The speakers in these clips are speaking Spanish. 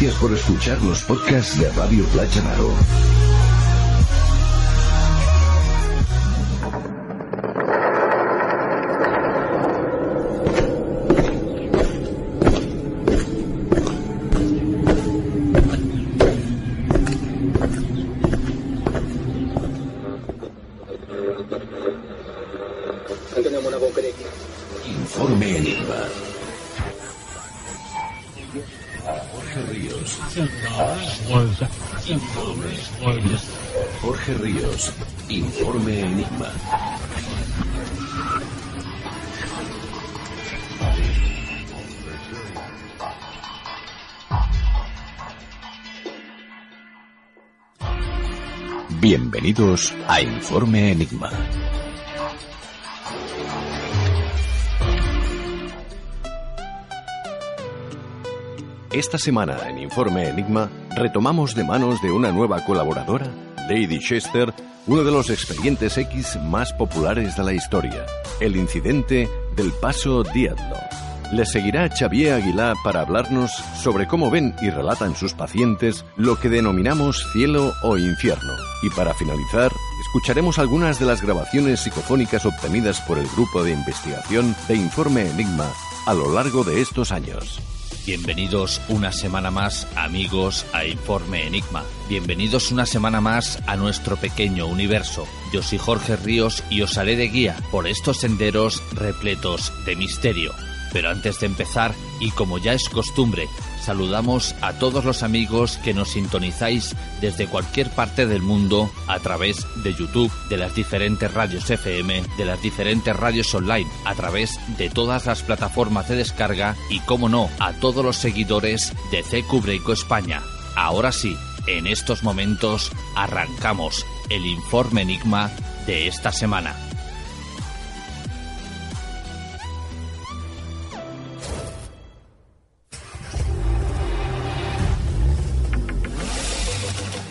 Gracias por escuchar los podcasts de Radio Playa Bienvenidos a Informe Enigma. Esta semana en Informe Enigma retomamos de manos de una nueva colaboradora, Lady Chester, uno de los expedientes X más populares de la historia, el incidente del Paso Diablo. Le seguirá Xavier Aguilar para hablarnos sobre cómo ven y relatan sus pacientes lo que denominamos cielo o infierno. Y para finalizar, escucharemos algunas de las grabaciones psicofónicas obtenidas por el grupo de investigación de Informe Enigma a lo largo de estos años. Bienvenidos una semana más, amigos, a Informe Enigma. Bienvenidos una semana más a nuestro pequeño universo. Yo soy Jorge Ríos y os haré de guía por estos senderos repletos de misterio. Pero antes de empezar, y como ya es costumbre, saludamos a todos los amigos que nos sintonizáis desde cualquier parte del mundo a través de YouTube, de las diferentes radios FM, de las diferentes radios online, a través de todas las plataformas de descarga y, como no, a todos los seguidores de CQ España. Ahora sí, en estos momentos arrancamos el informe Enigma de esta semana.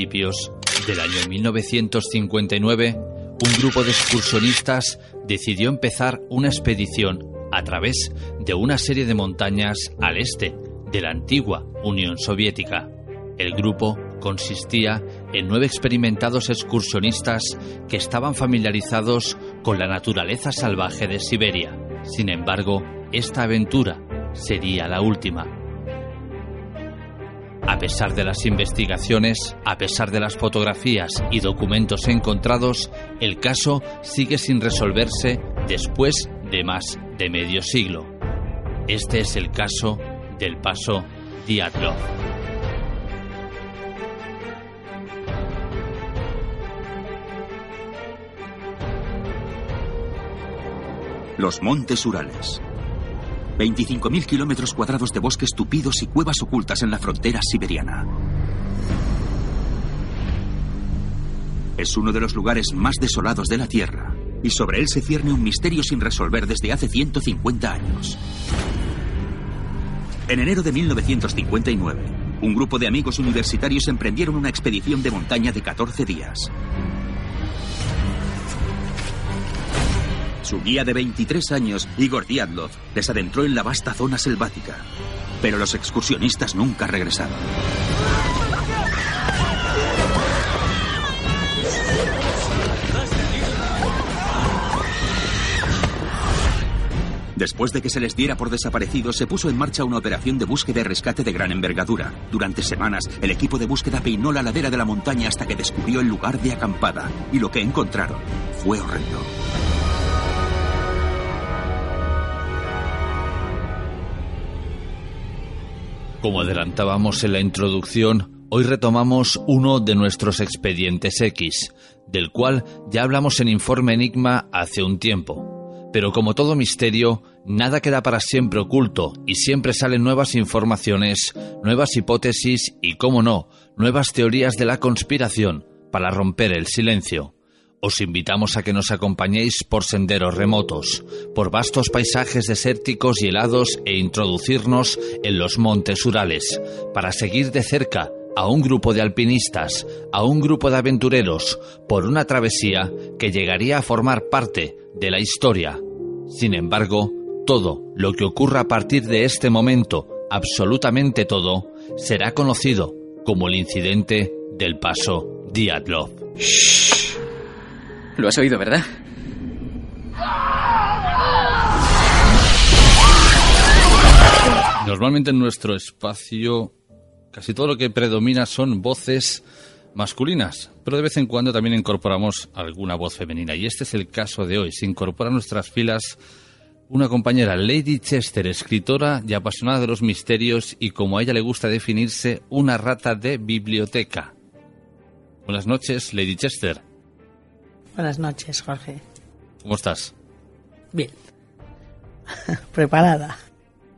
Principios del año 1959, un grupo de excursionistas decidió empezar una expedición a través de una serie de montañas al este de la antigua Unión Soviética. El grupo consistía en nueve experimentados excursionistas que estaban familiarizados con la naturaleza salvaje de Siberia. Sin embargo, esta aventura sería la última. A pesar de las investigaciones, a pesar de las fotografías y documentos encontrados, el caso sigue sin resolverse después de más de medio siglo. Este es el caso del paso Diatlov. Los Montes Urales. 25.000 kilómetros cuadrados de bosques tupidos y cuevas ocultas en la frontera siberiana. Es uno de los lugares más desolados de la Tierra y sobre él se cierne un misterio sin resolver desde hace 150 años. En enero de 1959, un grupo de amigos universitarios emprendieron una expedición de montaña de 14 días. Su guía de 23 años, Igor Diatlov, les adentró en la vasta zona selvática. Pero los excursionistas nunca regresaron. Después de que se les diera por desaparecidos, se puso en marcha una operación de búsqueda y rescate de gran envergadura. Durante semanas, el equipo de búsqueda peinó la ladera de la montaña hasta que descubrió el lugar de acampada. Y lo que encontraron fue horrendo. Como adelantábamos en la introducción, hoy retomamos uno de nuestros expedientes X, del cual ya hablamos en Informe Enigma hace un tiempo. Pero como todo misterio, nada queda para siempre oculto y siempre salen nuevas informaciones, nuevas hipótesis y, como no, nuevas teorías de la conspiración para romper el silencio. Os invitamos a que nos acompañéis por senderos remotos, por vastos paisajes desérticos y helados e introducirnos en los montes Urales, para seguir de cerca a un grupo de alpinistas, a un grupo de aventureros, por una travesía que llegaría a formar parte de la historia. Sin embargo, todo lo que ocurra a partir de este momento, absolutamente todo, será conocido como el incidente del paso Diatlov. Lo has oído, ¿verdad? Normalmente en nuestro espacio casi todo lo que predomina son voces masculinas, pero de vez en cuando también incorporamos alguna voz femenina. Y este es el caso de hoy. Se incorpora a nuestras filas una compañera, Lady Chester, escritora y apasionada de los misterios y como a ella le gusta definirse, una rata de biblioteca. Buenas noches, Lady Chester. Buenas noches, Jorge. ¿Cómo estás? Bien. Preparada.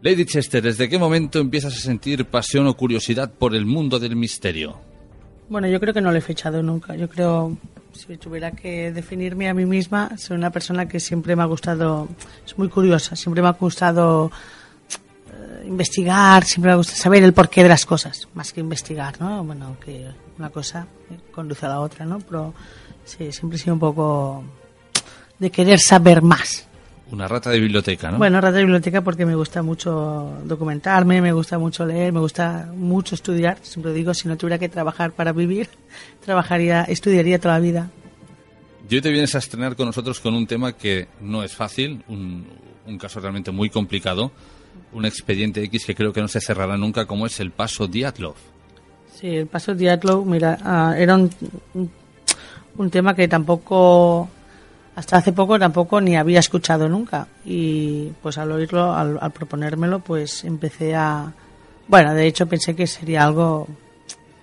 Lady Chester, ¿desde qué momento empiezas a sentir pasión o curiosidad por el mundo del misterio? Bueno, yo creo que no lo he fechado nunca. Yo creo, si tuviera que definirme a mí misma, soy una persona que siempre me ha gustado, es muy curiosa, siempre me ha gustado eh, investigar, siempre me ha gustado saber el porqué de las cosas, más que investigar, ¿no? Bueno, que una cosa conduce a la otra, ¿no? Pero sí, siempre he sido un poco de querer saber más. Una rata de biblioteca, ¿no? Bueno, rata de biblioteca porque me gusta mucho documentarme, me gusta mucho leer, me gusta mucho estudiar. Siempre digo, si no tuviera que trabajar para vivir, trabajaría, estudiaría toda la vida. Y hoy te vienes a estrenar con nosotros con un tema que no es fácil, un, un caso realmente muy complicado, un expediente X que creo que no se cerrará nunca, como es el paso Diatlov. Sí, el paso Diatlov, mira, ah, era un, un, un tema que tampoco hasta hace poco tampoco ni había escuchado nunca y pues al oírlo, al, al, proponérmelo, pues empecé a... Bueno, de hecho pensé que sería algo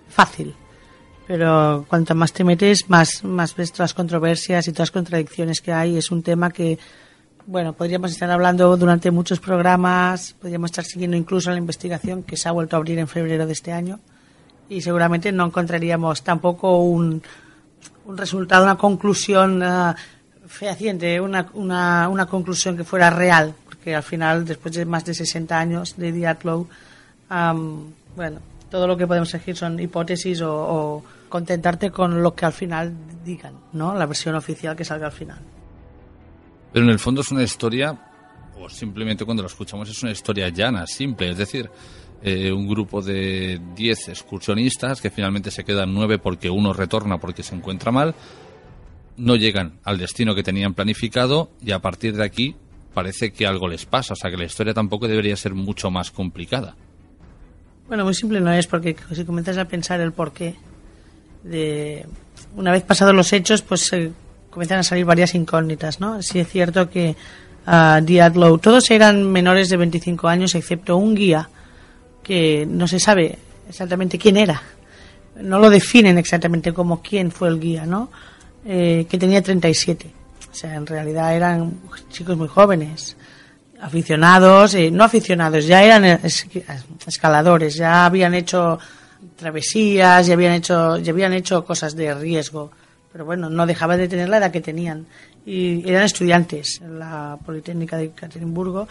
fácil, pero cuanto más te metes, más, más ves todas las controversias y todas las contradicciones que hay. Es un tema que, bueno, podríamos estar hablando durante muchos programas, podríamos estar siguiendo incluso la investigación que se ha vuelto a abrir en febrero de este año y seguramente no encontraríamos tampoco un, un resultado, una conclusión... Uh, fehaciente, una, una, una, conclusión que fuera real, porque al final, después de más de 60 años de Diatlov, um, bueno, todo lo que podemos elegir son hipótesis o, o, contentarte con lo que al final digan, ¿no? La versión oficial que salga al final. Pero en el fondo es una historia, o simplemente cuando lo escuchamos es una historia llana, simple, es decir, eh, un grupo de 10 excursionistas, que finalmente se quedan 9 porque uno retorna porque se encuentra mal, no llegan al destino que tenían planificado y a partir de aquí parece que algo les pasa, o sea que la historia tampoco debería ser mucho más complicada. Bueno, muy simple no es, porque si comienzas a pensar el porqué de una vez pasados los hechos, pues se comienzan a salir varias incógnitas, ¿no? Sí es cierto que a Diaglow todos eran menores de 25 años, excepto un guía que no se sabe exactamente quién era. No lo definen exactamente como quién fue el guía, ¿no? Eh, que tenía 37. O sea, en realidad eran chicos muy jóvenes, aficionados, eh, no aficionados, ya eran es- escaladores, ya habían hecho travesías, ya habían hecho, ya habían hecho cosas de riesgo. Pero bueno, no dejaban de tener la edad que tenían. Y eran estudiantes en la Politécnica de Caterinburgo.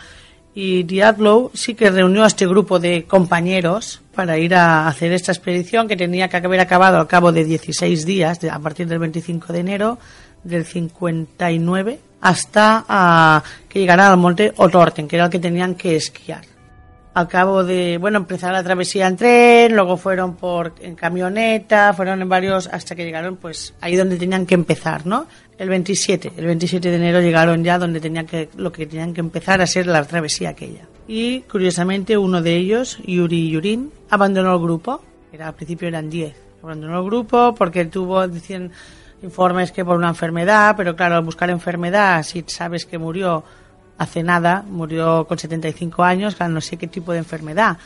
Y Diablo sí que reunió a este grupo de compañeros para ir a hacer esta expedición que tenía que haber acabado al cabo de 16 días, a partir del 25 de enero del 59, hasta ah, que llegaran al monte Otorten, que era el que tenían que esquiar. Al cabo de, bueno, empezaron la travesía en tren, luego fueron por en camioneta, fueron en varios hasta que llegaron pues ahí donde tenían que empezar, ¿no? El 27, el 27 de enero llegaron ya donde tenían que lo que tenían que empezar a ser la travesía aquella. Y curiosamente uno de ellos, Yuri Yurin, abandonó el grupo. Era al principio eran 10. Abandonó el grupo porque tuvo decían informes que por una enfermedad, pero claro, al buscar enfermedad, si sabes que murió hace nada, murió con 75 años, no sé qué tipo de enfermedad.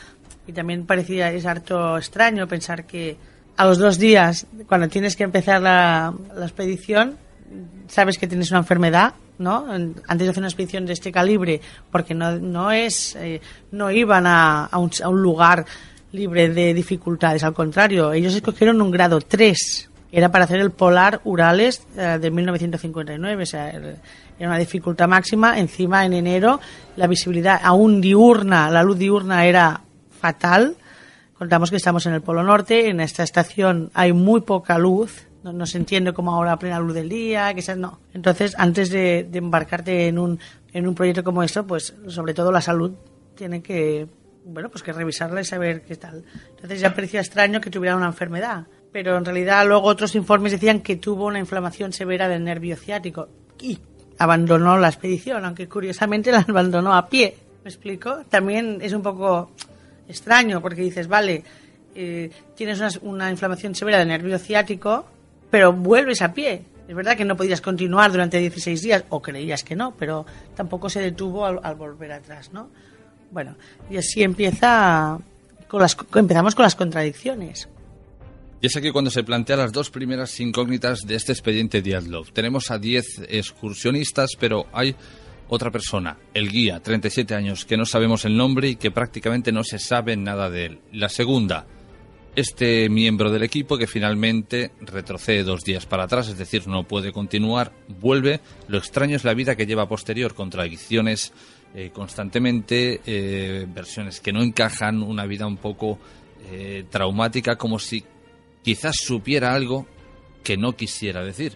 Y también parecía, es harto extraño pensar que a los dos días, cuando tienes que empezar la, expedición, sabes que tienes una enfermedad, ¿no? Antes de hacer una expedición de este calibre, porque no, no es, eh, no iban a, a, un, a un lugar libre de dificultades, al contrario, ellos escogieron un grado 3, era para hacer el Polar Urales eh, de 1959, o sea, era una dificultad máxima. Encima, en enero, la visibilidad aún diurna, la luz diurna era fatal. Contamos que estamos en el Polo Norte, en esta estación hay muy poca luz, no, no se entiende como ahora a plena luz del día, sea, no. Entonces, antes de, de embarcarte en un, en un proyecto como esto, pues sobre todo la salud tiene que, bueno, pues que revisarla y saber qué tal. Entonces ya parecía extraño que tuviera una enfermedad, pero en realidad luego otros informes decían que tuvo una inflamación severa del nervio ciático y abandonó la expedición, aunque curiosamente la abandonó a pie. ¿Me explico? También es un poco extraño porque dices, vale, eh, tienes una, inflamación severa del nervio ciático, pero vuelves a pie. Es verdad que no podías continuar durante 16 días, o creías que no, pero tampoco se detuvo al, al volver atrás, ¿no? Bueno, y así empieza con las, empezamos con las contradicciones. Y es aquí cuando se plantean las dos primeras incógnitas de este expediente Diatlov. Tenemos a 10 excursionistas, pero hay otra persona, el guía, 37 años, que no sabemos el nombre y que prácticamente no se sabe nada de él. La segunda, este miembro del equipo que finalmente retrocede dos días para atrás, es decir, no puede continuar, vuelve. Lo extraño es la vida que lleva posterior, contradicciones eh, constantemente, eh, versiones que no encajan, una vida un poco eh, traumática, como si quizás supiera algo que no quisiera decir.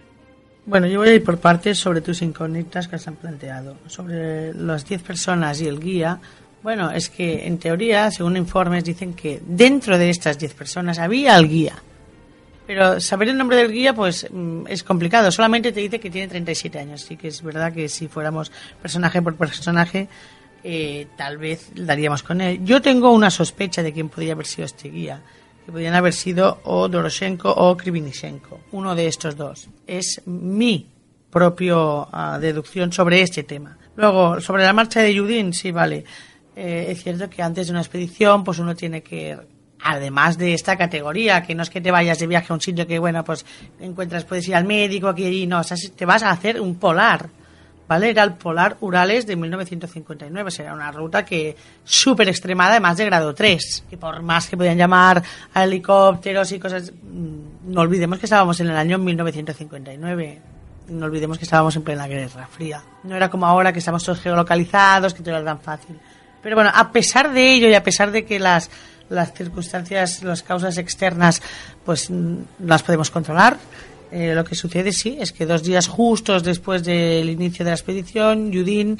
Bueno, yo voy a ir por partes sobre tus incógnitas que se han planteado. Sobre las 10 personas y el guía, bueno, es que en teoría, según informes, dicen que dentro de estas 10 personas había el guía. Pero saber el nombre del guía, pues mm, es complicado. Solamente te dice que tiene 37 años. Sí que es verdad que si fuéramos personaje por personaje, eh, tal vez daríamos con él. Yo tengo una sospecha de quién podría haber sido este guía. Que podrían haber sido o Doroshenko o Krivinishenko. Uno de estos dos. Es mi propio ah, deducción sobre este tema. Luego, sobre la marcha de Yudin, sí, vale. Eh, es cierto que antes de una expedición, pues uno tiene que además de esta categoría, que no es que te vayas de viaje a un sitio que, bueno, pues encuentras, puedes ir al médico aquí y allí, no, o sea, te vas a hacer un polar, ¿vale? Era el Polar Urales de 1959, será una ruta que súper extremada, además de grado 3, que por más que podían llamar a helicópteros y cosas, mm, no olvidemos que estábamos en el año 1959. No olvidemos que estábamos en plena Guerra Fría. No era como ahora que estamos todos geolocalizados, que todo era tan fácil. Pero bueno, a pesar de ello y a pesar de que las, las circunstancias, las causas externas, pues mm, las podemos controlar, eh, lo que sucede sí es que dos días justos después del inicio de la expedición, Yudin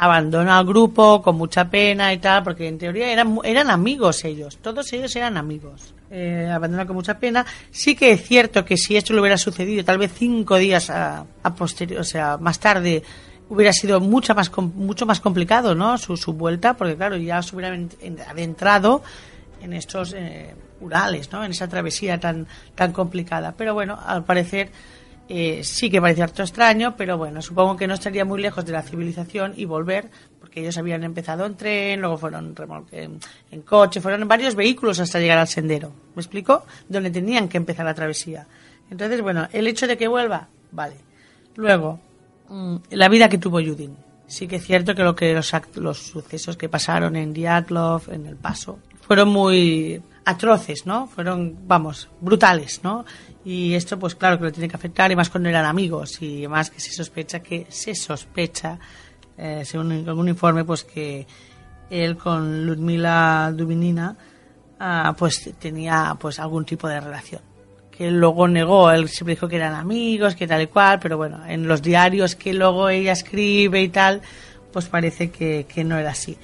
abandona al grupo con mucha pena y tal, porque en teoría eran, eran amigos ellos, todos ellos eran amigos. Eh, abandona con mucha pena. Sí que es cierto que si esto le hubiera sucedido tal vez cinco días a, a posterior, o sea, más tarde, hubiera sido mucho más, mucho más complicado, ¿no? Su, su vuelta, porque claro, ya se hubieran en- adentrado en estos eh, ¿no? En esa travesía tan, tan complicada. Pero bueno, al parecer eh, sí que parece harto extraño, pero bueno, supongo que no estaría muy lejos de la civilización y volver, porque ellos habían empezado en tren, luego fueron remolque- en, en coche, fueron en varios vehículos hasta llegar al sendero. ¿Me explico? Donde tenían que empezar la travesía. Entonces, bueno, el hecho de que vuelva, vale. Luego, mm, la vida que tuvo Judin. Sí que es cierto que lo que los, los sucesos que pasaron en Diatlov, en El Paso, fueron muy atroces, ¿no? Fueron, vamos, brutales, ¿no? Y esto, pues claro que lo tiene que afectar, y más cuando eran amigos, y más que se sospecha que se sospecha, eh, según algún informe, pues que él con Ludmila Dubinina, ah, pues tenía pues algún tipo de relación que luego negó, él siempre dijo que eran amigos, que tal y cual, pero bueno, en los diarios que luego ella escribe y tal, pues parece que, que no era así.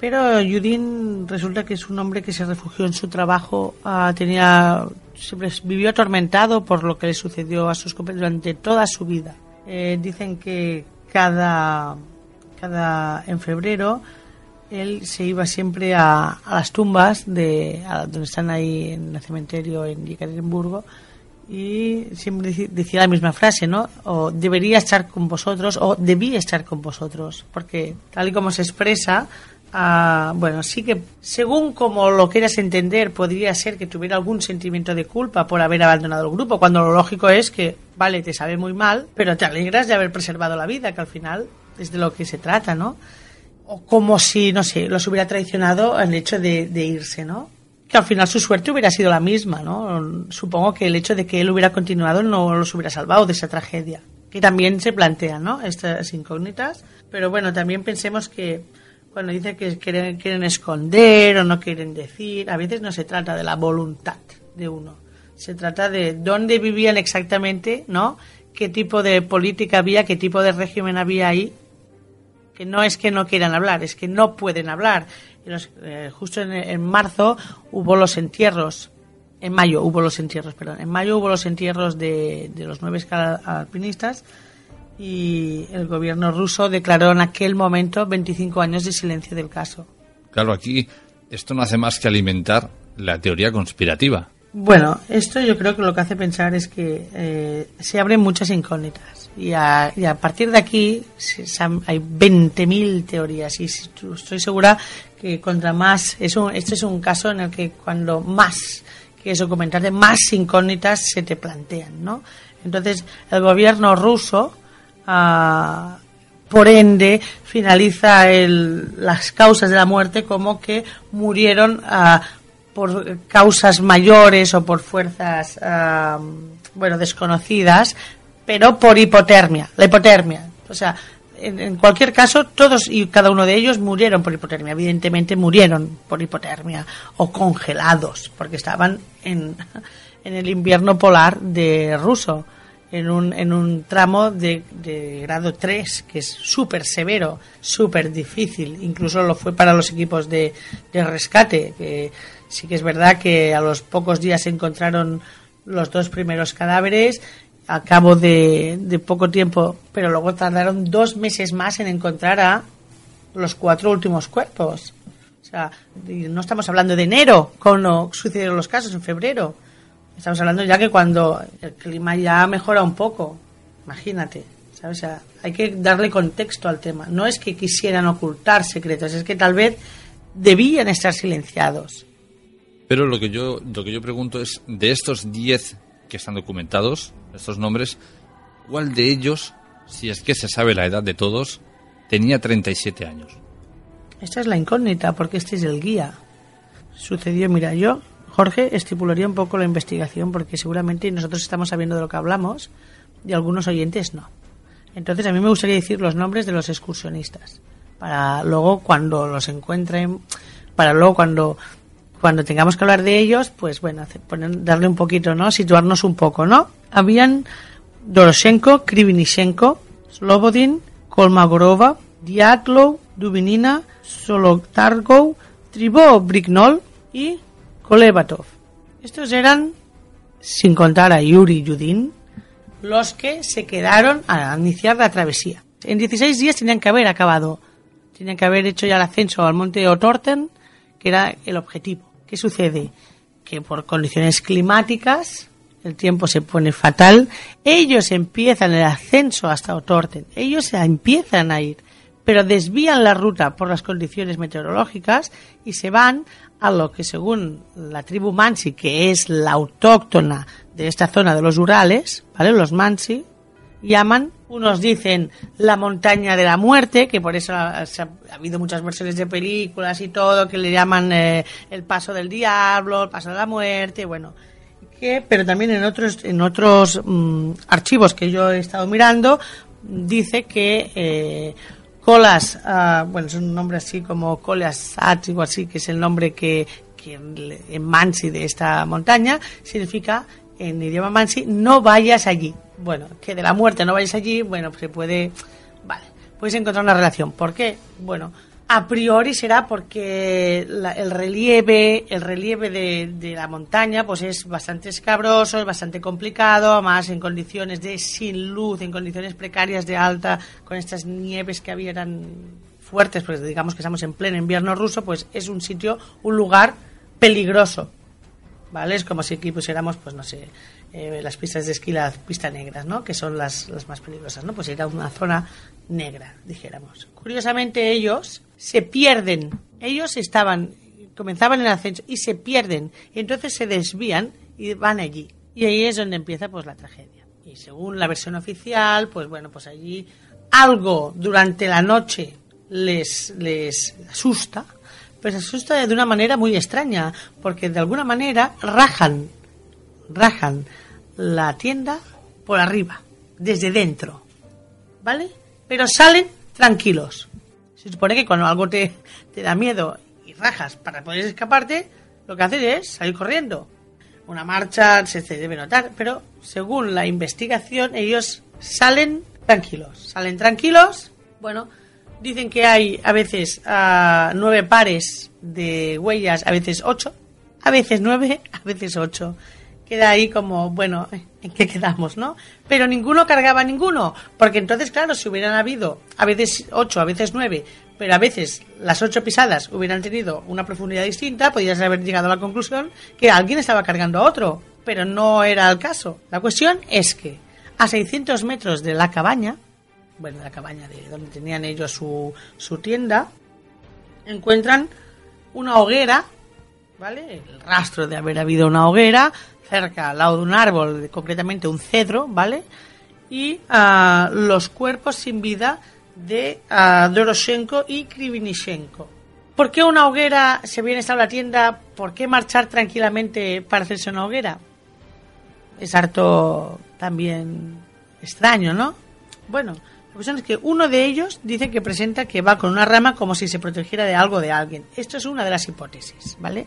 Pero Judin resulta que es un hombre que se refugió en su trabajo, ah, tenía siempre vivió atormentado por lo que le sucedió a sus compañeros durante toda su vida. Eh, dicen que cada, cada en febrero él se iba siempre a, a las tumbas de donde están ahí en el cementerio en Yekaterinburgo y siempre decía la misma frase, ¿no? O debería estar con vosotros o debía estar con vosotros, porque tal y como se expresa, ah, bueno, sí que según como lo quieras entender, podría ser que tuviera algún sentimiento de culpa por haber abandonado el grupo, cuando lo lógico es que, vale, te sabe muy mal, pero te alegras de haber preservado la vida, que al final es de lo que se trata, ¿no? o como si, no sé, los hubiera traicionado el hecho de, de irse, ¿no? Que al final su suerte hubiera sido la misma, ¿no? Supongo que el hecho de que él hubiera continuado no los hubiera salvado de esa tragedia. Que también se plantean, ¿no? Estas incógnitas. Pero bueno, también pensemos que cuando dicen que quieren, quieren esconder o no quieren decir, a veces no se trata de la voluntad de uno. Se trata de dónde vivían exactamente, ¿no? Qué tipo de política había, qué tipo de régimen había ahí que no es que no quieran hablar, es que no pueden hablar. Los- eh, justo en, en marzo hubo los entierros, en mayo hubo los entierros, perdón, en mayo hubo los entierros de, de los nueve alpinistas y el gobierno ruso declaró en aquel momento 25 años de silencio del caso. Claro, aquí esto no hace más que alimentar la teoría conspirativa. Bueno, esto yo creo que lo que hace pensar es que eh, se abren muchas incógnitas y a, y a partir de aquí se- se han- hay 20.000 teorías y estoy segura que contra más, es un, este es un caso en el que cuando más quieres documentarte, más incógnitas se te plantean, ¿no? Entonces, el gobierno ruso, ah, por ende, finaliza el- las causas de la muerte como que murieron ah, por causas mayores o por fuerzas, ah, bueno, desconocidas, pero por hipotermia, la hipotermia. O sea, en, en cualquier caso, todos y cada uno de ellos murieron por hipotermia. Evidentemente murieron por hipotermia o congelados, porque estaban en, en el invierno polar de ruso, en un, en un tramo de, de grado 3, que es súper severo, súper difícil. Incluso lo fue para los equipos de, de rescate, que sí que es verdad que a los pocos días se encontraron los dos primeros cadáveres a cabo de, de poco tiempo, pero luego tardaron dos meses más en encontrar a los cuatro últimos cuerpos. O sea, no estamos hablando de enero, cuando sucedieron los casos, en febrero. Estamos hablando ya que cuando el clima ya mejora un poco. Imagínate. ¿sabes? O sea, hay que darle contexto al tema. No es que quisieran ocultar secretos, es que tal vez debían estar silenciados. Pero lo que yo, lo que yo pregunto es, de estos 10 que están documentados, estos nombres, ¿cuál de ellos, si es que se sabe la edad de todos, tenía 37 años? Esta es la incógnita, porque este es el guía. Sucedió, mira, yo, Jorge, estipularía un poco la investigación, porque seguramente nosotros estamos sabiendo de lo que hablamos y algunos oyentes no. Entonces, a mí me gustaría decir los nombres de los excursionistas, para luego cuando los encuentren, para luego cuando cuando tengamos que hablar de ellos, pues bueno, darle un poquito, ¿no? Situarnos un poco, ¿no? Habían Doroshenko, Krivinishenko, Slobodin, Kolmogorova, Diatlow, Dubinina, Solotargou, Tribó Brignol y Kolevatov. Estos eran, sin contar a Yuri Yudin, los que se quedaron a iniciar la travesía. En 16 días tenían que haber acabado, tenían que haber hecho ya el ascenso al monte Otorten, que era el objetivo. ¿Qué sucede? Que por condiciones climáticas el tiempo se pone fatal, ellos empiezan el ascenso hasta Otorten, ellos empiezan a ir, pero desvían la ruta por las condiciones meteorológicas y se van a lo que según la tribu Mansi, que es la autóctona de esta zona de los Urales, ¿vale? Los Mansi, llaman, unos dicen la montaña de la muerte, que por eso ha, habido muchas versiones de películas y todo, que le llaman eh, el paso del diablo, el paso de la muerte, bueno, pero también en otros, en otros mm, archivos que yo he estado mirando, dice que eh, Colas, ah, bueno, es un nombre así como Colas igual así, que es el nombre que, que en Mansi de esta montaña, significa en idioma Mansi, no vayas allí. Bueno, que de la muerte no vayas allí, bueno, se puede, vale, puedes encontrar una relación. ¿Por qué? Bueno, a priori será porque la- el relieve, el relieve de, de la montaña, pues es bastante escabroso, es bastante complicado, más en condiciones de sin luz, en condiciones precarias de alta, con estas nieves que había tan fuertes, pues digamos que estamos en pleno invierno ruso, pues es un sitio, un lugar peligroso. ¿Vale? Es como si aquí pusiéramos, pues no sé, eh, las pistas de esquí, las pistas negras, ¿no? Que son las, las más peligrosas, ¿no? Pues era una zona negra, dijéramos. Curiosamente ellos se pierden. Ellos estaban, comenzaban el ascenso y se pierden. Y entonces se desvían y van allí. Y ahí es donde empieza pues la tragedia. Y según la versión oficial, pues bueno, pues allí algo durante la noche les, les asusta, pero se asusta de una manera muy extraña, porque de alguna manera rajan, rajan la tienda por arriba, desde dentro, ¿vale? Pero salen tranquilos. Se supone que cuando algo te, te da miedo y rajas para poder escaparte, lo que haces es salir corriendo. Una marcha se, debe notar, pero según la investigación, ellos salen tranquilos. Salen tranquilos, bueno, dicen que hay a veces ah, nueve pares de huellas, a veces ocho, a veces nueve, a veces ocho. Queda ahí como, bueno, ¿en qué quedamos, no? Pero ninguno cargaba a ninguno, porque entonces, claro, si hubieran habido a veces ocho, a veces nueve, pero a veces las ocho pisadas hubieran tenido una profundidad distinta, podrías haber llegado a la conclusión que alguien estaba cargando a otro, pero no era el caso. La cuestión es que a 600 metros de la cabaña, bueno, de la cabaña de donde tenían ellos su, su tienda, encuentran una hoguera, ¿vale? El rastro de haber habido una hoguera cerca al lado de un árbol, concretamente un cedro, ¿vale? Y ah, los cuerpos sin vida de ah, Doroshenko y Krivinishenko. ¿Por qué una hoguera se viene a la tienda? ¿Por qué marchar tranquilamente para hacerse una hoguera? Es harto también extraño, ¿no? Bueno, la cuestión es que uno de ellos dice que presenta que va con una rama como si se protegiera de algo de alguien. Esto es una de las hipótesis, ¿vale?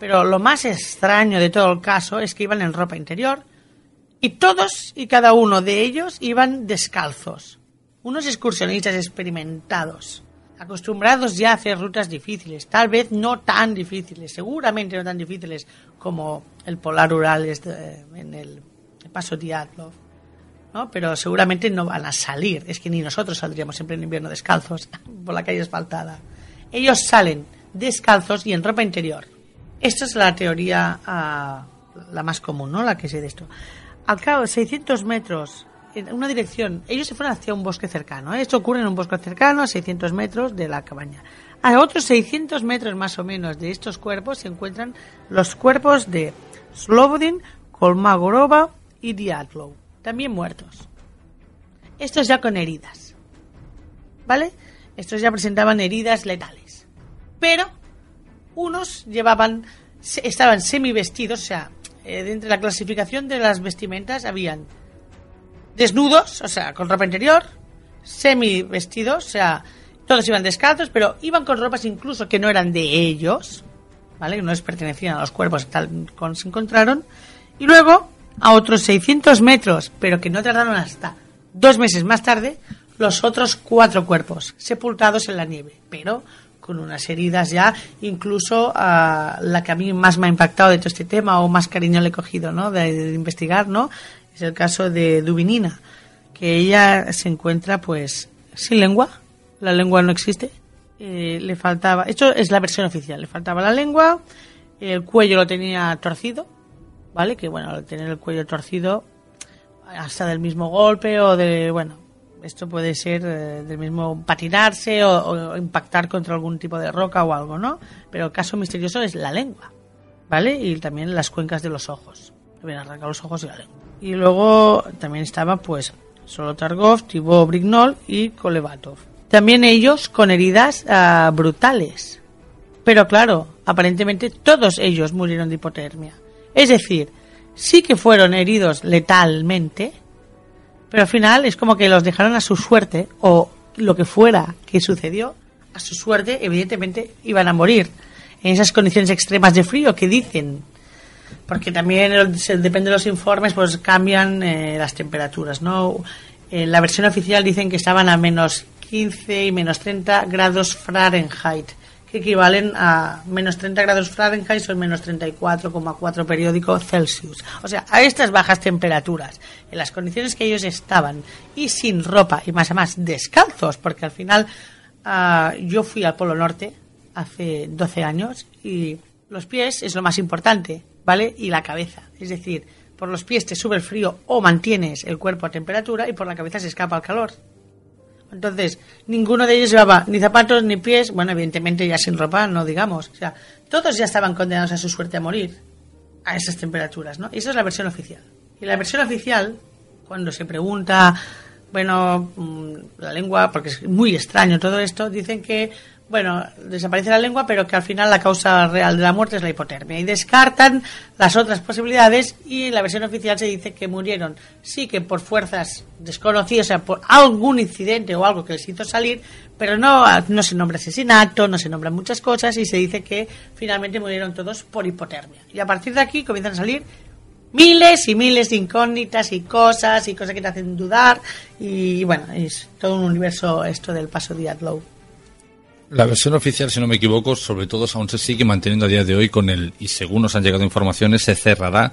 Pero lo más extraño de todo el caso es que iban en ropa interior y todos y cada uno de ellos iban descalzos. Unos excursionistas experimentados, acostumbrados ya a hacer rutas difíciles, tal vez no tan difíciles, seguramente no tan difíciles como el Polar Ural este, en el, el Paso Diatlov, ¿no? Pero seguramente no van a salir, es que ni nosotros saldríamos siempre en invierno descalzos por la calle asfaltada. Ellos salen descalzos y en ropa interior. Esta es la teoría ah, la más común, ¿no? La que sé de esto. Al cabo de 600 metros en una dirección, ellos se fueron hacia un bosque cercano. ¿eh? Esto ocurre en un bosque cercano a 600 metros de la cabaña. A otros 600 metros más o menos de estos cuerpos se encuentran los cuerpos de Slobodin, Kolmagorova y Diatlov, también muertos. Estos ya con heridas. ¿Vale? Estos ya presentaban heridas letales. Pero unos llevaban, estaban semi vestidos, o sea, eh, dentro de la clasificación de las vestimentas habían desnudos, o sea, con ropa interior, semi vestidos, o sea, todos iban descalzos, pero iban con ropas incluso que no eran de ellos, ¿vale? Que no les pertenecían a los cuerpos tal como se encontraron. Y luego, a otros 600 metros, pero que no tardaron hasta dos meses más tarde, los otros cuatro cuerpos, sepultados en la nieve, pero con unas heridas ya, incluso a la que a mí más me ha impactado de todo este tema o más cariño le he cogido, ¿no? De, de investigar, ¿no? Es el caso de Dubinina, que ella se encuentra, pues, sin lengua, la lengua no existe, eh, le faltaba, esto es la versión oficial, le faltaba la lengua, el cuello lo tenía torcido, ¿vale? Que bueno, al tener el cuello torcido, hasta del mismo golpe o de, bueno, esto puede ser eh, del mismo patinarse o, impactar contra algún tipo de roca o algo, ¿no? Pero el caso misterioso es la lengua, ¿vale? Y también las cuencas de los ojos. Le habían arrancado los ojos y la lengua. Y luego también estaba, pues, solo Targov, Thibaut Brignol y Kolevatov. También ellos con heridas ah, brutales. Pero claro, aparentemente todos ellos murieron de hipotermia. Es decir, sí que fueron heridos letalmente, pero al final es como que los dejaron a su suerte, o lo que fuera que sucedió, a su suerte, evidentemente iban a morir en esas condiciones extremas de frío que dicen. Porque también depende de los informes, pues cambian eh, las temperaturas, ¿no? En la versión oficial dicen que estaban a menos 15 y menos 30 grados Fahrenheit, que equivalen a menos 30 grados Fahrenheit son menos 34,4 periódico Celsius. O sea, a estas bajas temperaturas, en las condiciones que ellos estaban y sin ropa y más a más descalzos, porque al final ah, yo fui al Polo Norte hace 12 años y los pies es lo más importante, ¿vale? Y la cabeza. Es decir, por los pies te sube el frío o mantienes el cuerpo a temperatura y por la cabeza se escapa el calor. Entonces, ninguno de ellos llevaba ni zapatos ni pies, bueno, evidentemente ya sin ropa, no digamos. O sea, todos ya estaban condenados a su suerte a morir a esas temperaturas, ¿no? Y esa es la versión oficial. Y la versión oficial, cuando se pregunta, bueno, mm, la lengua, porque es muy extraño todo esto, dicen que, bueno, desaparece la lengua, pero que al final la causa real de la muerte es la hipotermia. Y descartan las otras posibilidades y en la versión oficial se dice que murieron, sí que por fuerzas desconocidas, o sea, por algún incidente o algo que les hizo salir, pero no, no se nombra asesinato, no se nombran muchas cosas y se dice que finalmente murieron todos por hipotermia. Y a partir de aquí comienzan a salir miles y miles de incógnitas y cosas y cosas que te hacen dudar y bueno, es todo un universo esto del paso de Atlow. La versión oficial, si no me equivoco, sobre todo aún se sigue manteniendo a día de hoy con el, y según nos han llegado informaciones, se cerrará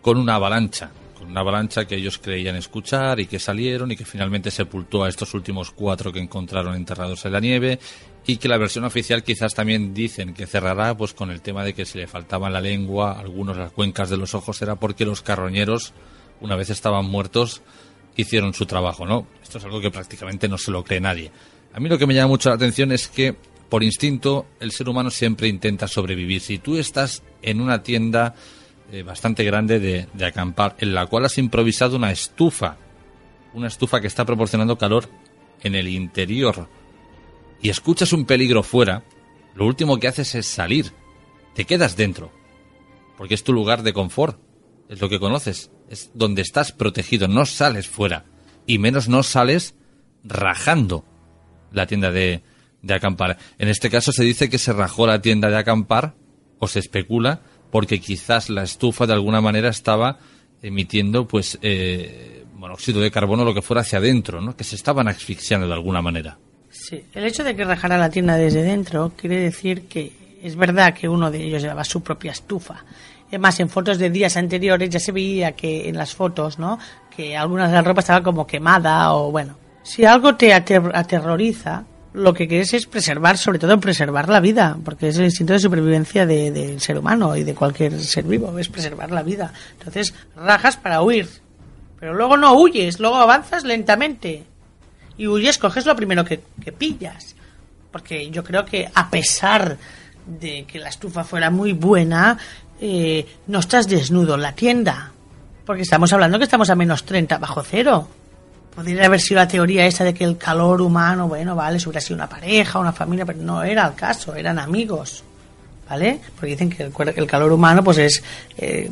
con una avalancha. Con una avalancha que ellos creían escuchar y que salieron y que finalmente sepultó a estos últimos cuatro que encontraron enterrados en la nieve y que la versión oficial quizás también dicen que cerrará pues con el tema de que se le faltaba la lengua, algunos las cuencas de los ojos, era porque los carroñeros, una vez estaban muertos, hicieron su trabajo, ¿no? Esto es algo que prácticamente no se lo cree nadie. A mí lo que me llama mucho la atención es que, por instinto, el ser humano siempre intenta sobrevivir. Si tú estás en una tienda eh, bastante grande de, de acampar, en la cual has improvisado una estufa, una estufa que está proporcionando calor en el interior, y escuchas un peligro fuera, lo último que haces es salir. Te quedas dentro, porque es tu lugar de confort, es lo que conoces, es donde estás protegido, no sales fuera, y menos no sales rajando la tienda de, de acampar. En este caso se dice que se rajó la tienda de acampar, o se especula, porque quizás la estufa de alguna manera estaba emitiendo pues eh, monóxido de carbono lo que fuera hacia adentro, ¿no? que se estaban asfixiando de alguna manera. Sí, el hecho de que rajara la tienda desde dentro quiere decir que es verdad que uno de ellos llevaba su propia estufa. Además, en fotos de días anteriores ya se veía que en las fotos, ¿no? Que algunas de la ropa estaba como quemada o bueno. Si algo te ater- aterroriza, lo que quieres es preservar, sobre todo preservar la vida, porque es el instinto de supervivencia de- del ser humano y de cualquier ser vivo, es preservar la vida. Entonces, rajas para huir. Pero luego no huyes, luego avanzas lentamente y huyes, coges lo primero que, que pillas. Porque yo creo que a pesar de que la estufa fuera muy buena, eh, no estás desnudo en la tienda. Porque estamos hablando que estamos a menos 30 bajo cero. Podría haber sido la teoría esa de que el calor humano, bueno, vale, si hubiera sido una pareja, una familia, pero no era el caso, eran amigos. ¿Vale? Porque dicen que el, calor humano, pues es. eh,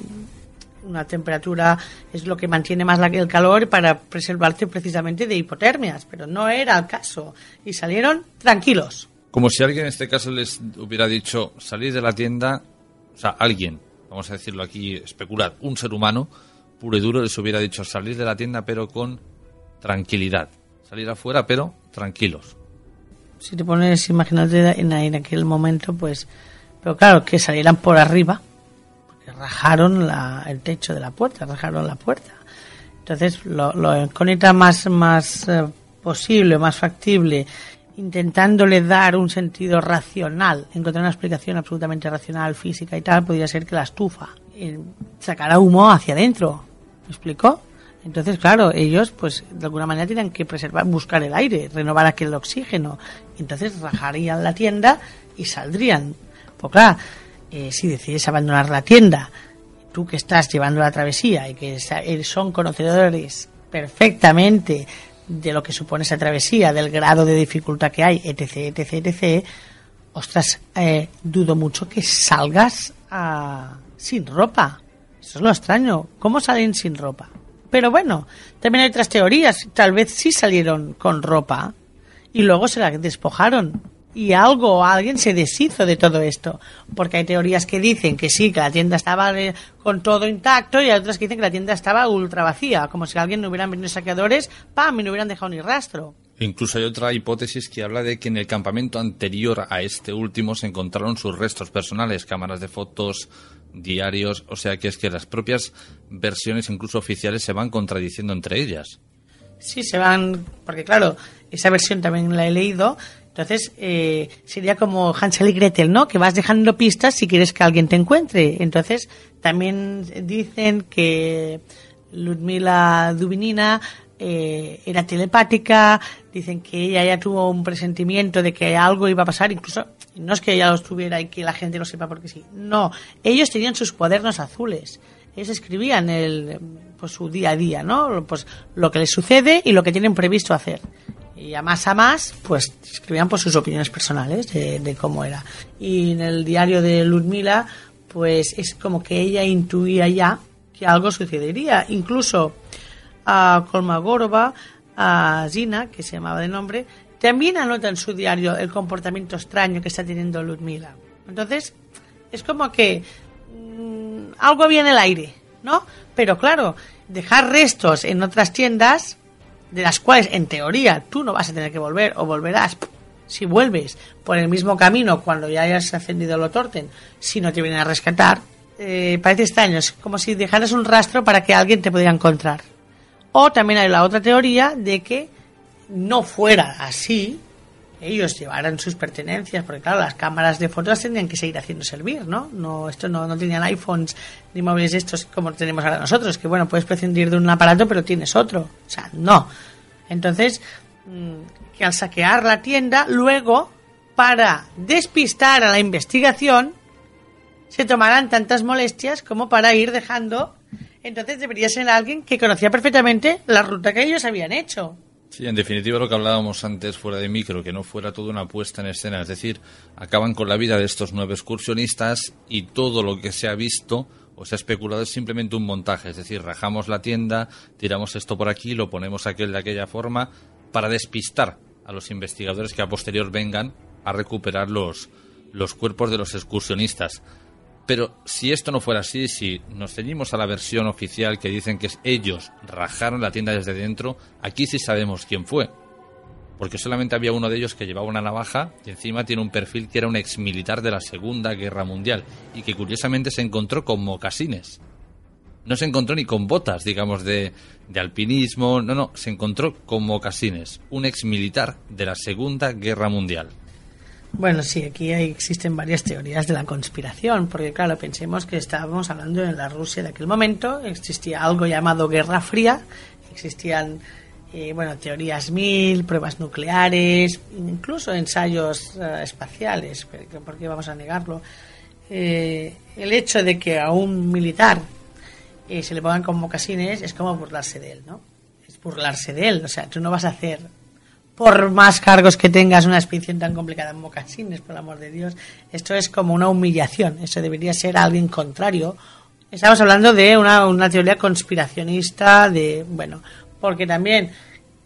una temperatura es lo que mantiene más la- el calor para preservarte precisamente de hipotermias, pero no era el caso. Y salieron tranquilos. Como si alguien en este caso les hubiera dicho salir de la tienda, o sea, alguien, vamos a decirlo aquí, especular, un ser humano puro y duro les hubiera dicho salir de la tienda pero con tranquilidad, salir afuera, pero tranquilos. Si te pones, imagínate en, aquel momento, pues, pero claro, que salieran por arriba, porque rajaron la, el techo de la puerta, rajaron la puerta. Entonces, lo, lo incógnita más, más eh, posible, más factible, intentándole dar un sentido racional, encontrar una explicación absolutamente racional, física y tal, podría ser que la estufa eh, sacara humo hacia adentro. ¿Me explicó? Entonces, claro, ellos, pues, de alguna manera tienen que preservar, buscar el aire, renovar aquel oxígeno. Entonces, rajarían la tienda y saldrían. Pues claro, eh, si decides abandonar la tienda, tú que estás llevando la travesía y que eh, son conocedores perfectamente de lo que supone esa travesía, del grado de dificultad que hay, etc., etc., etc., ostras, eh, dudo mucho que salgas ah, sin ropa. Eso es lo extraño. ¿Cómo salen sin ropa? Pero bueno, también hay otras teorías. Tal vez sí salieron con ropa y luego se la despojaron. Y algo alguien se deshizo de todo esto. Porque hay teorías que dicen que sí, que la tienda estaba con todo intacto y hay otras que dicen que la tienda estaba ultra vacía. Como si alguien no hubieran venido saqueadores, ¡pam! y no hubieran dejado ni rastro. Incluso hay otra hipótesis que habla de que en el campamento anterior a este último se encontraron sus restos personales, cámaras de fotos, diarios, o sea que es que las propias versiones, incluso oficiales, se van contradiciendo entre ellas. Sí, se van, porque claro, esa versión también la he leído. Entonces, eh, sería como Hansel y Gretel, ¿no? Que vas dejando pistas si quieres que alguien te encuentre. Entonces, también dicen que Ludmila Dubinina eh, era telepática, dicen que ella ya tuvo un presentimiento de que algo iba a pasar, incluso no es que ella lo estuviera y que la gente lo sepa porque sí. No, ellos tenían sus cuadernos azules. Ellos escribían el, pues, su día a día, ¿no? Pues lo que les sucede y lo que tienen previsto hacer. Y a más a más, pues escribían por sus opiniones personales de, de cómo era. Y en el diario de Ludmila, pues es como que ella intuía ya que algo sucedería. Incluso a Kolmogorova, a Zina, que se llamaba de nombre, también anota en su diario el comportamiento extraño que está teniendo Ludmila. Entonces, es como que mm, algo había en el aire, ¿no? Pero claro, dejar restos en otras tiendas, de las cuales en teoría tú no vas a tener que volver o volverás si vuelves por el mismo camino cuando ya hayas ascendido lo torten, si no te vienen a rescatar, eh, parece extraño, es como si dejaras un rastro para que alguien te pudiera encontrar. O también hay la otra teoría de que no fuera así, ellos llevaran sus pertenencias, porque claro, las cámaras de fotos tendrían que seguir haciendo servir, ¿no? No, esto no, no tenían iPhones ni móviles estos como tenemos ahora nosotros, que bueno, puedes prescindir de un aparato pero tienes otro. O sea, no. Entonces, mm, que al saquear la tienda, luego, para despistar a la investigación, se tomarán tantas molestias como para ir dejando. Entonces debería ser alguien que conocía perfectamente la ruta que ellos habían hecho. Sí, en definitiva lo que hablábamos antes fuera de micro, que no fuera toda una puesta en escena, es decir, acaban con la vida de estos nueve excursionistas y todo lo que se ha visto o se ha especulado es simplemente un montaje, es decir, rajamos la tienda, tiramos esto por aquí, lo ponemos aquel de aquella forma para despistar a los investigadores que a posterior vengan a recuperar los, los cuerpos de los excursionistas. Pero si esto no fuera así, si nos ceñimos a la versión oficial que dicen que ellos rajaron la tienda desde dentro, aquí sí sabemos quién fue. Porque solamente había uno de ellos que llevaba una navaja y encima tiene un perfil que era un ex militar de la Segunda Guerra Mundial y que curiosamente se encontró con mocasines. No se encontró ni con botas, digamos, de, de alpinismo, no, no, se encontró con mocasines, un ex militar de la Segunda Guerra Mundial. Bueno, sí, aquí hay- existen varias teorías de la conspiración, porque claro, pensemos que estábamos hablando de la Rusia de aquel momento, existía algo llamado Guerra Fría, existían, eh, bueno, teorías mil, pruebas nucleares, incluso ensayos eh, espaciales, ¿por qué vamos a negarlo? Eh, el hecho de que a un militar eh, se le pongan con mocasines es como burlarse de él, ¿no? Es burlarse de él, o sea, tú no vas a hacer por más cargos que tengas una expedición tan complicada en mocasines, por el amor de Dios. Esto es como una humillación. Eso debería ser alguien contrario. Estamos hablando de una, teoría conspiracionista de, bueno, porque también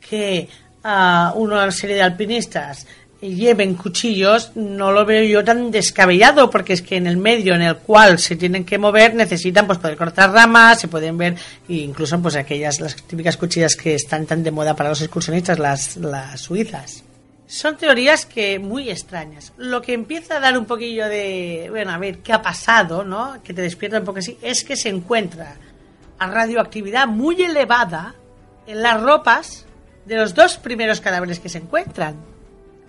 que una serie de alpinistas lleven cuchillos no lo veo yo tan descabellado porque es que en el medio en el cual se tienen que mover necesitan pues poder cortar ramas se pueden ver e incluso pues aquellas las típicas cuchillas que están tan de moda para los excursionistas las, las suizas. Son teorías que muy extrañas. Lo que empieza a dar un poquillo de bueno a ver qué ha pasado no que te despierta un poco así es que se encuentra a radioactividad muy elevada en las ropas de los dos primeros cadáveres que se encuentran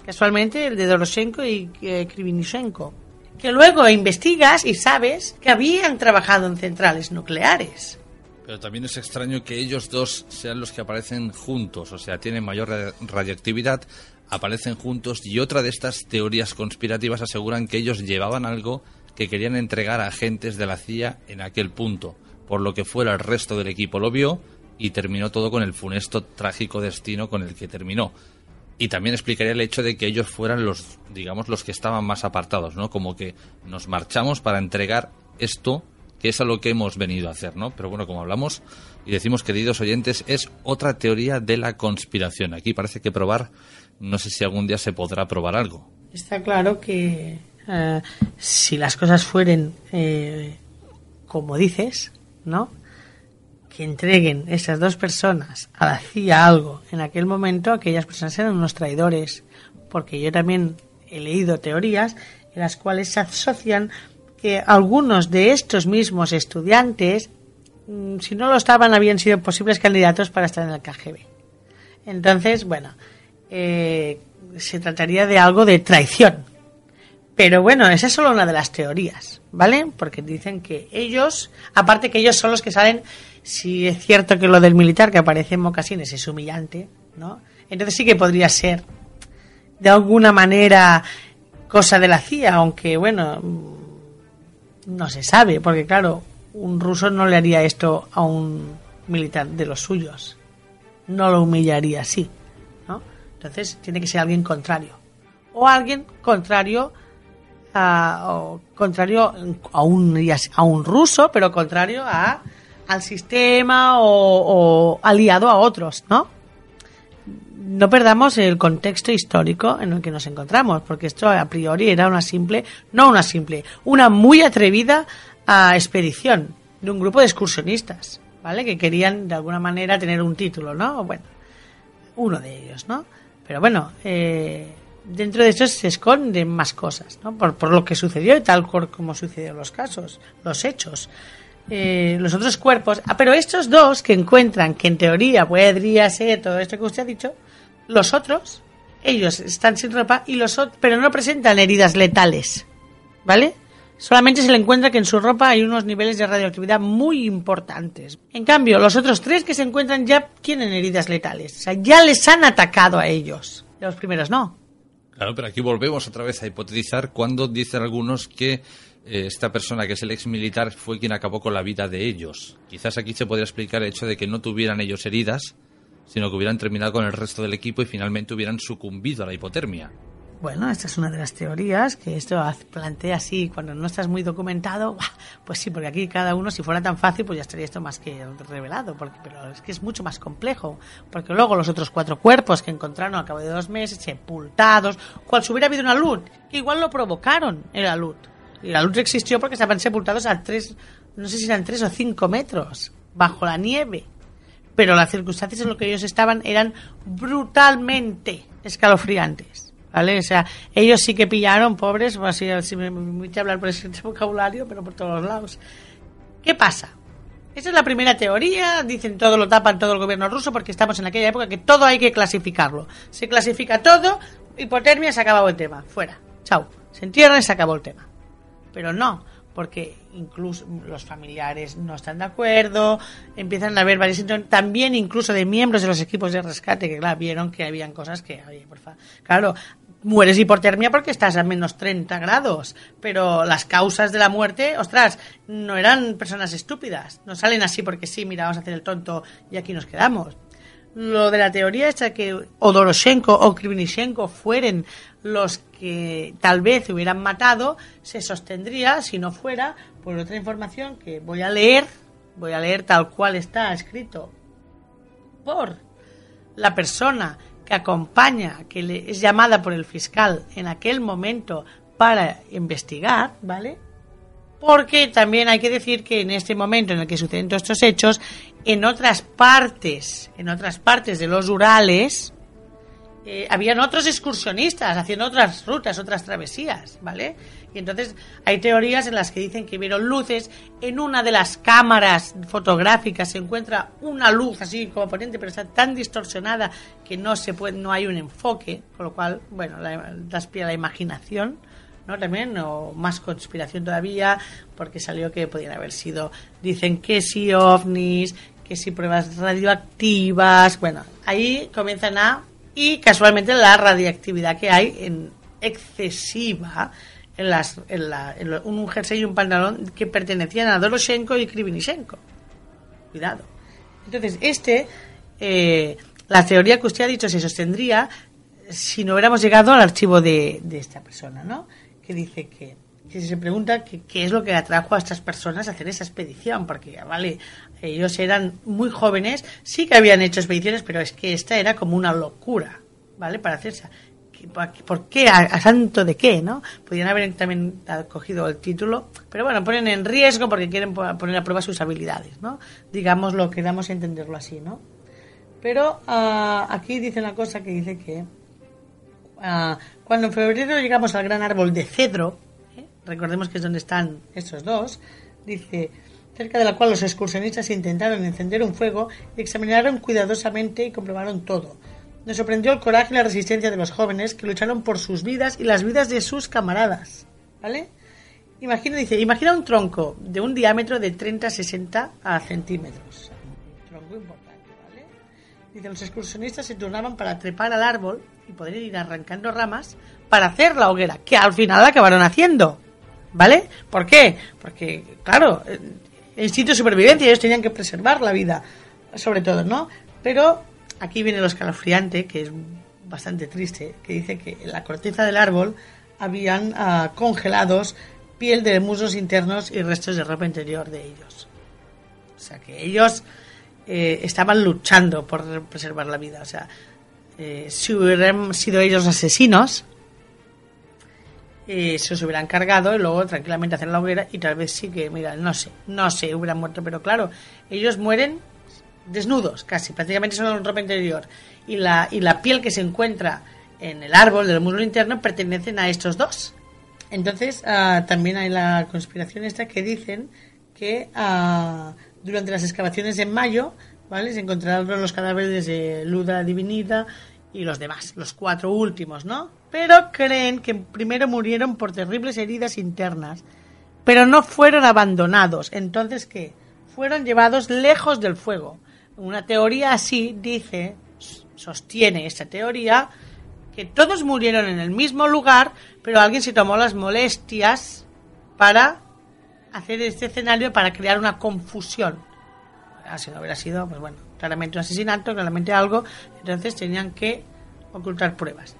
casualmente el de Doroshenko y eh, Krivinishenko, que luego investigas y sabes que habían trabajado en centrales nucleares. Pero también es extraño que ellos dos sean los que aparecen juntos, o sea, tienen mayor ra- radioactividad, aparecen juntos y otra de estas teorías conspirativas aseguran que ellos llevaban algo que querían entregar a agentes de la CIA en aquel punto, por lo que fuera el resto del equipo lo vio y terminó todo con el funesto trágico destino con el que terminó. Y también explicaría el hecho de que ellos fueran los, digamos, los que estaban más apartados, ¿no? Como que nos marchamos para entregar esto, que es a lo que hemos venido a hacer, ¿no? Pero bueno, como hablamos y decimos, queridos oyentes, es otra teoría de la conspiración. Aquí parece que probar, no sé si algún día se podrá probar algo. Está claro que eh, si las cosas fueren eh, como dices, ¿no? Entreguen esas dos personas a la CIA algo en aquel momento, aquellas personas eran unos traidores. Porque yo también he leído teorías en las cuales se asocian que algunos de estos mismos estudiantes, mm, si no lo estaban, habían sido posibles candidatos para estar en el KGB. Entonces, bueno, eh, se trataría de algo de traición. Pero bueno, esa es solo una de las teorías, ¿vale? Porque dicen que ellos, aparte que ellos son los que salen, si es cierto que lo del militar que aparece en Mocasines es humillante, ¿no? Entonces sí que podría ser, de alguna manera, cosa de la CIA, aunque bueno, mm, no se sabe, porque claro, un ruso no le haría esto a un militar de los suyos, no lo humillaría así, ¿no? Entonces tiene que ser alguien contrario, o alguien contrario a, o contrario a un, a un ruso, pero contrario a, al sistema o, o aliado a otros, ¿no? No perdamos el contexto histórico en el que nos encontramos, porque esto a priori era una simple, no una simple, una muy atrevida ah, expedición de un grupo de excursionistas, ¿vale? Que querían de alguna manera tener un título, ¿no? Bueno, uno de ellos, ¿no? Pero bueno, eh, dentro de eso se esconden más cosas, ¿no? Por, por lo que sucedió y tal como sucedieron los casos, los hechos. Eh, los otros cuerpos, ah, pero estos dos que encuentran que en teoría podría ser todo esto que usted ha dicho, los otros, ellos están sin ropa y los pero no presentan heridas letales, ¿vale? Solamente se le encuentra que en su ropa hay unos niveles de radioactividad muy importantes. En cambio, los otros tres que se encuentran ya tienen heridas letales. O sea, ya les han atacado a ellos. Los primeros no. Claro, pero aquí volvemos otra vez a hipotetizar cuando dicen algunos que esta persona, que es el ex militar, fue quien acabó con la vida de ellos. Quizás aquí se podría explicar el hecho de que no tuvieran ellos heridas, sino que hubieran terminado con el resto del equipo y finalmente hubieran sucumbido a la hipotermia. Bueno, esta es una de las teorías que esto plantea así cuando no estás muy documentado. Pues sí, porque aquí cada uno, si fuera tan fácil, pues ya estaría esto más que revelado. Porque, pero es que es mucho más complejo. Porque luego los otros cuatro cuerpos que encontraron al cabo de dos meses, sepultados, cual si hubiera habido una luz, que igual lo provocaron el alud. Y la luz existió porque estaban sepultados a tres, no sé si eran tres o cinco metros, bajo la nieve pero las circunstancias en las que ellos estaban eran brutalmente escalofriantes. ¿Vale? O sea, ellos sí que pillaron, pobres, o así, así me permite hablar por ese vocabulario, pero por todos lados. ¿Qué pasa? Esa es la primera teoría, dicen todo lo tapan todo el gobierno ruso porque estamos en aquella época que todo hay que clasificarlo. Se clasifica todo, hipotermia, se acabado el tema, fuera, chao. Se entierra y se acabó el tema. Pero no, porque incluso los familiares no están de acuerdo, empiezan a haber situaciones, también incluso de miembros de los equipos de rescate que claro, vieron que habían cosas que, oye, por favor, claro, mueres hipotermia porque estás a menos 30 grados, pero las causas de la muerte, ostras, no eran personas estúpidas, no salen así porque sí, mira, vamos a hacer el tonto y aquí nos quedamos. Lo de la teoría esta que o Doroshenko o Krivinishenko fueren los que tal vez hubieran matado, se sostendría si no fuera por otra información que voy a leer, voy a leer tal cual está escrito por la persona que acompaña, que es llamada por el fiscal en aquel momento para investigar, ¿vale? Porque también hay que decir que en este momento en el que suceden todos estos hechos, en otras partes, en otras partes de los Urales, eh, habían otros excursionistas haciendo otras rutas, otras travesías, ¿vale? Y entonces hay teorías en las que dicen que vieron luces. En una de las cámaras fotográficas se encuentra una luz así como potente, pero está tan distorsionada que no se puede, no hay un enfoque, con lo cual, bueno, la, das pie a la imaginación. ¿no? También, o más conspiración todavía, porque salió que podían haber sido, dicen que sí ovnis, que sí pruebas radioactivas, bueno, ahí comienzan a, y casualmente la radiactividad que hay en excesiva en, las, en, la, en lo- un jersey y un pantalón que pertenecían a Doroshenko y Krivinishenko. Cuidado. Entonces, este, eh, la teoría que usted ha dicho se sostendría si no hubiéramos llegado al archivo de, de esta persona, ¿no? Que dice que, que se pregunta qué es lo que atrajo a estas personas a hacer esa expedición, porque, ya vale, ellos eran muy jóvenes, sí que habían hecho expediciones, pero es que esta era como una locura, ¿vale? Para hacerse. ¿Qué- pa- ¿Por qué? ¿A, a santo de qué? ¿no? Podrían haber también cogido el título, pero bueno, ponen en riesgo porque quieren po- poner a prueba sus habilidades, ¿no? Digamos lo que damos a entenderlo así, ¿no? Pero ah, aquí dice una cosa que dice que ah, cuando en febrero llegamos al gran árbol de cedro, ¿eh? recordemos que es donde están estos dos, dice, cerca de la cual los excursionistas intentaron encender un fuego examinaron cuidadosamente y comprobaron todo. Nos sorprendió el coraje y la resistencia de los jóvenes que lucharon por sus vidas y las vidas de sus camaradas. ¿Vale? Imagina, dice, imagina un tronco de un diámetro de 30 a 60 a centímetros. Tronco importante, ¿vale? Dice, los excursionistas se turnaban para trepar al árbol y poder ir arrancando ramas para hacer la hoguera, que al final acabaron haciendo. ¿Vale? ¿Por qué? Porque, claro, eh, instinto de supervivencia, ellos tenían que preservar la vida, sobre todo, ¿no? Pero aquí viene lo escalofriante, que es bastante triste, que dice que en la corteza del árbol habían ah, congelados piel de muslos internos y restos de ropa interior de ellos. O sea que ellos eh, estaban luchando por preservar la vida. O sea, eh, si hubieran sido ellos asesinos, eh, se los hubieran cargado y luego tranquilamente hacer la hoguera y tal vez sí que, mira, no sé, no sé, hubieran muerto, pero claro, ellos mueren desnudos casi, prácticamente son ropa interior y la, y la piel que se encuentra en el árbol del muslo interno pertenecen a estos dos. Entonces, ah, también hay la conspiración esta que dicen que ah, durante las excavaciones en mayo, ¿vale? Se encontraron los cadáveres de Luda Divinida y los demás, los cuatro últimos, ¿no? Pero creen que primero murieron por terribles heridas internas, pero no fueron abandonados. Entonces, ¿qué? Fueron llevados lejos del fuego. Una teoría así dice, sostiene esta teoría, que todos murieron en el mismo lugar, pero alguien se tomó las molestias para hacer este escenario para crear una confusión. Ah, Si no hubiera sido, pues bueno, claramente un asesinato, claramente algo, entonces tenían que ocultar pruebas.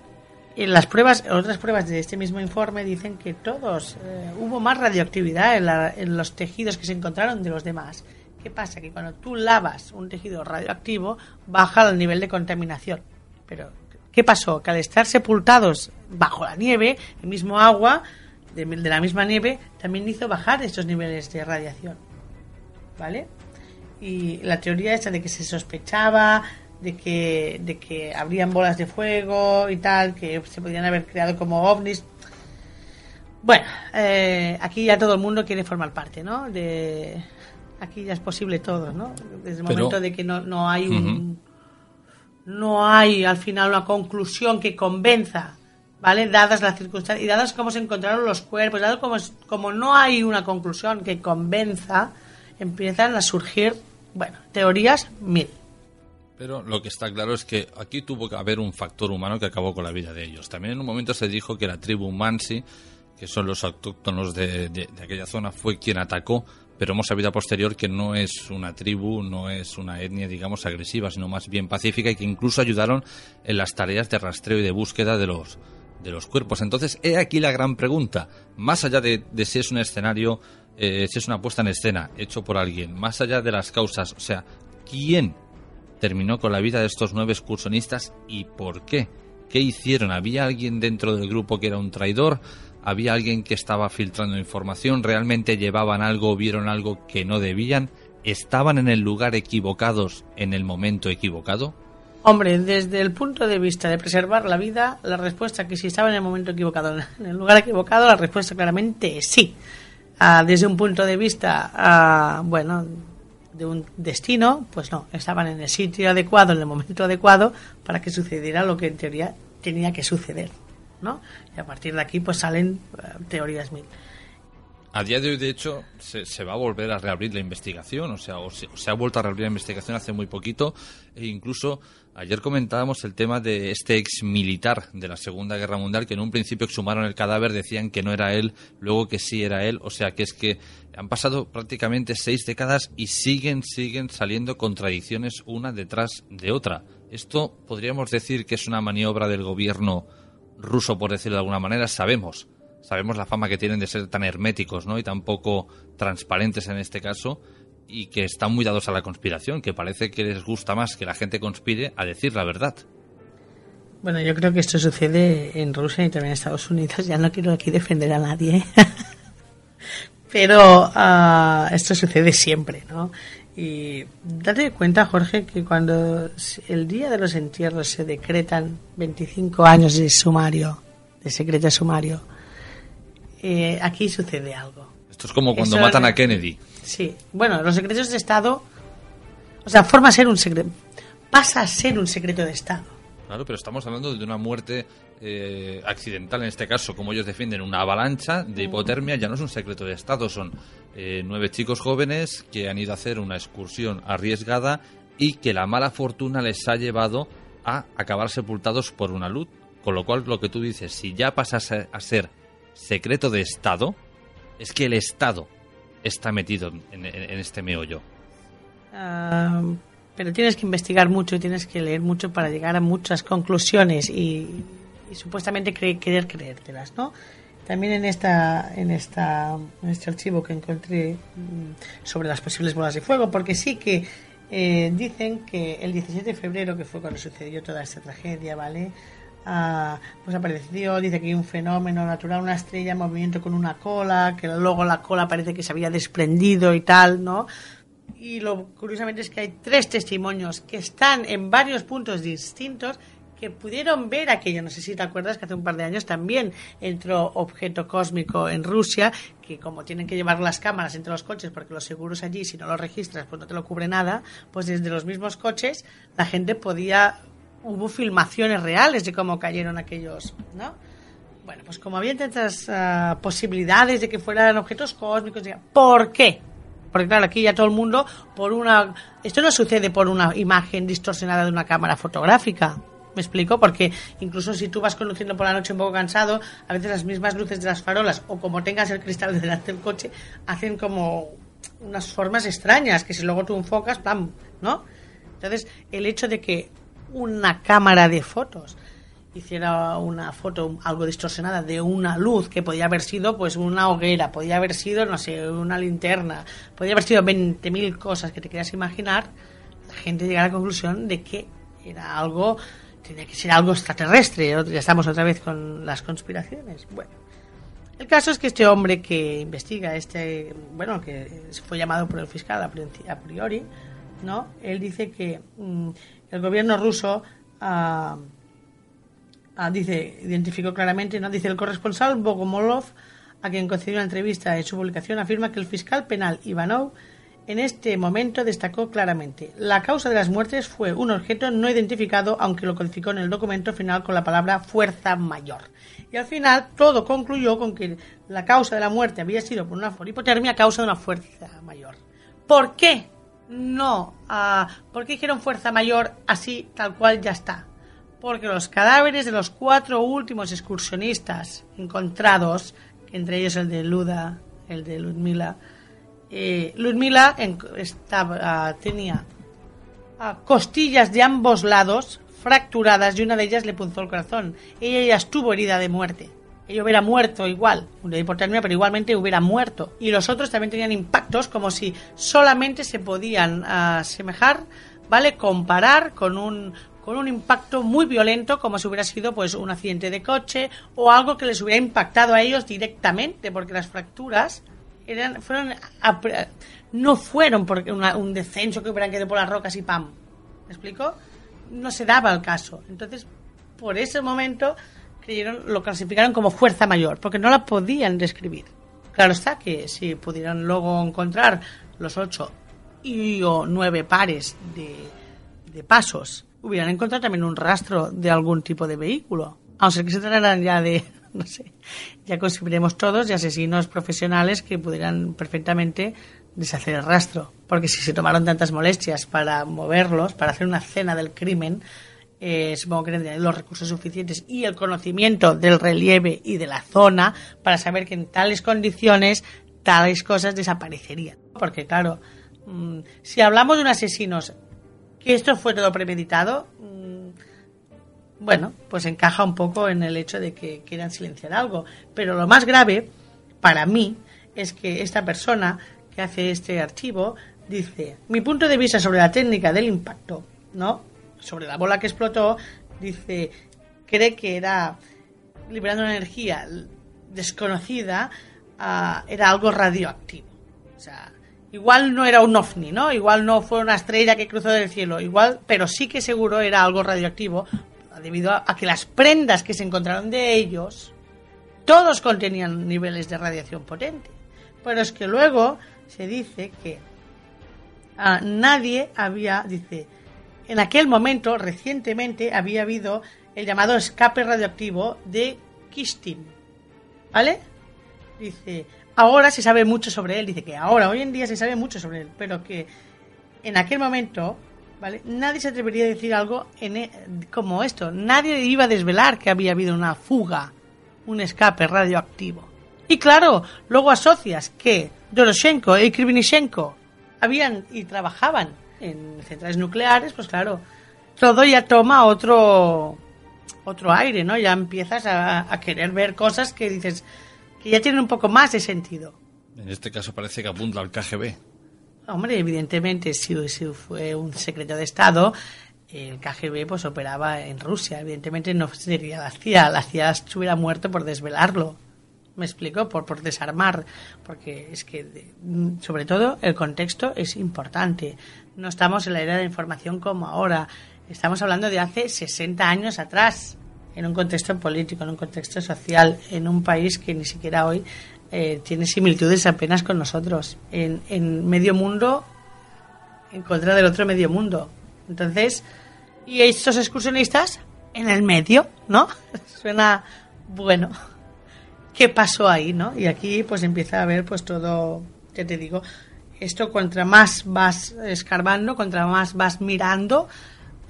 Y las pruebas, otras pruebas de este mismo informe dicen que todos, eh, hubo más radioactividad en, los tejidos que se encontraron de los demás. ¿Qué pasa? Que cuando tú lavas un tejido radioactivo, baja el nivel de contaminación. Pero, ¿qué pasó? Que al estar sepultados bajo la nieve, el mismo agua de, de la misma nieve también hizo bajar estos niveles de radiación. ¿Vale? Y la teoría esta de que se sospechaba de que, de que habrían bolas de fuego y tal, que se podían haber creado como ovnis. Bueno, eh, aquí ya todo el mundo quiere formar parte, ¿no? De, aquí ya es posible todo, ¿no? Desde el Pero- momento de que no, no hay un, no hay al final una conclusión que convenza, ¿vale? Dadas las circunstancias y dadas cómo se encontraron los cuerpos, dado como, como no hay una conclusión que convenza, empiezan a surgir, bueno, teorías mil. Pero lo que está claro es que aquí tuvo que haber un factor humano que acabó con la vida de ellos. También en un momento se dijo que la tribu Mansi, que son los autóctonos de, de- aquella zona, fue quien atacó, pero hemos sabido a posterior que no es una tribu, no es una etnia, digamos, agresiva, sino más bien pacífica y que incluso ayudaron en las tareas de rastreo y de búsqueda de los, de los cuerpos. Entonces, he aquí la gran pregunta. Más allá de si es un escenario, eh, si es una puesta en escena hecho por alguien, más allá de las causas, o sea, ¿quién terminó con la vida de estos nueve excursionistas y por qué. ¿Qué hicieron? ¿Había alguien dentro del grupo que era un traidor? ¿Había alguien que estaba filtrando información? ¿Realmente llevaban algo o vieron algo que no debían? ¿Estaban en el lugar equivocados en el momento equivocado? Hombre, desde el punto de vista de preservar la vida, la respuesta que si estaba en el momento equivocado, en el lugar equivocado, la respuesta claramente es sí. Ah, desde un punto de vista, ah, bueno, de un destino, pues no, estaban en el sitio adecuado, en el momento adecuado, para que sucediera lo que en teoría tenía que suceder, ¿no? Y a partir de aquí, pues salen eh, teorías mil. A día de hoy, de hecho, se, va a volver a reabrir la investigación, o sea, o se, o se ha vuelto a reabrir la investigación hace muy poquito, e incluso ayer comentábamos el tema de este ex militar de la Segunda Guerra Mundial, que en un principio exhumaron el cadáver, decían que no era él, luego que sí era él, o sea, que es que han pasado prácticamente seis décadas y siguen, siguen saliendo contradicciones una detrás de otra. Esto podríamos decir que es una maniobra del gobierno ruso, por decirlo de alguna manera, sabemos sabemos la fama que tienen de ser tan herméticos ¿no? y tan poco transparentes en este caso y que están muy dados a la conspiración, que parece que les gusta más que la gente conspire a decir la verdad. Bueno, yo creo que esto sucede en Rusia y también en Estados Unidos. Ya no quiero aquí defender a nadie, pero ah, esto sucede siempre, ¿no? Y date cuenta, Jorge, que cuando el día de los entierros se decretan 25 años de sumario, de secreto sumario, eh, aquí sucede algo. Esto es como cuando Eso- matan a Kennedy. Sí, bueno, los secretos de Estado, o sea, forma ser un secreto, pasa a ser un secreto de Estado. Claro, pero estamos hablando de una muerte eh, accidental en este caso, como ellos defienden, una avalancha de hipotermia, ya no es un secreto de Estado, son eh, nueve chicos jóvenes que han ido a hacer una excursión arriesgada y que la mala fortuna les ha llevado a acabar sepultados por una luz. Con lo cual, lo que tú dices, si ya pasas a ser secreto de Estado, es que el Estado está metido en, este meollo. Ah, pero tienes que investigar mucho y tienes que leer mucho para llegar a muchas conclusiones y, supuestamente cre- querer creértelas, ¿no? También en esta, en esta, este archivo que encontré mm, sobre las posibles bolas de fuego, porque sí que eh, dicen que el 17 de febrero, que fue cuando sucedió toda esta tragedia, ¿vale? Pues apareció, dice que hay un fenómeno natural, una estrella en movimiento con una cola, que luego la cola parece que se había desprendido y tal, ¿no? Y lo curiosamente es que hay tres testimonios que están en varios puntos distintos que pudieron ver aquello. No sé si te acuerdas que hace un par de años también entró objeto cósmico en Rusia, que como tienen que llevar las cámaras entre los coches, porque los seguros allí, si no los registras, pues no te lo cubre nada, pues desde los mismos coches la gente podía... Hubo filmaciones reales de cómo cayeron aquellos, ¿no? Bueno, pues como había tantas ah, posibilidades de que fueran objetos cósmicos, ¿por qué? Porque claro, aquí ya todo el mundo, por una... Esto no sucede por una imagen distorsionada de una cámara fotográfica. ¿Me explico? Porque incluso si tú vas conduciendo por la noche un poco cansado, a veces las mismas luces de las farolas o como tengas el cristal delante del coche, hacen como unas formas extrañas que si luego tú enfocas, ¡pam! ¿no? Entonces, el hecho de que una cámara de fotos hiciera una foto algo distorsionada de una luz que podía haber sido pues una hoguera, podía haber sido, no sé, una linterna, podía haber sido 20.000 cosas que te quieras imaginar, la gente llega a la conclusión de que era algo, tenía que ser algo extraterrestre, ya estamos otra vez con las conspiraciones. Bueno, el caso es que este hombre que investiga, este, bueno, que fue llamado por el fiscal a priori, ¿no? Él dice que mm, el gobierno ruso ah, ah, dice, identificó claramente, ¿no? Dice el corresponsal Bogomolov, a quien concedió una entrevista en su publicación, afirma que el fiscal penal Ivanov en este momento destacó claramente la causa de las muertes fue un objeto no identificado, aunque lo codificó en el documento final con la palabra fuerza mayor. Y al final todo concluyó con que la causa de la muerte había sido por una hipotermia a causa de una fuerza mayor. ¿Por qué? No. ah, ¿Por qué dijeron fuerza mayor así, tal cual ya está? Porque los cadáveres de los cuatro últimos excursionistas encontrados, entre ellos el de Luda, el de Ludmila, eh, Ludmila en- estaba, tenía costillas de ambos lados fracturadas y una de ellas le punzó el corazón. Ella ya estuvo herida de muerte. Ella hubiera muerto igual, pero igualmente hubiera muerto. Y los otros también tenían impactos como si solamente se podían ah, asemejar ¿vale? Comparar con un con un impacto muy violento como si hubiera sido pues un accidente de coche o algo que les hubiera impactado a ellos directamente porque las fracturas eran fueron no fueron porque una- un descenso que hubieran quedado por las rocas y pam ¿me explico? no se daba el caso entonces por ese momento lo clasificaron como fuerza mayor porque no la podían describir. Claro está que si pudieran luego encontrar los ocho y o nueve pares de, de pasos hubieran encontrado también un rastro de algún tipo de vehículo. Aun ser que se trataran ya de no sé ya conseguiremos todos de asesinos profesionales que pudieran perfectamente deshacer el rastro. Porque si se tomaron tantas molestias para moverlos para hacer una escena del crimen eh, supongo que tendrían los recursos suficientes y el conocimiento del relieve y de la zona para saber que en tales condiciones tales cosas desaparecerían. Porque claro, mm, si hablamos de un asesinos que esto fue todo premeditado, mm, bueno, pues encaja un poco en el hecho de que quieran silenciar algo. Pero lo más grave, para mí, es que esta persona que hace este archivo dice, mi punto de vista sobre la técnica del impacto, ¿no? Sobre la bola que explotó, dice, cree que era liberando una energía desconocida, ah, era algo radioactivo. O sea, igual no era un ovni, ¿no? Igual no fue una estrella que cruzó del cielo, igual, pero sí que seguro era algo radioactivo, debido a, a que las prendas que se encontraron de ellos, todos contenían niveles de radiación potente. Pero es que luego se dice que ah, nadie había, dice, en aquel momento, recientemente, había habido el llamado escape radioactivo de Kistin. ¿Vale? Dice, ahora se sabe mucho sobre él. Dice que ahora, hoy en día se sabe mucho sobre él, pero que en aquel momento, ¿vale? Nadie se atrevería a decir algo en e- como esto. Nadie iba a desvelar que había habido una fuga, un escape radioactivo. Y claro, luego asocias que Doroshenko y Krivinishenko habían y trabajaban en centrales nucleares, pues claro, todo ya toma otro otro aire, ¿no? Ya empiezas a, a querer ver cosas que dices que ya tienen un poco más de sentido. En este caso parece que apunta al KGB. Hombre, evidentemente, si, si fue un secreto de Estado, el KGB pues operaba en Rusia. Evidentemente no sería la CIA. La CIA estuviera muerto por desvelarlo. ¿Me explico? Por, por desarmar. Porque es que, de- sobre todo, el contexto es importante. No estamos en la era de la información como ahora. Estamos hablando de hace 60 años atrás, en un contexto político, en un contexto social, en un país que ni siquiera hoy eh, tiene similitudes apenas con nosotros. En, en medio mundo, en contra del otro medio mundo. Entonces, y estos excursionistas en el medio, ¿no? Suena bueno. ¿Qué pasó ahí, no? Y aquí pues empieza a ver pues todo, ya te digo, esto contra más vas escarbando, contra más vas mirando,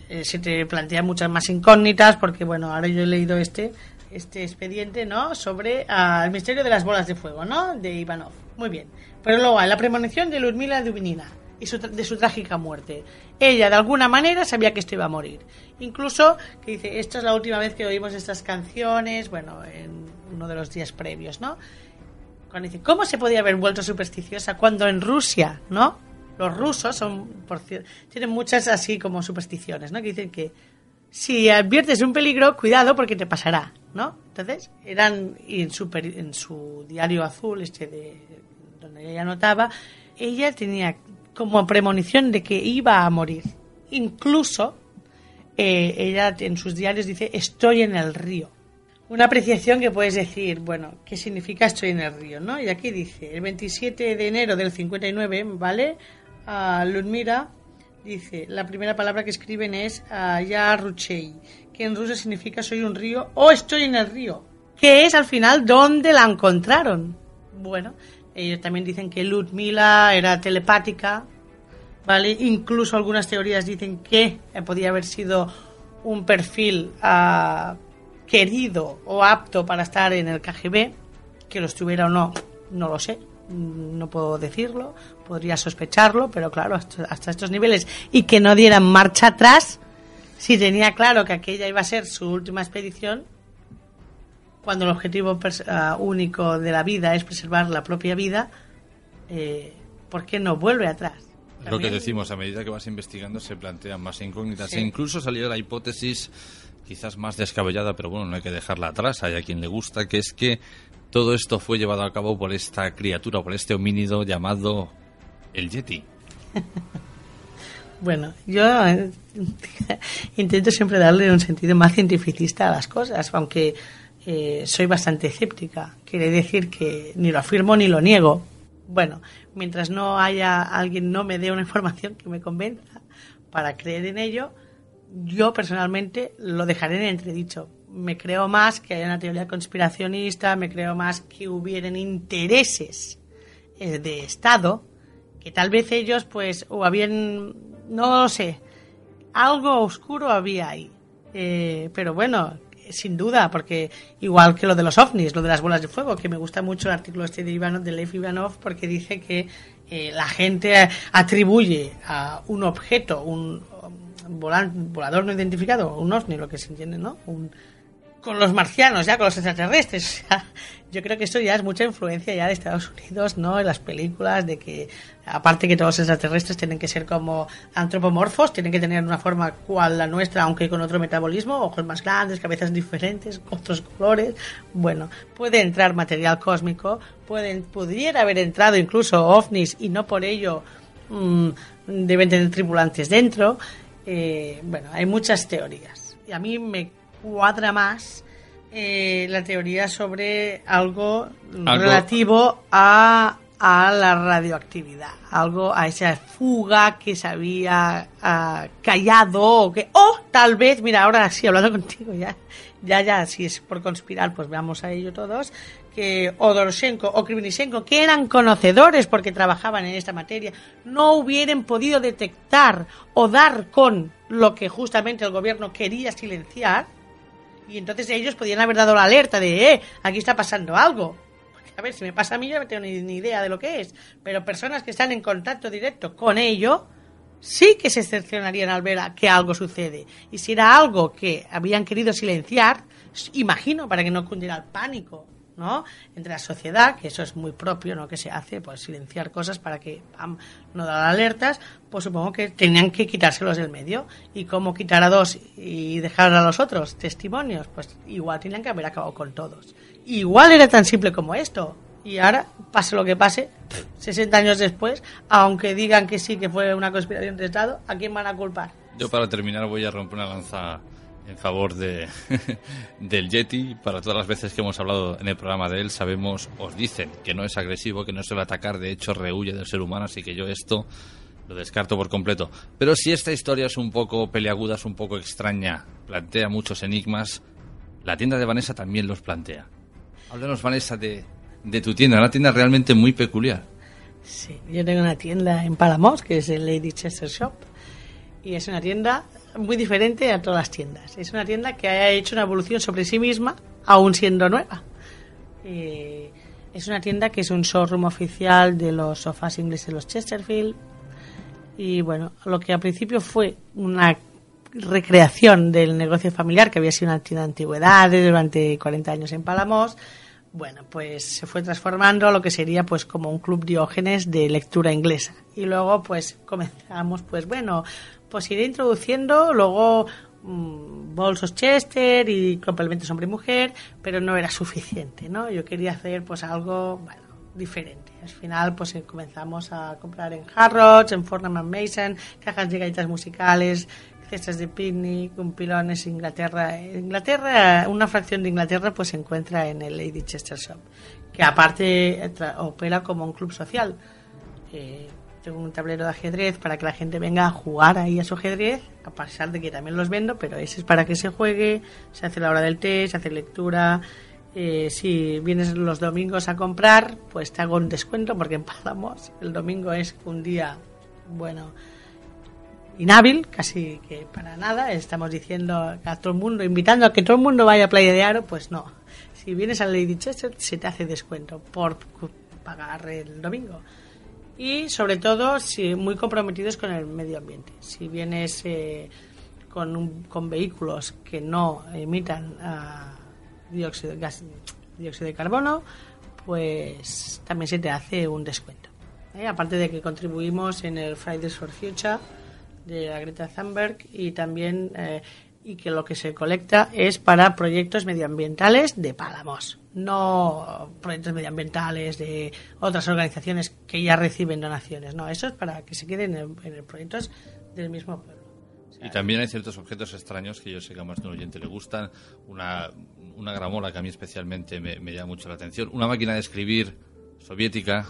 eh, se te plantean muchas más incógnitas porque bueno, ahora yo he leído este este expediente, ¿no? Sobre ah, el misterio de las bolas de fuego, ¿no? De Ivanov. Muy bien. Pero luego la premonición de Ludmila Dubinina y su, de su trágica muerte. Ella, de alguna manera, sabía que esto iba a morir. Incluso, que dice, esta es la última vez que oímos estas canciones, bueno, en uno de los días previos, ¿no? Cuando dice, ¿cómo se podía haber vuelto supersticiosa cuando en Rusia, ¿no? Los rusos son, por tienen muchas así como supersticiones, ¿no? Que dicen que si adviertes un peligro, cuidado porque te pasará, ¿no? Entonces, eran, y en su, en su diario azul, este de, donde ella anotaba, ella tenía como premonición de que iba a morir. Incluso, eh, ella en sus diarios dice, estoy en el río. Una apreciación que puedes decir, bueno, ¿qué significa estoy en el río? ¿no? Y aquí dice, el 27 de enero del 59, ¿vale? A Ludmira dice, la primera palabra que escriben es Ya Ruchei, que en ruso significa soy un río o estoy en el río, que es al final donde la encontraron. Bueno, ellos también dicen que Ludmila era telepática, ¿vale? Incluso algunas teorías dicen que podía haber sido un perfil ah, querido o apto para estar en el KGB, que lo estuviera o no, no lo sé, mm, no puedo decirlo, podría sospecharlo, pero claro, hasta, hasta estos niveles, y que no dieran marcha atrás, si tenía claro que aquella iba a ser su última expedición, cuando el objetivo ah, único de la vida es preservar la propia vida, eh, ¿por qué no vuelve atrás? Lo que decimos, a medida que vas investigando se plantean más incógnitas Sí. e incluso salió la hipótesis quizás más descabellada, pero bueno, no hay que dejarla atrás, hay a quien le gusta, que es que todo esto fue llevado a cabo por esta criatura, por este homínido llamado el Yeti. Bueno, yo eh, intento siempre darle un sentido más cientificista a las cosas, aunque eh, soy bastante escéptica. Quiere decir que ni lo afirmo ni lo niego. Bueno, mientras no haya alguien no me dé una información que me convenza para creer en ello, yo personalmente lo dejaré en entredicho. Me creo más que haya una teoría conspiracionista, me creo más que hubieran intereses eh, de Estado que tal vez ellos pues o habían no lo sé algo oscuro había ahí Eh, pero bueno sin duda porque igual que lo de los ovnis lo de las bolas de fuego que me gusta mucho el artículo este de Ivanov de Leif Ivanov porque dice que eh, la gente atribuye a un objeto un, volador no identificado un ovni lo que se entiende no con los marcianos, ya con los extraterrestres. Yo creo que esto ya es mucha influencia ya de Estados Unidos, ¿no? En las películas, de que, aparte que todos los extraterrestres tienen que ser como antropomorfos, tienen que tener una forma cual la nuestra, aunque con otro metabolismo, ojos más grandes, cabezas diferentes, otros colores. Bueno, puede entrar material cósmico, pueden, pudiera haber entrado incluso ovnis y no por ello mm, deben tener tripulantes dentro. Eh, bueno, hay muchas teorías. Y a mí me cuadra más eh, la teoría sobre algo, Algo- relativo a, a la radioactividad, algo a esa fuga que se había ah, callado o que, o tal vez, mira, ahora sí, hablando contigo ya, ya, ya, si es por conspirar, pues veamos a ello todos, que Odoroshenko o Krivnichenko, que eran conocedores porque trabajaban en esta materia, no hubieran podido detectar o dar con lo que justamente el gobierno quería silenciar, y entonces ellos podían haber dado la alerta de, eh, aquí está pasando algo. A ver, si me pasa a mí yo no tengo ni, ni idea de lo que es. Pero personas que están en contacto directo con ello, sí que se excepcionarían al ver a- que algo sucede. Y si era algo que habían querido silenciar, imagino, para que no cundiera el pánico, Entre la sociedad, que eso es muy propio, ¿no? Que se hace, pues silenciar cosas para que no dar alertas, pues supongo que tenían que quitárselos del medio. ¿Y cómo quitar a dos y dejar a los otros testimonios? Pues igual tenían que haber acabado con todos. Igual era tan simple como esto. Y ahora, pase lo que pase, 60 años después, aunque digan que sí que fue una conspiración de Estado, ¿a quién van a culpar? Yo para terminar voy a romper una lanza en favor de del Yeti. Para todas las veces que hemos hablado en el programa de él, sabemos, os dicen que no es agresivo, que no suele atacar, de hecho rehuye del ser humano, así que yo esto lo descarto por completo. Pero si esta historia es un poco peleaguda, es un poco extraña, plantea muchos enigmas, la tienda de Vanessa también los plantea. Háblanos, Vanessa, de, de tu tienda, una tienda realmente muy peculiar. Sí, yo tengo una tienda en Palamos, que es el Lady Chester Shop, y es una tienda muy diferente a todas las tiendas. Es una tienda que ha hecho una evolución sobre sí misma, aún siendo nueva. Eh, es una tienda que es un showroom oficial de los sofás ingleses de los Chesterfield. Y bueno, lo que al principio fue una recreación del negocio familiar, que había sido una tienda de antigüedades durante 40 años en Palamos, bueno, pues se fue transformando a lo que sería pues como un club diógenes de lectura inglesa. Y luego pues comenzamos pues bueno, pues ir introduciendo luego mm, bolsos Chester y complementos hombre y mujer, pero no era suficiente, ¿no? Yo quería hacer pues algo, bueno, diferente. Al final pues eh, comenzamos a comprar en Harrods, en Fortnum Mason, cajas de galletas musicales, cestas de picnic, un pilones Inglaterra. Inglaterra, una fracción de Inglaterra pues se encuentra en el Lady Chester Shop, que aparte eh, opera como un club social. Eh, tengo un tablero de ajedrez para que la gente venga a jugar ahí a su ajedrez, a pesar de que también los vendo, pero ese es para que se juegue, se hace la hora del té, se hace lectura. Eh, si vienes los domingos a comprar, pues te hago un descuento porque en Palamos el domingo es un día, bueno, inhábil, casi que para nada. Estamos diciendo a todo el mundo, invitando a que todo el mundo vaya a Playa de Aro, pues no. Si vienes al Lady Chester, se te hace descuento por pagar el domingo. Y sobre todo, si muy comprometidos con el medio ambiente. Si vienes eh, con, un- con vehículos que no emitan ah, dióxido, gas- dióxido de carbono, pues también se te hace un descuento. ¿eh? aparte de que contribuimos en el Fridays for Future de la Greta Thunberg y también eh, y que lo que se colecta es para proyectos medioambientales de Pálamos, no proyectos medioambientales de otras organizaciones que ya reciben donaciones, no, eso es para que se queden en, en el proyectos del mismo pueblo. O sea, Y también hay ciertos objetos extraños que yo sé que a más de un oyente le gustan. Una, una gramola que a mí especialmente me, me llama mucho la atención. Una máquina de escribir soviética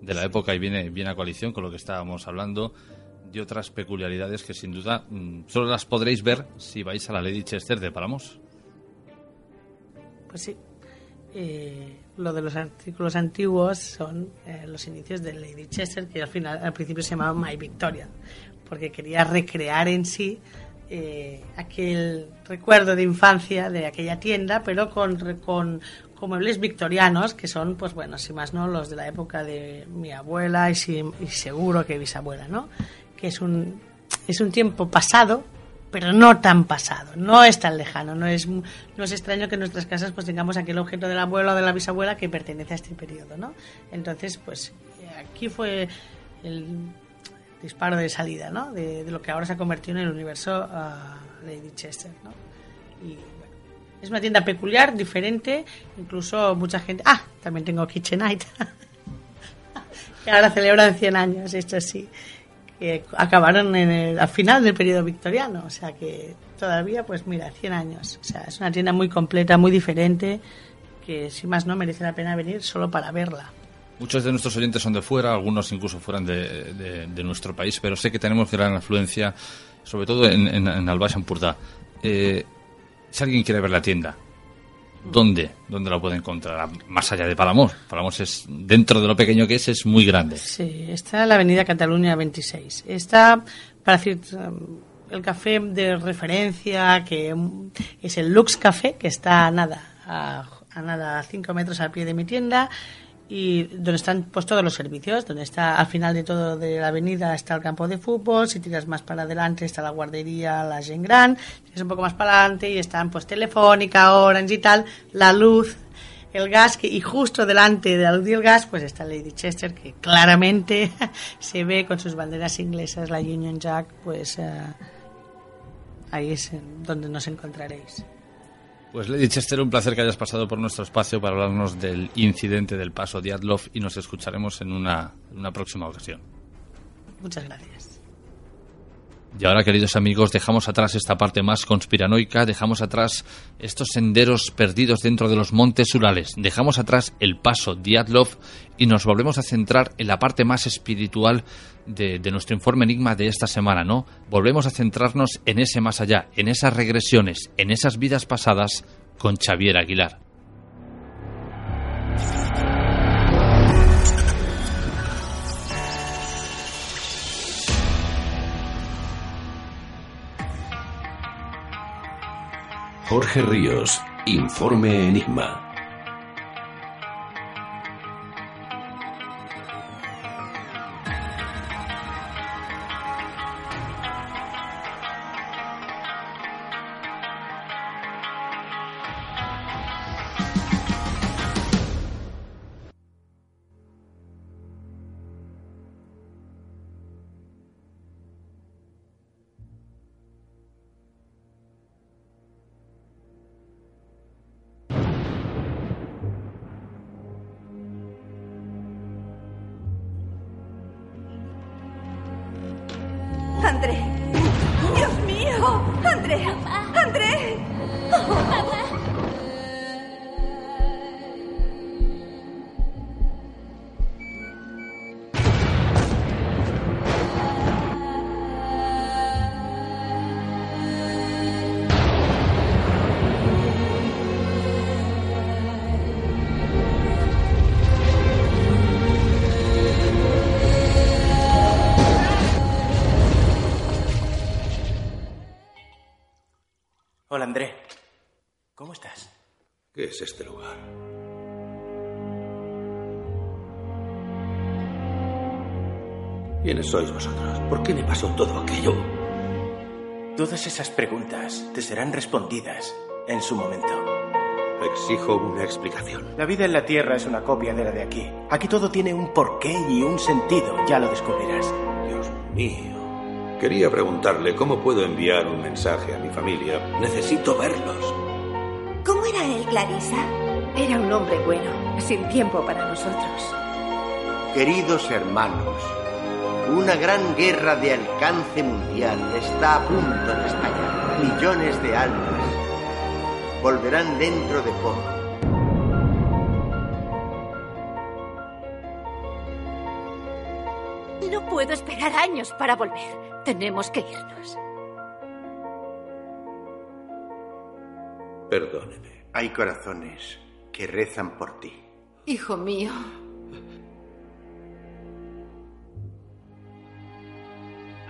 de la época y viene, viene a coalición con lo que estábamos hablando. Y otras peculiaridades que sin duda mm, solo las podréis ver si vais a la Lady Chester de Palamos. Pues sí. Eh, lo de los artículos antiguos son eh, los inicios de Lady Chester, que al final, al principio se llamaba My Victoria, porque quería recrear en sí eh, aquel recuerdo de infancia de aquella tienda, pero con, con, con muebles victorianos, que son, pues bueno, si más no, los de la época de mi abuela y, si- y seguro que bisabuela, ¿no? Es un, es un tiempo pasado, pero no tan pasado, no es tan lejano, no es, no es extraño que en nuestras casas pues tengamos aquel objeto de la abuela o de la bisabuela que pertenece a este periodo, ¿no? Entonces, pues aquí fue el disparo de salida, ¿no? De, de lo que ahora se ha convertido en el universo ah, Lady Chester, ¿no? Y es una tienda peculiar, diferente, incluso mucha gente... Ah, también tengo KitchenAid, que ahora celebran 100 años, esto sí, que acabaron en el, al final del periodo victoriano, o sea que todavía, pues mira, 100 años, o sea, es una tienda muy completa, muy diferente, que si más no merece la pena venir solo para verla. Muchos de nuestros oyentes son de fuera, algunos incluso fueran de, nuestro país, pero sé que tenemos gran afluencia, sobre todo en, en, en. Eh, si alguien quiere ver la tienda, ¿dónde? ¿Dónde la puede encontrar? Más allá de Palamós. Palamós es, dentro de lo pequeño que es, es muy grande. Sí, está la avenida Cataluña 26. Está, para decir, um, el café de referencia, que um, es el Lux Café, que está a nada, a, a nada, a 5 metros al pie de mi tienda, y donde están pues todos los servicios, donde está al final de todo de la avenida está el campo de fútbol, si tiras más para adelante está la guardería, la Gen Gran, si tiras un poco más para adelante y están pues Telefónica, Orange y tal, la luz, el gas que, y justo delante de la luz y el gas pues está Lady Chester que claramente se ve con sus banderas inglesas la Union Jack pues eh, ahí es donde nos encontraréis Pues Lady Chester, un placer que hayas pasado por nuestro espacio para hablarnos del incidente del paso Diatlov y nos escucharemos en una, en una próxima ocasión. muchas gracias Y ahora, queridos amigos, dejamos atrás esta parte más conspiranoica, dejamos atrás estos senderos perdidos dentro de los montes Urales, dejamos atrás el paso Diatlov y nos volvemos a centrar en la parte más espiritual de, nuestro informe Enigma de esta semana, ¿no? Volvemos a centrarnos en ese más allá, en esas regresiones, en esas vidas pasadas con Xavier Aguilar. Jorge Ríos, Informe Enigma. Sois vosotros? ¿Por qué me pasó todo aquello? Todas esas preguntas te serán respondidas en su momento. Exijo una explicación. La vida en la Tierra es una copia de la de aquí. Aquí todo tiene un porqué y un sentido. Ya lo descubrirás. Dios mío. Quería preguntarle cómo puedo enviar un mensaje a mi familia. Necesito verlos. ¿Cómo era él, Clarisa? Era un hombre bueno, sin tiempo para nosotros. Queridos hermanos, una gran guerra de alcance mundial está a punto de estallar. Millones de almas volverán dentro de poco. No puedo esperar años para volver. Tenemos que irnos. Perdóneme. Hay corazones que rezan por ti. Hijo mío.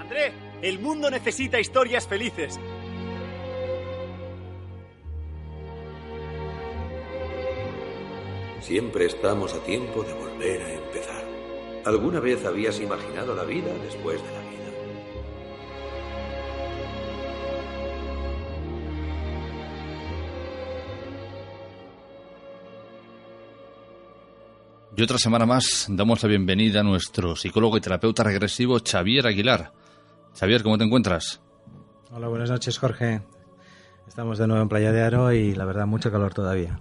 André, el mundo necesita historias felices. Siempre estamos a tiempo de volver a empezar. ¿Alguna vez habías imaginado la vida después de la vida? Y otra semana más damos la bienvenida a nuestro psicólogo y terapeuta regresivo Xavier Aguilar. Xavier, ¿cómo te encuentras? Hola, buenas noches, Jorge. Estamos de nuevo en Playa de Aro y la verdad mucho calor todavía.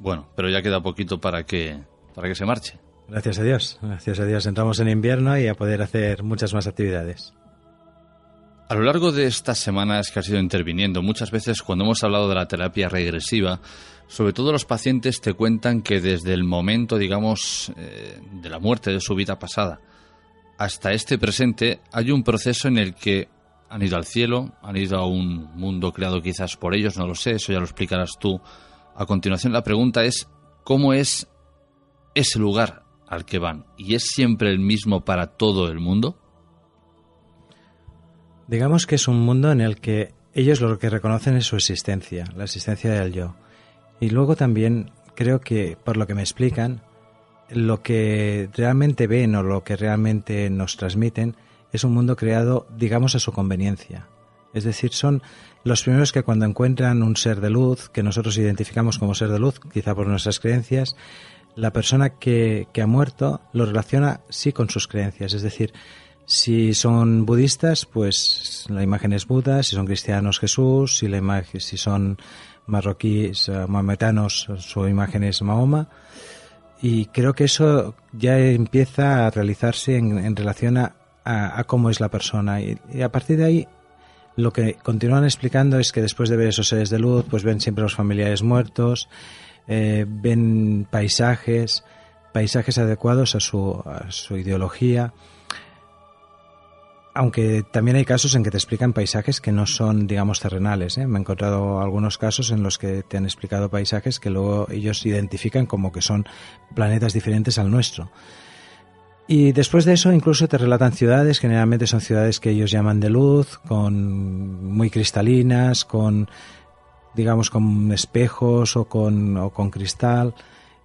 Bueno, pero ya queda poquito para que para que se marche. Gracias a Dios, gracias a Dios entramos en invierno y a poder hacer muchas más actividades. A lo largo de estas semanas que has ido interviniendo, muchas veces cuando hemos hablado de la terapia regresiva, sobre todo los pacientes te cuentan que desde el momento, digamos, eh, de la muerte de su vida pasada hasta este presente hay un proceso en el que han ido al cielo, han ido a un mundo creado quizás por ellos, no lo sé, eso ya lo explicarás tú. A continuación la pregunta es, ¿cómo es ese lugar al que van? ¿Y es siempre el mismo para todo el mundo? Digamos que es un mundo en el que ellos lo que reconocen es su existencia, la existencia del yo. Y luego también creo que, por lo que me explican, lo que realmente ven o lo que realmente nos transmiten es un mundo creado, digamos, a su conveniencia. Es decir, son los primeros que cuando encuentran un ser de luz, que nosotros identificamos como ser de luz, quizá por nuestras creencias, la persona que, ha muerto lo relaciona sí con sus creencias. Es decir, si son budistas, pues la imagen es Buda, si son cristianos Jesús, si, la imagen, si son marroquíes, uh, maometanos, su imagen es Mahoma. Y creo que eso ya empieza a realizarse en, en relación a, a, a, cómo es la persona. Y, y, a partir de ahí, lo que continúan explicando es que después de ver esos seres de luz, pues ven siempre los familiares muertos, eh, ven paisajes, paisajes adecuados a su, a su ideología aunque también hay casos en que te explican paisajes que no son, digamos, terrenales. ¿eh? Me he encontrado algunos casos en los que te han explicado paisajes que luego ellos identifican como que son planetas diferentes al nuestro. Y después de eso incluso te relatan ciudades, generalmente son ciudades que ellos llaman de luz, con muy cristalinas, con digamos con espejos o con, o con cristal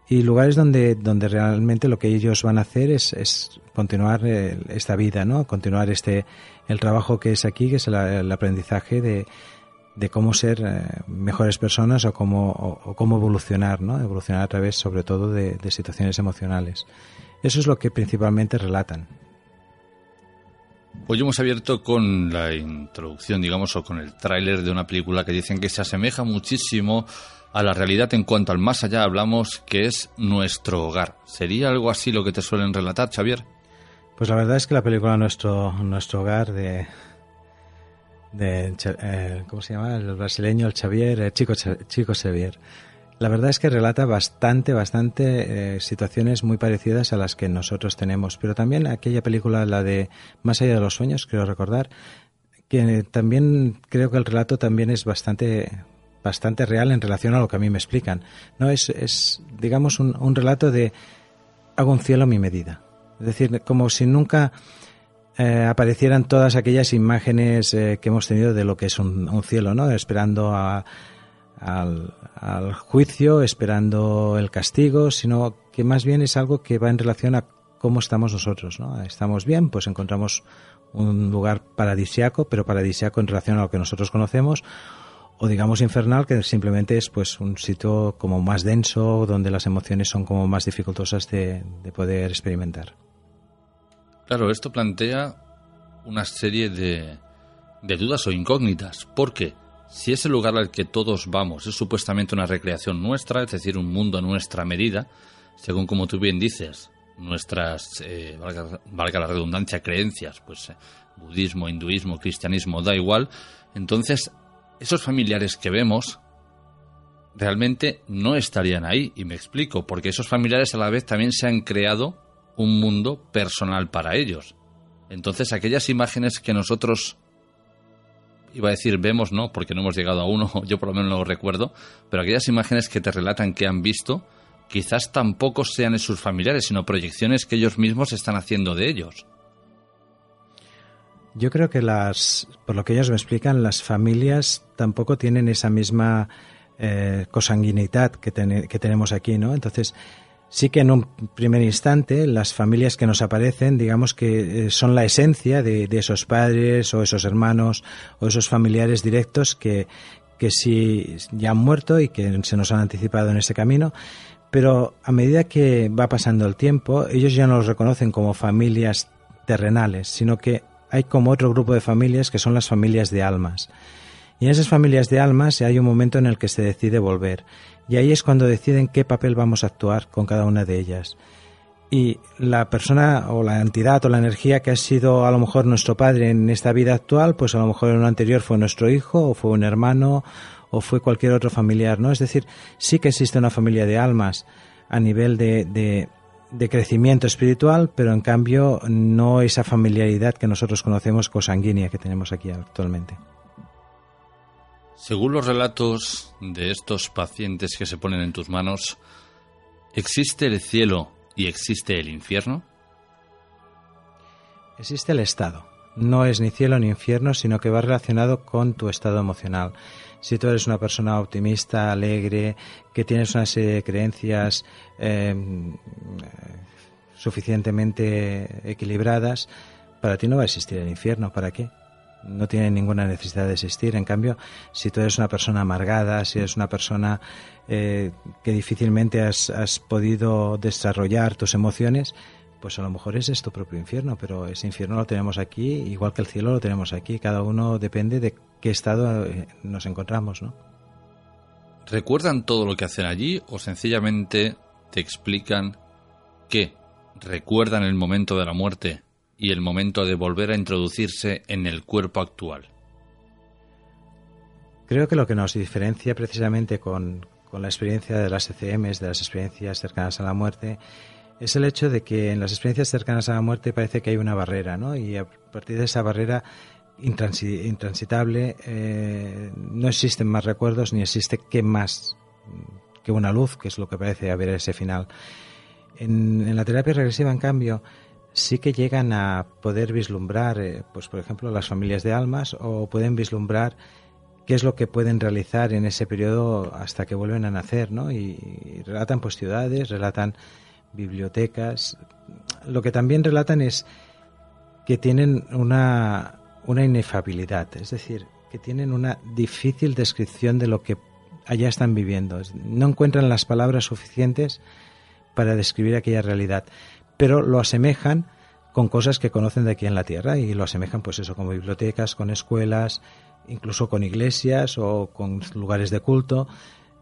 y lugares donde, donde realmente lo que ellos van a hacer es, es continuar eh, esta vida, ¿no? Continuar este, el trabajo que es aquí, que es el, aprendizaje de, de, cómo ser eh, mejores personas o cómo, o, cómo evolucionar, ¿no? Evolucionar a través, sobre todo, de, de situaciones emocionales. Eso es lo que principalmente relatan. Hoy hemos abierto con la introducción, digamos, o con el tráiler de una película que dicen que se asemeja muchísimo a la realidad en cuanto al más allá hablamos, que es nuestro hogar. ¿Sería algo así lo que te suelen relatar, Xavier? Pues la verdad es que la película Nuestro, nuestro hogar de, eh, ¿cómo se llama? El brasileño, el Xavier, el chico, chico Xavier. La verdad es que relata bastante, bastante eh, situaciones muy parecidas a las que nosotros tenemos. Pero también aquella película, la de Más allá de los sueños, creo recordar, que también creo que el relato también es bastante bastante real en relación a lo que a mí me explican. No es, es digamos, un, un relato de hago un cielo a mi medida. Es decir, como si nunca eh, aparecieran todas aquellas imágenes eh, que hemos tenido de lo que es un, cielo, ¿no? Esperando a, al, al, juicio, esperando el castigo, sino que más bien es algo que va en relación a cómo estamos nosotros, ¿no? Estamos bien, pues encontramos un lugar paradisiaco, pero paradisiaco en relación a lo que nosotros conocemos, o digamos infernal, que simplemente es pues un sitio como más denso, donde las emociones son como más dificultosas de, de poder experimentar. Claro, esto plantea una serie de, de dudas o incógnitas, porque si ese lugar al que todos vamos es supuestamente una recreación nuestra, es decir, un mundo a nuestra medida, según como tú bien dices, nuestras, eh, valga, la redundancia, creencias, pues eh, budismo, hinduismo, cristianismo, da igual, entonces esos familiares que vemos realmente no estarían ahí. Y me explico, porque esos familiares a la vez también se han creado un mundo personal para ellos. Entonces aquellas imágenes que nosotros iba a decir vemos, no, porque no hemos llegado a uno, yo por lo menos no lo recuerdo, pero aquellas imágenes que te relatan que han visto, quizás tampoco sean sus familiares, sino proyecciones que ellos mismos están haciendo de ellos. Yo creo que las, por lo que ellos me explican, las familias tampoco tienen esa misma eh, cosanguinidad que, ten, que tenemos aquí, ¿no? Entonces, sí que en un primer instante las familias que nos aparecen, digamos que eh, son la esencia de, de, esos padres o esos hermanos o esos familiares directos que, que sí ya han muerto y que se nos han anticipado en ese camino. Pero a medida que va pasando el tiempo, ellos ya no los reconocen como familias terrenales, sino que hay como otro grupo de familias que son las familias de almas. Y en esas familias de almas hay un momento en el que se decide volver. Y ahí es cuando deciden qué papel vamos a actuar con cada una de ellas. Y la persona o la entidad o la energía que ha sido a lo mejor nuestro padre en esta vida actual, pues a lo mejor en una anterior fue nuestro hijo o fue un hermano o fue cualquier otro familiar, ¿no? Es decir, sí que existe una familia de almas a nivel de, de, de crecimiento espiritual, pero en cambio no esa familiaridad que nosotros conocemos cosanguínea que tenemos aquí actualmente. Según los relatos de estos pacientes que se ponen en tus manos, ¿existe el cielo y existe el infierno? Existe el estado. No es ni cielo ni infierno, sino que va relacionado con tu estado emocional. Si tú eres una persona optimista, alegre, que tienes una serie de creencias eh, suficientemente equilibradas, para ti no va a existir el infierno. ¿Para qué? no tiene ninguna necesidad de existir. En cambio, si tú eres una persona amargada, si eres una persona eh, que difícilmente has, has, podido desarrollar tus emociones, pues a lo mejor es tu propio infierno, pero ese infierno lo tenemos aquí, igual que el cielo lo tenemos aquí. Cada uno depende de qué estado eh, nos encontramos, ¿no? ¿Recuerdan todo lo que hacen allí o sencillamente te explican que recuerdan el momento de la muerte y el momento de volver a introducirse en el cuerpo actual. Creo que lo que nos diferencia precisamente con, con la experiencia de las ECMs, de las experiencias cercanas a la muerte, es el hecho de que en las experiencias cercanas a la muerte parece que hay una barrera, ¿no? Y a partir de esa barrera intransi intransitable eh, no existen más recuerdos ni existe que más que una luz, que es lo que parece haber ese final. En, en la terapia regresiva, en cambio, sí que llegan a poder vislumbrar, eh, pues por ejemplo, las familias de almas o pueden vislumbrar qué es lo que pueden realizar en ese periodo hasta que vuelven a nacer, ¿no? Y, y relatan pues ciudades, relatan bibliotecas. Lo que también relatan es que tienen una, una inefabilidad, es decir, que tienen una difícil descripción de lo que allá están viviendo. No encuentran las palabras suficientes para describir aquella realidad pero lo asemejan con cosas que conocen de aquí en la Tierra y lo asemejan pues eso como bibliotecas, con escuelas, incluso con iglesias o con lugares de culto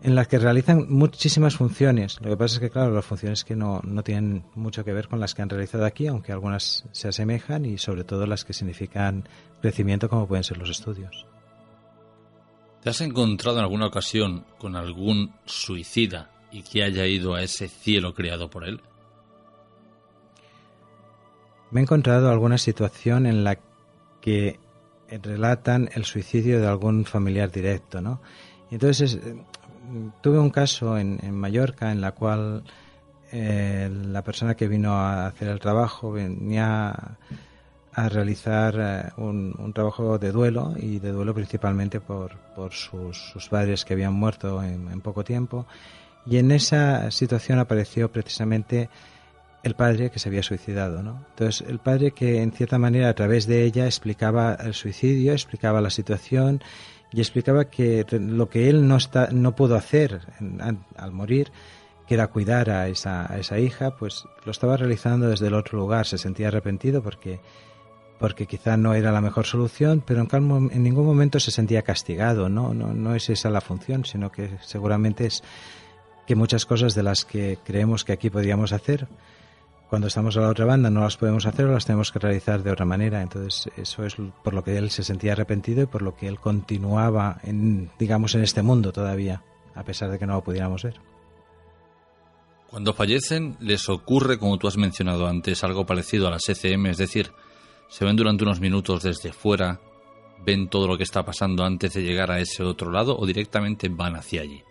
en las que realizan muchísimas funciones. Lo que pasa es que, claro, las funciones que no, no tienen mucho que ver con las que han realizado aquí, aunque algunas se asemejan y sobre todo las que significan crecimiento como pueden ser los estudios. ¿Te has encontrado en alguna ocasión con algún suicida y que haya ido a ese cielo creado por él? Me he encontrado alguna situación en la que relatan el suicidio de algún familiar directo, ¿no? Entonces eh, tuve un caso en, Mallorca en la cual eh, la persona que vino a hacer el trabajo venía a realizar eh, un, un, trabajo de duelo y de duelo principalmente por, por sus, sus, padres que habían muerto en, en poco tiempo. Y en esa situación apareció precisamente el padre que se había suicidado, ¿no? Entonces, el padre que en cierta manera a través de ella explicaba el suicidio, explicaba la situación y explicaba que lo que él no, está, no pudo hacer al morir, que era cuidar a esa, a esa hija, pues lo estaba realizando desde el otro lugar. Se sentía arrepentido porque, porque quizá no era la mejor solución, pero en, en ningún momento se sentía castigado. ¿no? No, no es esa la función, sino que seguramente es que muchas cosas de las que creemos que aquí podríamos hacer, cuando estamos a la otra banda no las podemos hacer o las tenemos que realizar de otra manera. Entonces, eso es por lo que él se sentía arrepentido y por lo que él continuaba, en, digamos, en este mundo todavía, a pesar de que no lo pudiéramos ver. Cuando fallecen, les ocurre, como tú has mencionado antes, algo parecido a las ECM, es decir, se ven durante unos minutos desde fuera, ven todo lo que está pasando antes de llegar a ese otro lado o directamente van hacia allí.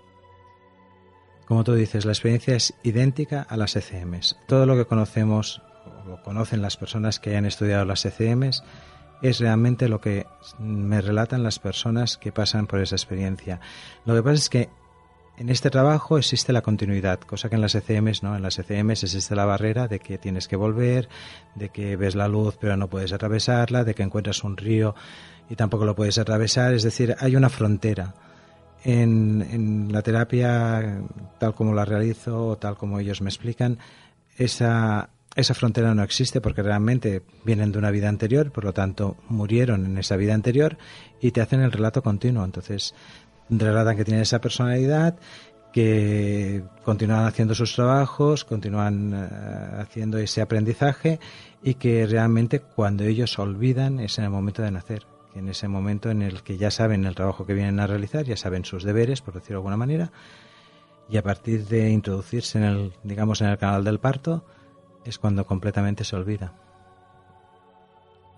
Como tú dices, la experiencia es idéntica a las ECMs. Todo lo que conocemos o conocen las personas que hayan estudiado las ECMs es realmente lo que me relatan las personas que pasan por esa experiencia. Lo que pasa es que en este trabajo existe la continuidad, cosa que en las ECMs no. En las ECMs existe la barrera de que tienes que volver, de que ves la luz pero no puedes atravesarla, de que encuentras un río y tampoco lo puedes atravesar. Es decir, hay una frontera en, la terapia, tal como la realizo, o tal como ellos me explican, esa, esa frontera no existe porque realmente vienen de una vida anterior, por lo tanto murieron en esa vida anterior y te hacen el relato continuo. Entonces, relatan que tienen esa personalidad, que continúan haciendo sus trabajos, continúan eh, haciendo ese aprendizaje y que realmente cuando ellos olvidan es en el momento de nacer en ese momento en el que ya saben el trabajo que vienen a realizar, ya saben sus deberes, por decirlo de alguna manera, y a partir de introducirse en el, digamos, en el canal del parto, es cuando completamente se olvida.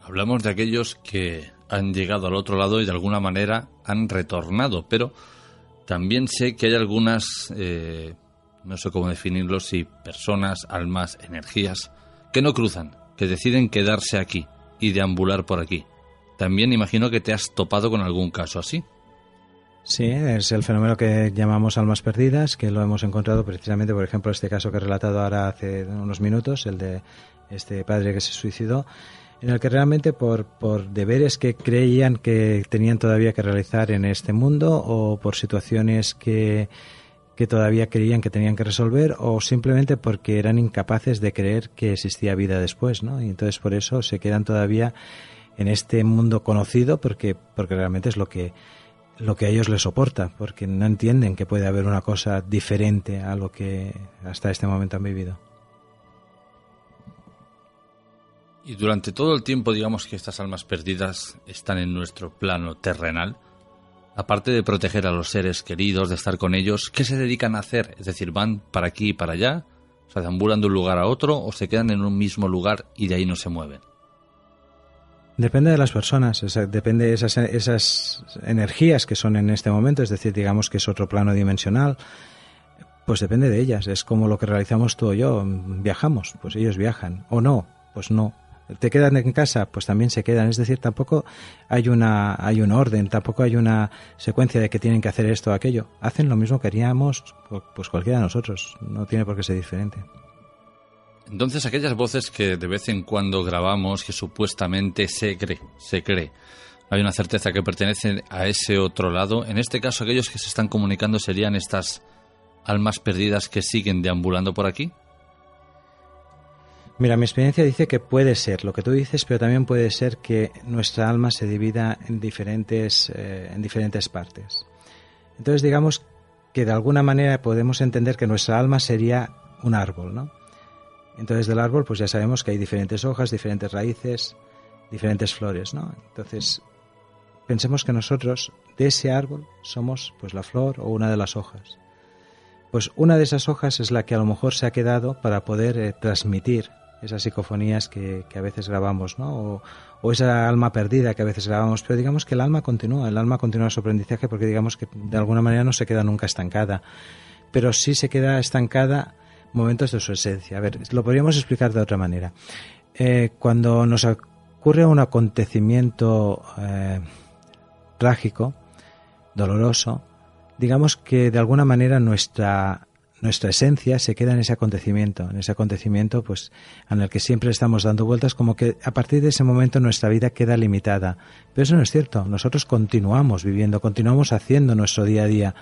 Hablamos de aquellos que han llegado al otro lado y de alguna manera han retornado, pero también sé que hay algunas, eh, no sé cómo definirlo, si personas, almas, energías, que no cruzan, que deciden quedarse aquí y deambular por aquí. También imagino que te has topado con algún caso así. Sí, es el fenómeno que llamamos almas perdidas, que lo hemos encontrado precisamente, por ejemplo, este caso que he relatado ahora hace unos minutos, el de este padre que se suicidó, en el que realmente por, por deberes que creían que tenían todavía que realizar en este mundo o por situaciones que, que todavía creían que tenían que resolver o simplemente porque eran incapaces de creer que existía vida después, ¿no? Y entonces por eso se quedan todavía en este mundo conocido porque, porque realmente es lo que, lo que a ellos les soporta, porque no entienden que puede haber una cosa diferente a lo que hasta este momento han vivido. Y durante todo el tiempo, digamos que estas almas perdidas están en nuestro plano terrenal, aparte de proteger a los seres queridos, de estar con ellos, ¿qué se dedican a hacer? Es decir, ¿van para aquí y para allá? ¿O sea, deambulan de un lugar a otro o se quedan en un mismo lugar y de ahí no se mueven? Depende de las personas, depende de esas, esas energías que son en este momento, es decir, digamos que es otro plano dimensional, pues depende de ellas. Es como lo que realizamos tú o yo. Viajamos, pues ellos viajan. O no, pues no. ¿Te quedan en casa? Pues también se quedan. Es decir, tampoco hay una, hay un orden, tampoco hay una secuencia de que tienen que hacer esto o aquello. Hacen lo mismo que haríamos pues cualquiera de nosotros. No tiene por qué ser diferente. Entonces aquellas voces que de vez en cuando grabamos que supuestamente se cree, se cree, hay una certeza que pertenecen a ese otro lado, en este caso aquellos que se están comunicando serían estas almas perdidas que siguen deambulando por aquí. Mira, mi experiencia dice que puede ser lo que tú dices, pero también puede ser que nuestra alma se divida en diferentes, eh, en diferentes partes. Entonces digamos que de alguna manera podemos entender que nuestra alma sería un árbol, ¿no? Entonces del árbol pues ya sabemos que hay diferentes hojas, diferentes raíces, diferentes flores, ¿no? Entonces pensemos que nosotros de ese árbol somos pues la flor o una de las hojas. Pues una de esas hojas es la que a lo mejor se ha quedado para poder eh, transmitir esas psicofonías que, a veces grabamos, ¿no? O, o, esa alma perdida que a veces grabamos, pero digamos que el alma continúa, el alma continúa su aprendizaje porque digamos que de alguna manera no se queda nunca estancada, pero sí se queda estancada momentos de su esencia. A ver, lo podríamos explicar de otra manera. Eh, cuando nos ocurre un acontecimiento eh, trágico, doloroso, digamos que de alguna manera nuestra, nuestra esencia se queda en ese acontecimiento, en ese acontecimiento pues en el que siempre estamos dando vueltas como que a partir de ese momento nuestra vida queda limitada. Pero eso no es cierto, nosotros continuamos viviendo, continuamos haciendo nuestro día a día,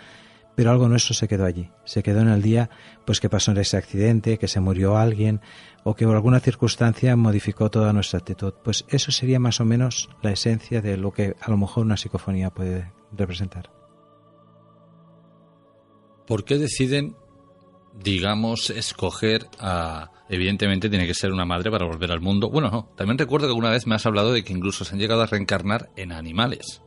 pero algo nuestro se quedó allí, se quedó en el día pues que pasó en ese accidente, que se murió alguien o que por alguna circunstancia modificó toda nuestra actitud. Pues eso sería más o menos la esencia de lo que a lo mejor una psicofonía puede representar. ¿Por qué deciden digamos, escoger a... Evidentemente tiene que ser una madre para volver al mundo. Bueno, no. También recuerdo que alguna vez me has hablado de que incluso se han llegado a reencarnar en animales.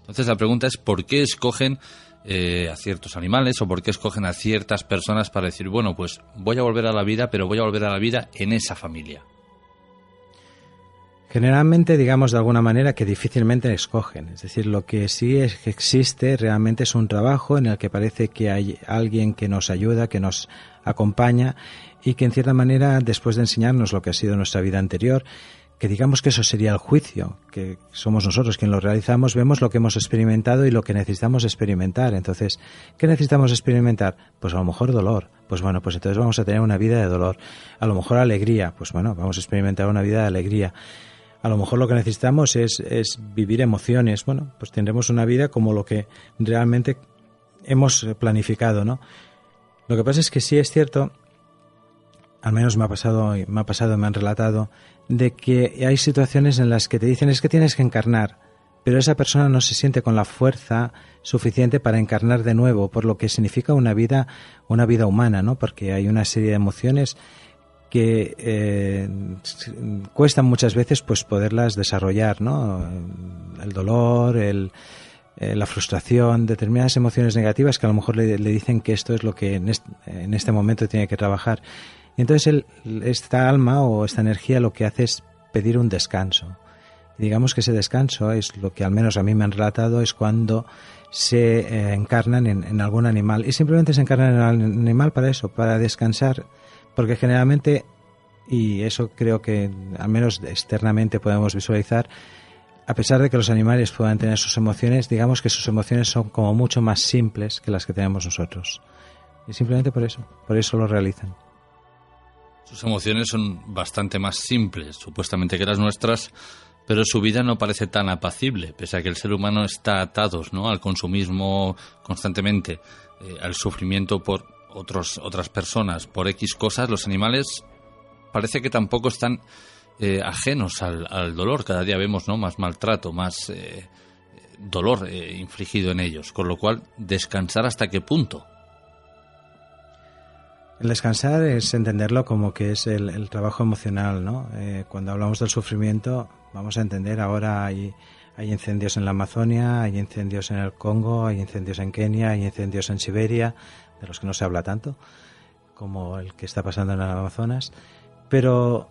Entonces la pregunta es, ¿por qué escogen eh, a ciertos animales o por qué escogen a ciertas personas para decir, bueno, pues voy a volver a la vida, pero voy a volver a la vida en esa familia? Generalmente, digamos de alguna manera, que difícilmente escogen. Es decir, lo que sí es que existe realmente es un trabajo en el que parece que hay alguien que nos ayuda, que nos acompaña y que en cierta manera, después de enseñarnos lo que ha sido nuestra vida anterior, que digamos que eso sería el juicio, que somos nosotros quien lo realizamos, vemos lo que hemos experimentado y lo que necesitamos experimentar. Entonces, ¿qué necesitamos experimentar? Pues a lo mejor dolor. Pues bueno, pues entonces vamos a tener una vida de dolor. A lo mejor alegría. Pues bueno, vamos a experimentar una vida de alegría a lo mejor lo que necesitamos es, es vivir emociones. Bueno, pues tendremos una vida como lo que realmente hemos planificado, ¿no? Lo que pasa es que sí es cierto, al menos me ha pasado, me ha pasado, me han relatado, de que hay situaciones en las que te dicen es que tienes que encarnar, pero esa persona no se siente con la fuerza suficiente para encarnar de nuevo, por lo que significa una vida, una vida humana, ¿no? Porque hay una serie de emociones que eh, cuestan muchas veces pues poderlas desarrollar, ¿no? El dolor, el, eh, la frustración, determinadas emociones negativas que a lo mejor le, dicen que esto es lo que en este, momento tiene que trabajar. Entonces esta alma o esta energía lo que hace es pedir un descanso. Digamos que ese descanso es lo que al menos a mí me han relatado, es cuando se eh, encarnan en, en algún animal. Y simplemente se encarnan en el animal para eso, para descansar porque generalmente, y eso creo que al menos externamente podemos visualizar, a pesar de que los animales puedan tener sus emociones, digamos que sus emociones son como mucho más simples que las que tenemos nosotros. Y simplemente por eso, por eso lo realizan. Sus emociones son bastante más simples, supuestamente que las nuestras, pero su vida no parece tan apacible, pese a que el ser humano está atado ¿no? al consumismo constantemente, eh, al sufrimiento por otros, otras personas por X cosas, los animales parece que tampoco están eh, ajenos al, dolor. Cada día vemos ¿no? más maltrato, más eh, dolor infligido en ellos. Con lo cual, descansar hasta qué punto. El descansar es entenderlo como que es el, trabajo emocional, ¿no? cuando hablamos del sufrimiento, vamos a entender ahora hay, hay incendios en la Amazonia, hay incendios en el Congo, hay incendios en Kenia, hay incendios en Siberia, de los que no se habla tanto, como el que está pasando en el Amazonas. Pero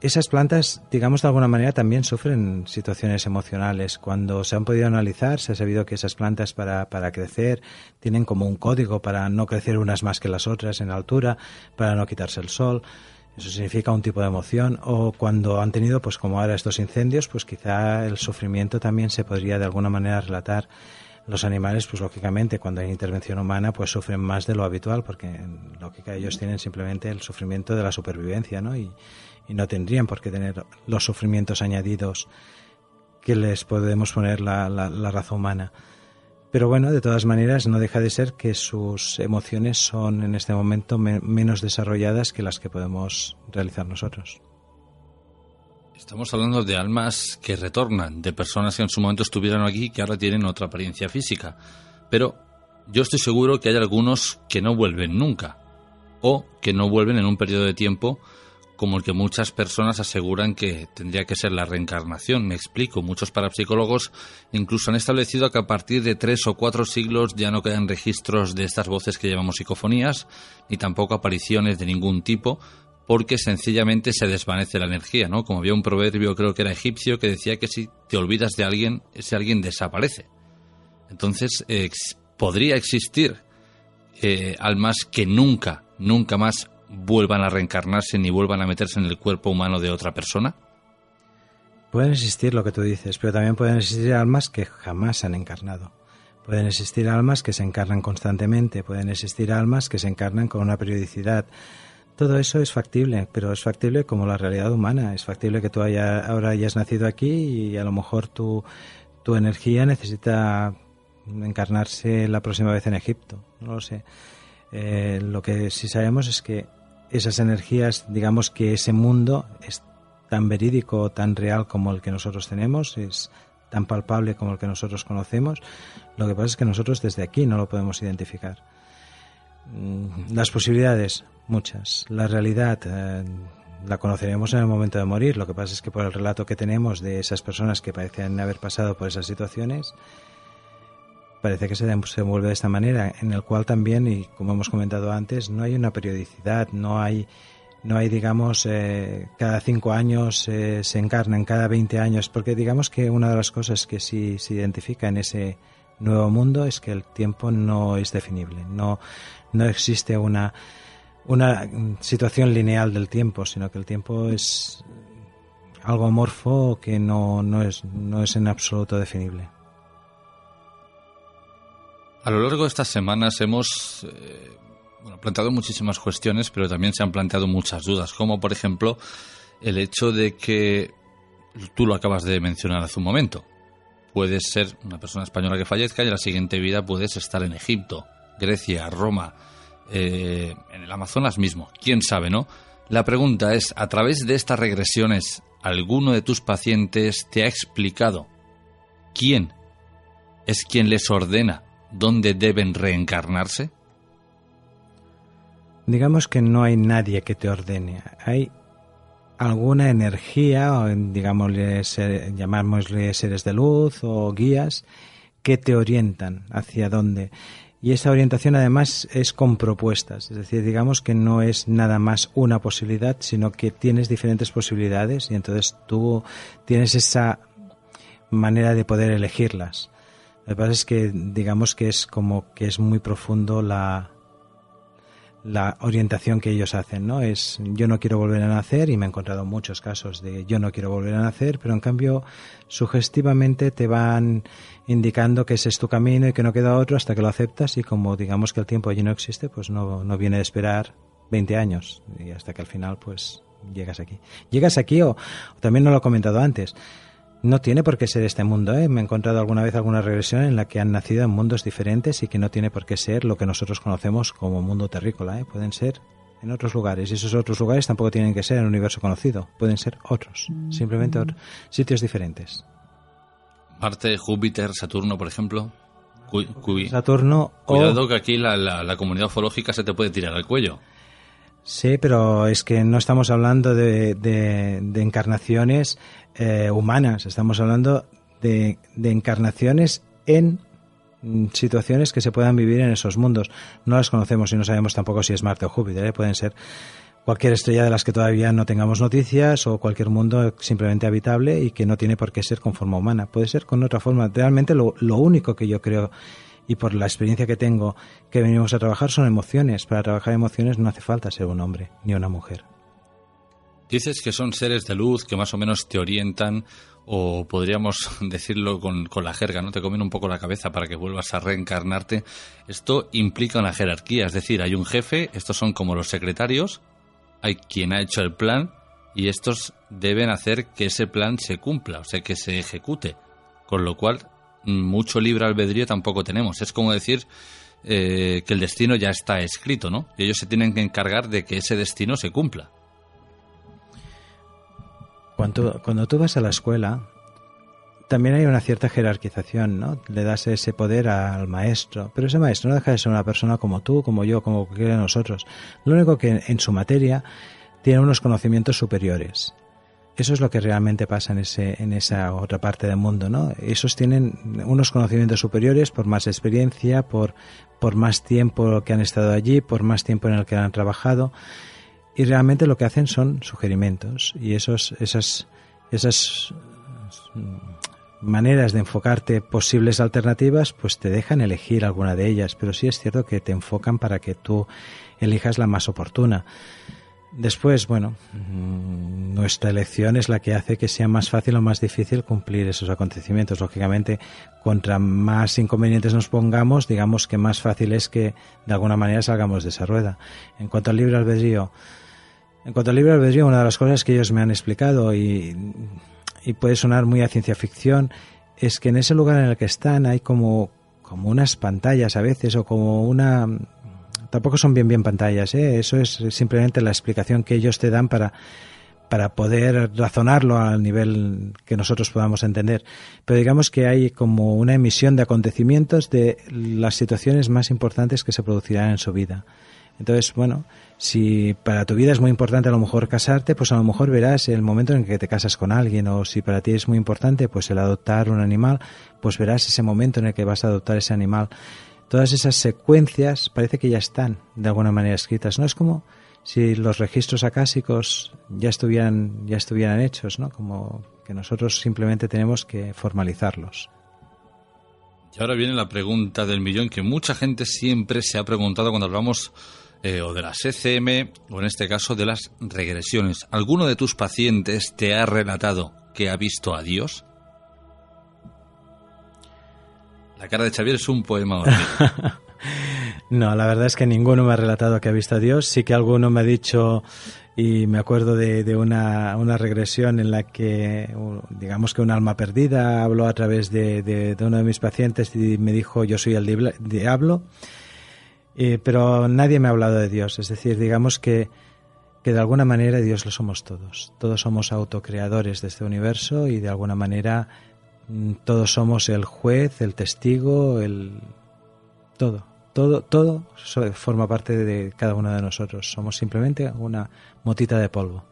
esas plantas, digamos de alguna manera, también sufren situaciones emocionales. Cuando se han podido analizar, se ha sabido que esas plantas para, para crecer tienen como un código para no crecer unas más que las otras en altura, para no quitarse el sol. Eso significa un tipo de emoción. O cuando han tenido, pues como ahora estos incendios, pues quizá el sufrimiento también se podría de alguna manera relatar los animales, pues lógicamente, cuando hay intervención humana, pues sufren más de lo habitual, porque en lógica ellos tienen simplemente el sufrimiento de la supervivencia, ¿no? Y, no tendrían por qué tener los sufrimientos añadidos que les podemos poner la, la, raza humana. Pero bueno, de todas maneras, no deja de ser que sus emociones son en este momento menos desarrolladas que las que podemos realizar nosotros. Estamos hablando de almas que retornan, de personas que en su momento estuvieron aquí y que ahora tienen otra apariencia física. Pero yo estoy seguro que hay algunos que no vuelven nunca, o que no vuelven en un periodo de tiempo como el que muchas personas aseguran que tendría que ser la reencarnación. Me explico, muchos parapsicólogos incluso han establecido que a partir de tres o cuatro siglos ya no quedan registros de estas voces que llamamos psicofonías, ni tampoco apariciones de ningún tipo, porque sencillamente se desvanece la energía, ¿no? Como había un proverbio, creo que era egipcio, que decía que si te olvidas de alguien, ese alguien desaparece. Entonces, ¿podría existir eh, almas que nunca, nunca más vuelvan a reencarnarse ni vuelvan a meterse en el cuerpo humano de otra persona? Pueden existir lo que tú dices, pero también pueden existir almas que jamás han encarnado. Pueden existir almas que se encarnan constantemente, pueden existir almas que se encarnan con una periodicidad. Todo eso es factible, pero es factible como la realidad humana. Es factible que tú haya, ahora hayas nacido aquí y a lo mejor tu, tu energía necesita encarnarse la próxima vez en Egipto. No lo sé. Eh, lo que sí sabemos es que esas energías, digamos que ese mundo es tan verídico, tan real como el que nosotros tenemos, es tan palpable como el que nosotros conocemos. Lo que pasa es que nosotros desde aquí no lo podemos identificar. Mm, las posibilidades, muchas. La realidad eh, la conoceremos en el momento de morir. Lo que pasa es que por el relato que tenemos de esas personas que parecen haber pasado por esas situaciones, parece que se, se vuelve de esta manera, en el cual también, y como hemos comentado antes, no hay una periodicidad, no hay no hay, digamos, eh, cada cinco años eh, se encarnan, cada 20 años, porque digamos que una de las cosas que sí se identifica en ese nuevo mundo es que el tiempo no es definible, no, no existe una, una situación lineal del tiempo, sino que el tiempo es algo amorfo que no, no, es, no es en absoluto definible. A lo largo de estas semanas hemos eh, bueno, planteado muchísimas cuestiones, pero también se han planteado muchas dudas, como por ejemplo el hecho de que tú lo acabas de mencionar hace un momento. Puedes ser una persona española que fallezca y en la siguiente vida puedes estar en Egipto, Grecia, Roma, eh, en el Amazonas mismo. ¿Quién sabe, no? La pregunta es, a través de estas regresiones, ¿alguno de tus pacientes te ha explicado quién es quien les ordena dónde deben reencarnarse? digamos que no hay nadie que te ordene. Hay alguna energía, o digámosle, llamámosle seres de luz o guías, que te orientan hacia dónde. Y esa orientación además es con propuestas, es decir, digamos que no es nada más una posibilidad, sino que tienes diferentes posibilidades y entonces tú tienes esa manera de poder elegirlas. Lo que pasa es que digamos que es como que es muy profundo la, la orientación que ellos hacen, ¿no? Es yo no quiero volver a nacer y me he encontrado muchos casos de yo no quiero volver a nacer, pero en cambio sugestivamente te van indicando que ese es tu camino y que no queda otro hasta que lo aceptas y como digamos que el tiempo allí no existe, pues no, no viene de esperar 20 años y hasta que al final pues llegas aquí. Llegas aquí o, o también no lo he comentado antes, no tiene por qué ser este mundo. ¿eh? Me he encontrado alguna vez alguna regresión en la que han nacido en mundos diferentes y que no tiene por qué ser lo que nosotros conocemos como mundo terrícola. ¿eh? Pueden ser en otros lugares y esos otros lugares tampoco tienen que ser en el universo conocido. Pueden ser otros, simplemente otros, sitios diferentes. Marte, Júpiter, Saturno, por ejemplo. Saturno. Cuidado que aquí la, la comunidad ufológica se te puede tirar al cuello. Sí, pero es que no estamos hablando de, de, encarnaciones eh, humanas, estamos hablando de, de, encarnaciones en situaciones que se puedan vivir en esos mundos. No las conocemos y no sabemos tampoco si es Marte o Júpiter, ¿eh? pueden ser cualquier estrella de las que todavía no tengamos noticias o cualquier mundo simplemente habitable y que no tiene por qué ser con forma humana. Puede ser con otra forma. Realmente lo, lo único que yo creo y por la experiencia que tengo que venimos a trabajar son emociones. Para trabajar emociones no hace falta ser un hombre ni una mujer. Dices que son seres de luz que más o menos te orientan o podríamos decirlo con, con, la jerga, ¿no? Te comen un poco la cabeza para que vuelvas a reencarnarte. Esto implica una jerarquía, es decir, hay un jefe, estos son como los secretarios, hay quien ha hecho el plan y estos deben hacer que ese plan se cumpla, o sea, que se ejecute. Con lo cual mucho libre albedrío tampoco tenemos. Es como decir eh, que el destino ya está escrito, ¿no? Y ellos se tienen que encargar de que ese destino se cumpla. Cuando, tú vas a la escuela, también hay una cierta jerarquización, ¿no? Le das ese poder al maestro, pero ese maestro no deja de ser una persona como tú, como yo, como cualquiera de nosotros. Lo único que en su materia tiene unos conocimientos superiores. Eso es lo que realmente pasa en, ese, en esa otra parte del mundo, ¿no? Esos tienen unos conocimientos superiores por más experiencia, por, por más tiempo que han estado allí, por más tiempo en el que han trabajado. Y realmente lo que hacen son sugerimentos. Y esos, esas, esas maneras de enfocarte posibles alternativas, pues te dejan elegir alguna de ellas. Pero sí es cierto que te enfocan para que tú elijas la más oportuna Después, bueno, mm, nuestra elección es la que hace que sea más fácil o más difícil cumplir esos acontecimientos. Lógicamente, contra más inconvenientes nos pongamos, digamos que más fácil es que de alguna manera salgamos de esa rueda. En cuanto al libre albedrío, en cuanto al libre albedrío, una de las cosas que ellos me han explicado y, puede sonar muy a ciencia ficción es que en ese lugar en el que están hay como, como unas pantallas a veces o como una tampoco son bien bien pantallas, ¿eh? eso es simplemente la explicación que ellos te dan para para poder razonarlo al nivel que nosotros podamos entender. Pero digamos que hay como una emisión de acontecimientos de las situaciones más importantes que se producirán en su vida. Entonces, bueno, si para tu vida es muy importante a lo mejor casarte, pues a lo mejor verás el momento en que te casas con alguien, o si para ti es muy importante pues el adoptar un animal, pues verás ese momento en el que vas a adoptar ese animal todas esas secuencias parece que ya están de alguna manera escritas, ¿no? Es como si los registros acásicos ya estuvieran, ya estuvieran hechos, ¿no? Como que nosotros simplemente tenemos que formalizarlos. Y ahora viene la pregunta del millón que mucha gente siempre se ha preguntado cuando hablamos eh, o de las ECM o en este caso de las regresiones. ¿Alguno de tus pacientes te ha relatado que ha visto a Dios? La cara de Xavier es un poema. no, la verdad es que ninguno me ha relatado que ha visto a Dios. Sí que alguno me ha dicho, y me acuerdo de, una, regresión en la que, digamos que un alma perdida habló a través de, uno de mis pacientes y me dijo, yo soy el diablo. Pero nadie me ha hablado de Dios. Es decir, digamos que, que de alguna manera Dios lo somos todos. Todos somos autocreadores de este universo y de alguna manera Mm, todos somos el juez, el testigo, el todo, todo, todo forma parte de cada uno de nosotros. Somos simplemente una motita de polvo.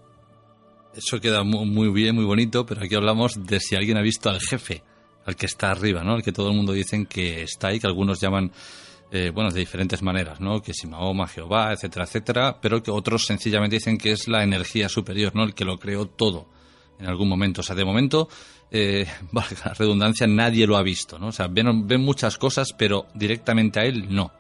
Eso queda muy bien, muy bonito, pero aquí hablamos de si alguien ha visto al jefe, al que está arriba, ¿no? Al que todo el mundo dicen que está ahí, que algunos llaman, eh, bueno, de diferentes maneras, ¿no? Que si Mahoma, Jehová, etcétera, etcétera, pero que otros sencillamente dicen que es la energía superior, ¿no? El que lo creó todo en algún momento. O sea, de momento eh, la redundancia, nadie lo ha visto, ¿no? O sea, ven, ven muchas cosas, pero directamente a él no.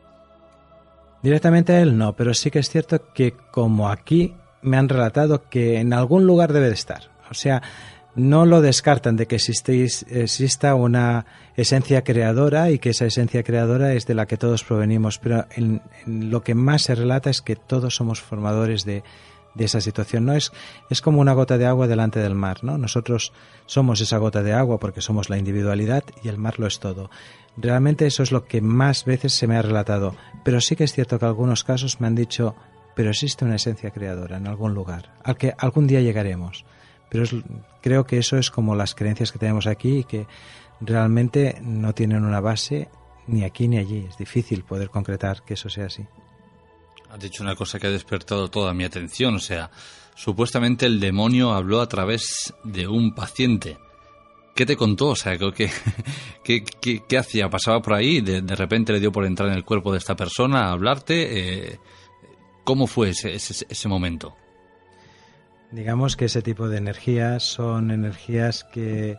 Directamente a él no, pero sí que es cierto que como aquí me han relatado que en algún lugar debe de estar. O sea, no lo descartan de que exista una esencia creadora y que esa esencia creadora es de la que todos provenimos, pero en lo que más se relata es que todos somos formadores de, de esa situación. No es, es como una gota de agua delante del mar, ¿no? Nosotros somos esa gota de agua porque somos la individualidad y el mar lo es todo. Realmente eso es lo que más veces se me ha relatado. Pero sí que es cierto que algunos casos me han dicho, pero existe una esencia creadora en algún lugar, al que algún día llegaremos. Pero creo que eso es como las creencias que tenemos aquí y que realmente no tienen una base ni aquí ni allí. Es difícil poder concretar que eso sea así. Has dicho una cosa que ha despertado toda mi atención, o sea, supuestamente el demonio habló a través de un paciente. ¿Qué te contó? O sea, ¿qué, qué, hacía? ¿Pasaba por ahí? De, repente le dio por entrar en el cuerpo de esta persona a hablarte? Eh, ¿Cómo fue ese, ese momento? Digamos que ese tipo de energías son energías que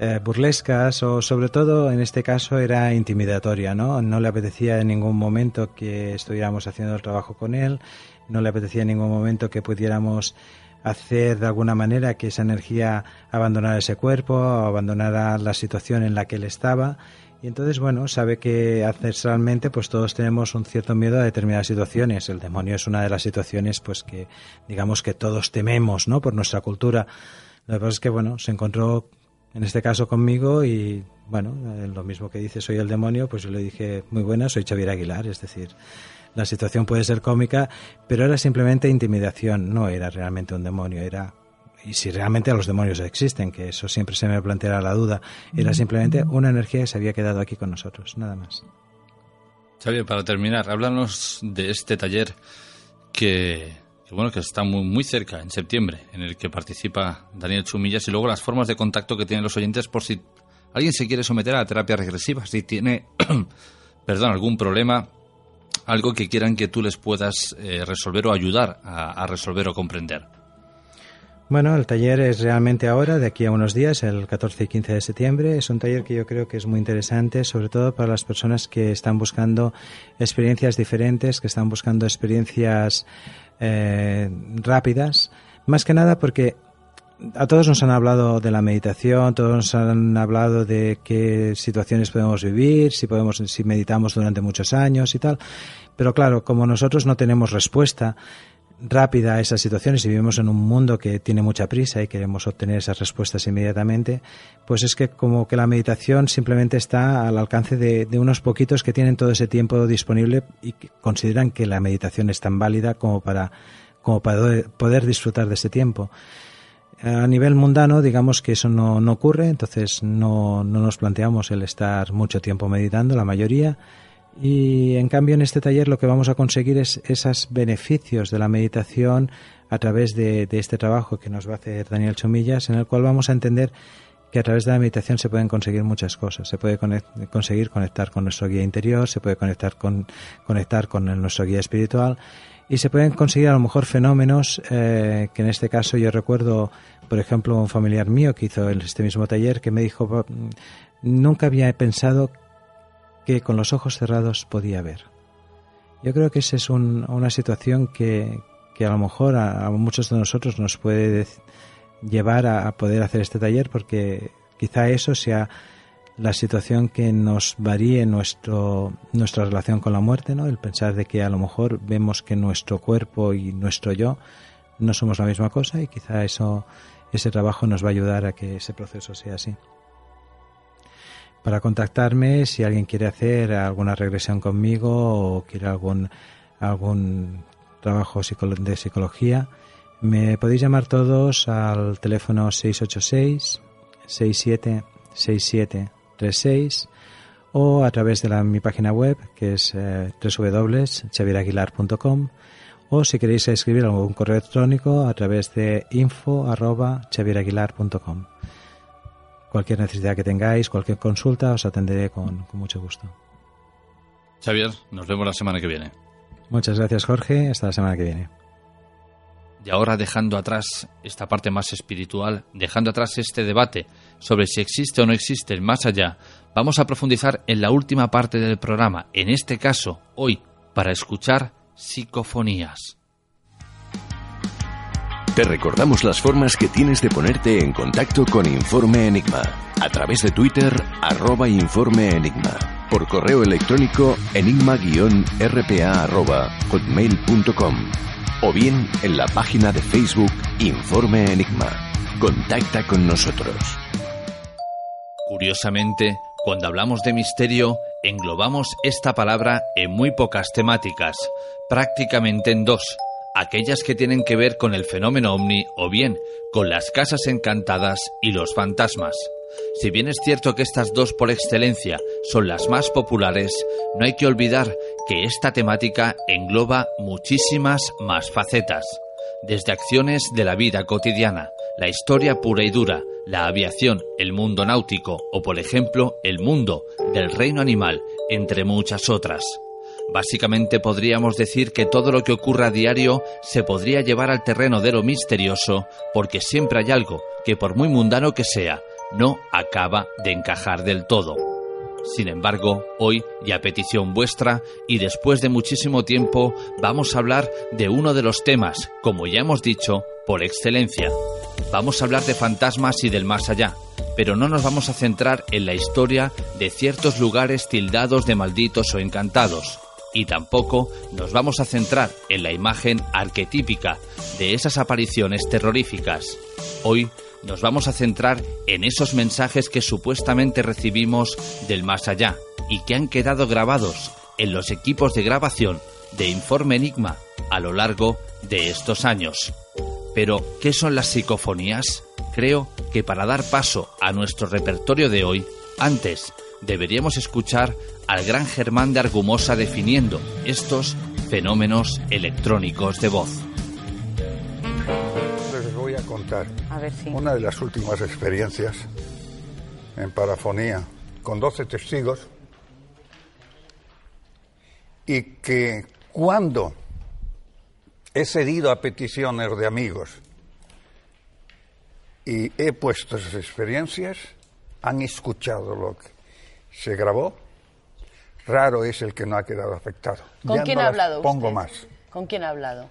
eh, burlescas o sobre todo en este caso era intimidatoria, ¿no? No le apetecía en ningún momento que estuviéramos haciendo el trabajo con él, no le apetecía en ningún momento que pudiéramos hacer de alguna manera que esa energía abandonara ese cuerpo o abandonara la situación en la que él estaba. Y entonces, bueno, sabe que ancestralmente pues todos tenemos un cierto miedo a determinadas situaciones. El demonio es una de las situaciones pues que digamos que todos tememos, ¿no? Por nuestra cultura. Lo que pasa es que, bueno, se encontró en este caso conmigo y bueno, lo mismo que dice soy el demonio, pues yo le dije muy buena, soy Xavier Aguilar, es decir, la situación puede ser cómica, pero era simplemente intimidación, no era realmente un demonio, era y si realmente los demonios existen, que eso siempre se me planteará la duda, era simplemente una energía que se había quedado aquí con nosotros, nada más. Xavier, para terminar, háblanos de este taller que bueno, que está muy, muy cerca, en septiembre, en el que participa Daniel Chumillas, y luego las formas de contacto que tienen los oyentes por si alguien se quiere someter a la terapia regresiva, si tiene, perdón, algún problema, algo que quieran que tú les puedas eh, resolver o ayudar a, resolver o comprender. Bueno, el taller es realmente ahora, de aquí a unos días, el 14 y 15 de septiembre. Es un taller que yo creo que es muy interesante, sobre todo para las personas que están buscando experiencias diferentes, que están buscando experiencias eh, rápidas. Más que nada porque a todos nos han hablado de la meditación, todos nos han hablado de qué situaciones podemos vivir, si podemos, si meditamos durante muchos años y tal. Pero claro, como nosotros no tenemos respuesta, rápida a esas situaciones y vivimos en un mundo que tiene mucha prisa y queremos obtener esas respuestas inmediatamente, pues es que como que la meditación simplemente está al alcance de, unos poquitos que tienen todo ese tiempo disponible y que consideran que la meditación es tan válida como para, como para poder disfrutar de ese tiempo. A nivel mundano, digamos que eso no, no ocurre, entonces no, no nos planteamos el estar mucho tiempo meditando, la mayoría, y en cambio en este taller lo que vamos a conseguir es esos beneficios de la meditación a través de, este trabajo que nos va a hacer Daniel Chomillas, en el cual vamos a entender que a través de la meditación se pueden conseguir muchas cosas. Se puede conseguir conectar con nuestro guía interior, se puede conectar con, conectar con nuestro guía espiritual y se pueden conseguir a lo mejor fenómenos eh, que en este caso yo recuerdo, por ejemplo, un familiar mío que hizo este mismo taller que me dijo, nunca había pensado que con los ojos cerrados podía ver. Yo creo que esa es una situación que, a lo mejor a, muchos de nosotros nos puede llevar a, poder hacer este taller porque quizá eso sea la situación que nos varíe nuestro, nuestra relación con la muerte, ¿no? El pensar de que a lo mejor vemos que nuestro cuerpo y nuestro yo no somos la misma cosa y quizá eso, ese trabajo nos va a ayudar a que ese proceso sea así para contactarme si alguien quiere hacer alguna regresión conmigo o quiere algún, algún trabajo de psicología. Me podéis llamar todos al teléfono 686 676736 o a través de la, mi página web que es eh, o si queréis escribir algún correo electrónico a través de info.chaviraguilar.com. Cualquier necesidad que tengáis, cualquier consulta, os atenderé con, mucho gusto. Xavier, nos vemos la semana que viene. Muchas gracias, Jorge. Hasta la semana que viene. Y ahora dejando atrás esta parte más espiritual, dejando atrás este debate sobre si existe o no existe el más allá, vamos a profundizar en la última parte del programa, en este caso, hoy, para escuchar psicofonías. Te recordamos las formas que tienes de ponerte en contacto con Informe Enigma. A través de Twitter, arroba Informe Enigma. Por correo electrónico, enigma-rpa hotmail.com. O bien en la página de Facebook Informe Enigma. Contacta con nosotros. Curiosamente, cuando hablamos de misterio, englobamos esta palabra en muy pocas temáticas, prácticamente en dos aquellas que tienen que ver con el fenómeno ovni o bien con las casas encantadas y los fantasmas. Si bien es cierto que estas dos por excelencia son las más populares, no hay que olvidar que esta temática engloba muchísimas más facetas, desde acciones de la vida cotidiana, la historia pura y dura, la aviación, el mundo náutico o por ejemplo el mundo del reino animal, entre muchas otras. Básicamente podríamos decir que todo lo que ocurra a diario se podría llevar al terreno de lo misterioso, porque siempre hay algo que por muy mundano que sea, no acaba de encajar del todo. Sin embargo, hoy, y a petición vuestra, y después de muchísimo tiempo, vamos a hablar de uno de los temas, como ya hemos dicho, por excelencia. Vamos a hablar de fantasmas y del más allá, pero no nos vamos a centrar en la historia de ciertos lugares tildados de malditos o encantados, y tampoco nos vamos a centrar en la imagen arquetípica de esas apariciones terroríficas. Hoy nos vamos a centrar en esos mensajes que supuestamente recibimos del más allá y que han quedado grabados en los equipos de grabación de Informe Enigma a lo largo de estos años. Pero, ¿qué son las psicofonías? Creo que para dar paso a nuestro repertorio de hoy, antes deberíamos escuchar al gran Germán de Argumosa definiendo estos fenómenos electrónicos de voz. Les voy a contar una de las últimas experiencias en parafonía con 12 testigos y que cuando he cedido a peticiones de amigos y he puesto esas experiencias, han escuchado lo que se grabó. Raro es el que no ha quedado afectado. ¿Con Ya quién no ha hablado Pongo usted? más. ¿Con quién ha hablado?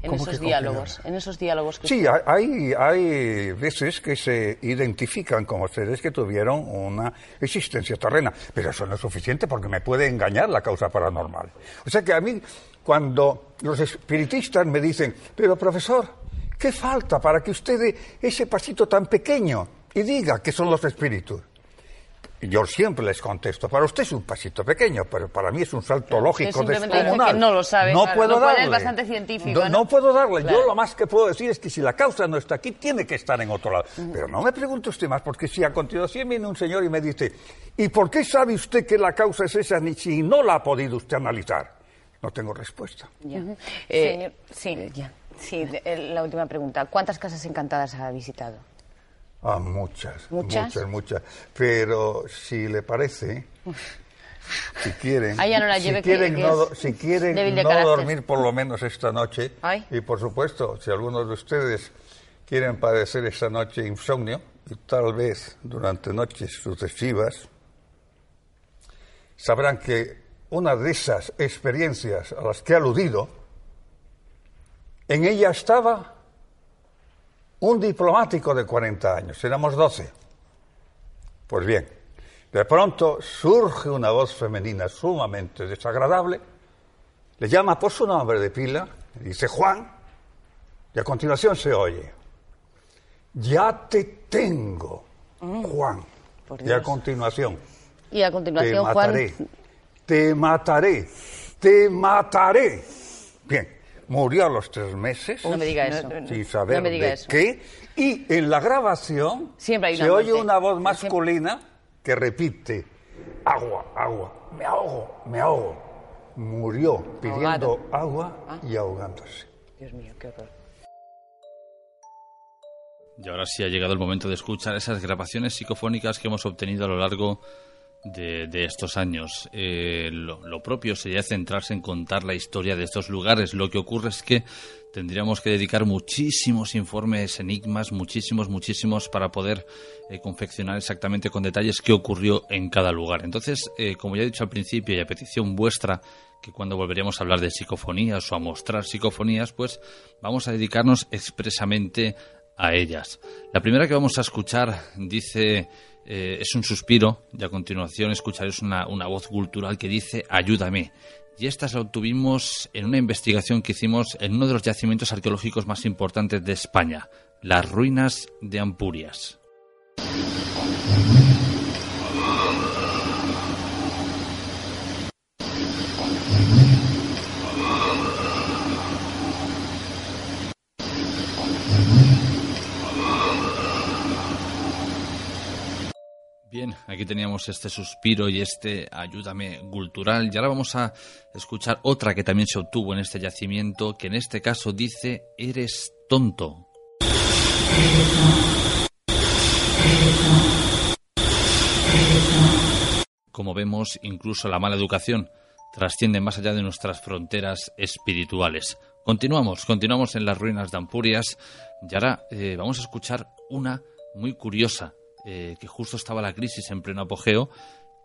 En ¿Cómo que esos diálogos, en esos diálogos que Sí, hay, hay veces que se identifican como seres que tuvieron una existencia terrena, pero eso no es suficiente porque me puede engañar la causa paranormal. O sea que a mí, cuando los espiritistas me dicen, pero profesor, ¿qué falta para que usted dé ese pasito tan pequeño y diga que son los espíritus? Yo siempre les contesto, para usted es un pasito pequeño, pero para mí es un salto lógico descomunal. que no lo sabe, No claro, puedo darle. es bastante científico, No, ¿no? no puedo darle. Claro. Yo lo más que puedo decir es que si la causa no está aquí, tiene que estar en otro lado. Pero no me pregunte usted más, porque si a continuación viene un señor y me dice, ¿y por qué sabe usted que la causa es esa ni si no la ha podido usted analizar? No tengo respuesta. Ya. Señor- Eh, sí, ya. sí, eh, la última pregunta. ¿Cuántas casas encantadas ha visitado? Ah, muchas, ¿Muchas? muchas, muchas. Pero si le parece, si quieren, ya no la si lleve, quieren, que no, si quieren carácter. dormir por lo menos esta noche, Ay. y por supuesto, si algunos de ustedes quieren padecer esta noche insomnio, y tal vez durante noches sucesivas, sabrán que una de esas experiencias a las que he aludido, en ella estaba un diplomático de 40 años, éramos 12. Pues bien, de pronto surge una voz femenina sumamente desagradable, le llama por su nombre de pila, dice Juan, y a continuación se oye, ya te tengo, Juan. por Y a continuación, Y a te continuación, Juan. mataré, te mataré, te mataré. Bien, murió a los tres meses. No me diga eso. Sin saber No me diga de eso. qué. Y en la grabación Siempre hay se una oye muerte. una voz masculina que repite, agua, agua, me ahogo, me ahogo. Murió pidiendo agua Ah. y ahogándose. Dios mío, qué horror. Y ahora sí ha llegado el momento de escuchar esas grabaciones psicofónicas que hemos obtenido a lo largo de, de estos años. Eh, lo, propio sería centrarse en contar la historia de estos lugares. Lo que ocurre es que tendríamos que dedicar muchísimos informes, enigmas, muchísimos, muchísimos, para poder eh, confeccionar exactamente con detalles qué ocurrió en cada lugar. Entonces, eh, como ya he dicho al principio y a petición vuestra, que cuando volveríamos a hablar de psicofonías o a mostrar psicofonías, pues vamos a dedicarnos expresamente a ellas. La primera que vamos a escuchar dice, eh, es un suspiro, y a continuación escucharéis una, una voz cultural que dice, ayúdame. Y esta la obtuvimos en una investigación que hicimos en uno de los yacimientos arqueológicos más importantes de España, las ruinas de Ampurias. Bien, aquí teníamos este suspiro y este ayúdame cultural y ahora vamos a escuchar otra que también se obtuvo en este yacimiento, que en este caso dice eres tonto. Como vemos, incluso la mala educación trasciende más allá de nuestras fronteras espirituales. Continuamos, continuamos en las ruinas de Ampurias y ahora eh, vamos a escuchar una muy curiosa, eh, que justo estaba la crisis en pleno apogeo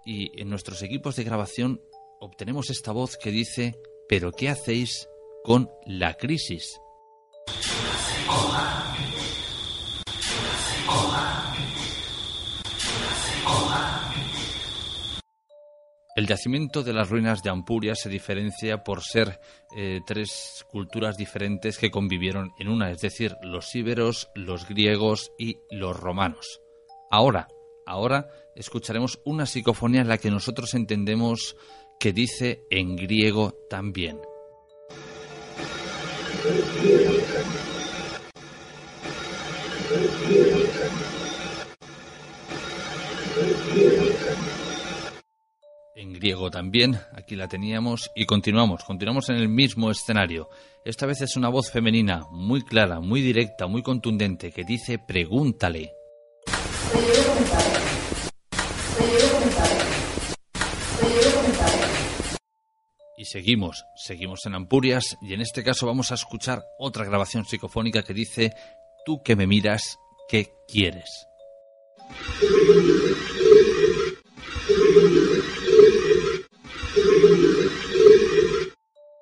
y en nuestros equipos de grabación obtenemos esta voz que dice, pero ¿qué hacéis con la crisis? El yacimiento de las ruinas de Ampuria se diferencia por ser eh, tres culturas diferentes que convivieron en una, es decir, los íberos, los griegos y los romanos. Ahora, ahora escucharemos una psicofonía en la que nosotros entendemos que dice en griego también. En griego también, aquí la teníamos y continuamos, continuamos en el mismo escenario. Esta vez es una voz femenina muy clara, muy directa, muy contundente que dice pregúntale. Y seguimos, seguimos en Ampurias y en este caso vamos a escuchar otra grabación psicofónica que dice, tú que me miras, ¿Qué quieres?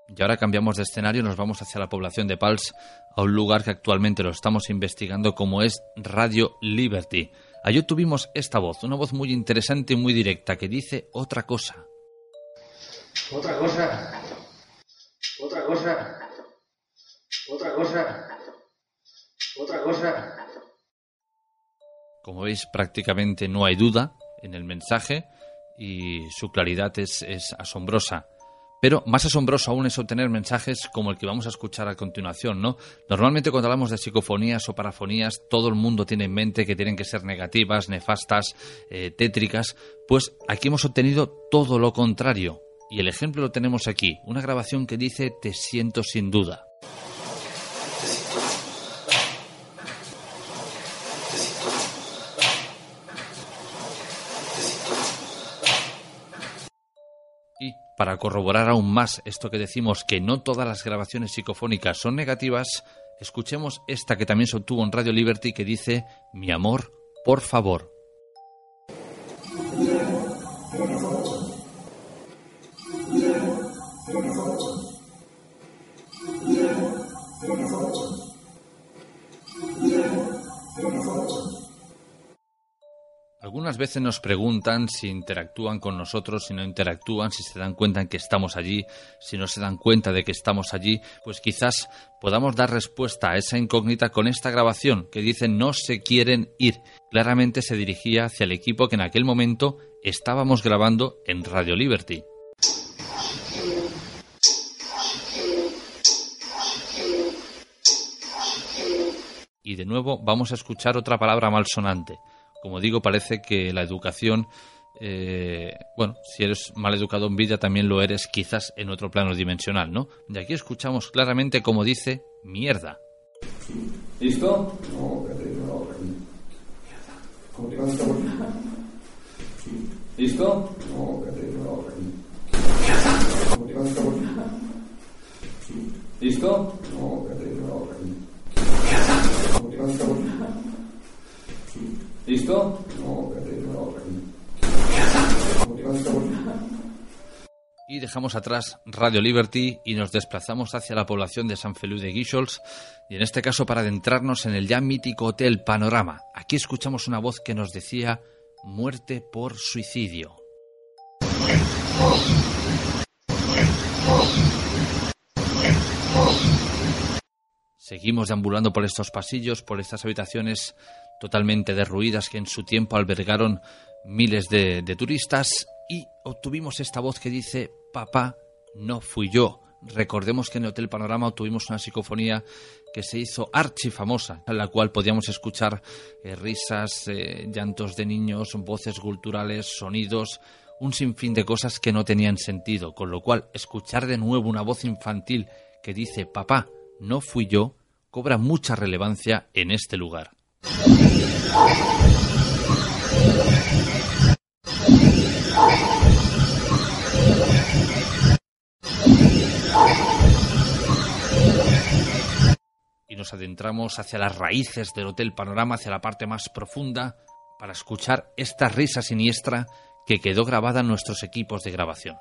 Y ahora cambiamos de escenario nos vamos hacia la población de Pals, a un lugar que actualmente lo estamos investigando como es Radio Liberty. Allí tuvimos esta voz, una voz muy interesante y muy directa que dice otra cosa. Otra cosa. Otra cosa. Otra cosa. Otra cosa. Como veis, prácticamente no hay duda en el mensaje y su claridad es, es asombrosa. Pero más asombroso aún es obtener mensajes como el que vamos a escuchar a continuación, ¿no? Normalmente cuando hablamos de psicofonías o parafonías, todo el mundo tiene en mente que tienen que ser negativas, nefastas, eh, tétricas. Pues aquí hemos obtenido todo lo contrario. Y el ejemplo lo tenemos aquí, una grabación que dice Te siento sin duda. Y para corroborar aún más esto que decimos que no todas las grabaciones psicofónicas son negativas, escuchemos esta que también se obtuvo en Radio Liberty que dice Mi amor, por favor. Algunas veces nos preguntan si interactúan con nosotros, si no interactúan, si se dan cuenta en que estamos allí, si no se dan cuenta de que estamos allí, pues quizás podamos dar respuesta a esa incógnita con esta grabación que dice no se quieren ir. Claramente se dirigía hacia el equipo que en aquel momento estábamos grabando en Radio Liberty. Y de nuevo vamos a escuchar otra palabra malsonante. Como digo, parece que la educación, eh, bueno, si eres mal educado en vida, también lo eres quizás en otro plano dimensional, ¿no? De aquí escuchamos claramente como dice mierda. ¿Listo? ¿Listo? ¿Listo? ¿Listo? Y dejamos atrás Radio Liberty y nos desplazamos hacia la población de San Feliu de Guíxols y en este caso para adentrarnos en el ya mítico Hotel Panorama. Aquí escuchamos una voz que nos decía muerte por suicidio. Seguimos deambulando por estos pasillos, por estas habitaciones totalmente derruidas que en su tiempo albergaron miles de, turistas y obtuvimos esta voz que dice, papá, no fui yo. Recordemos que en el Hotel Panorama obtuvimos una psicofonía que se hizo archifamosa, en la cual podíamos escuchar eh, risas, eh, llantos de niños, voces culturales, sonidos, un sinfín de cosas que no tenían sentido, con lo cual escuchar de nuevo una voz infantil que dice, papá, no fui yo, cobra mucha relevancia en este lugar. Y nos adentramos hacia las raíces del Hotel Panorama, hacia la parte más profunda, para escuchar esta risa siniestra que quedó grabada en nuestros equipos de grabación.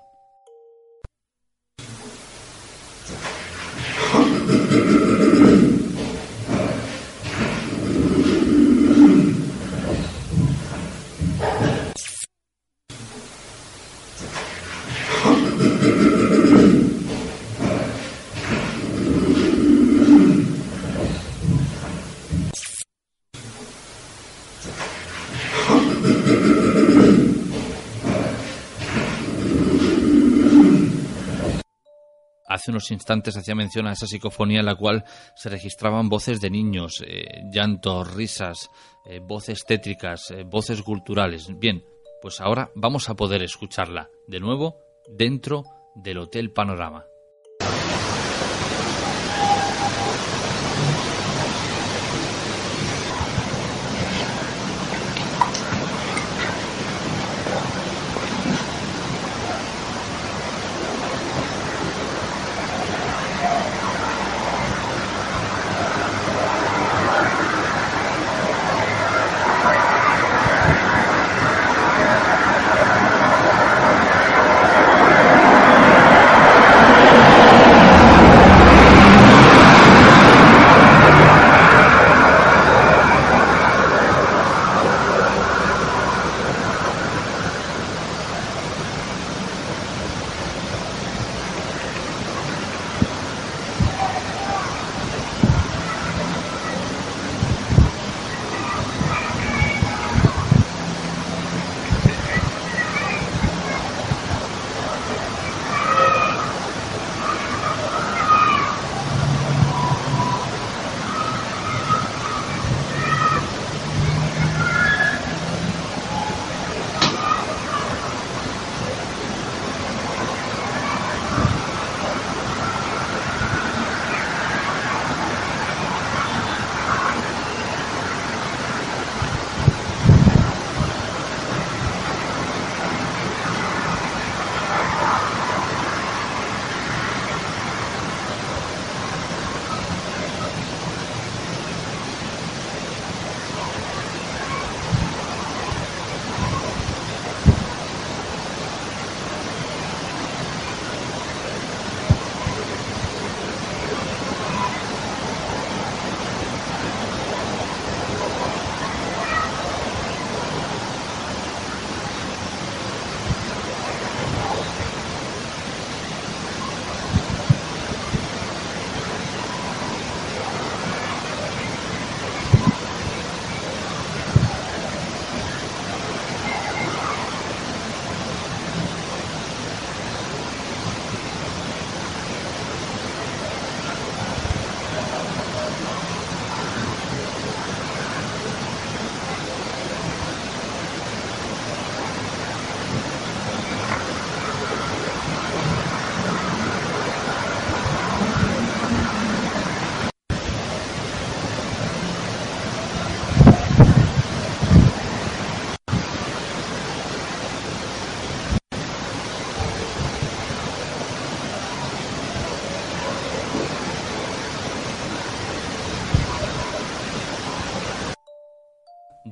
Hace unos instantes hacía mención a esa psicofonía en la cual se registraban voces de niños, eh, llantos, risas, eh, voces tétricas, eh, voces culturales. Bien, pues ahora vamos a poder escucharla de nuevo dentro del Hotel Panorama.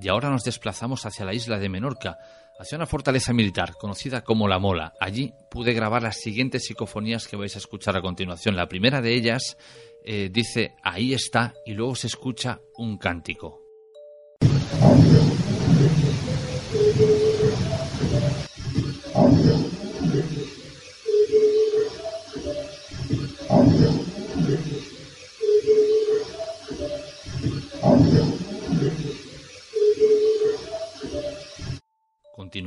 Y ahora nos desplazamos hacia la isla de Menorca, hacia una fortaleza militar conocida como La Mola. Allí pude grabar las siguientes psicofonías que vais a escuchar a continuación. La primera de ellas eh, dice ahí está y luego se escucha un cántico.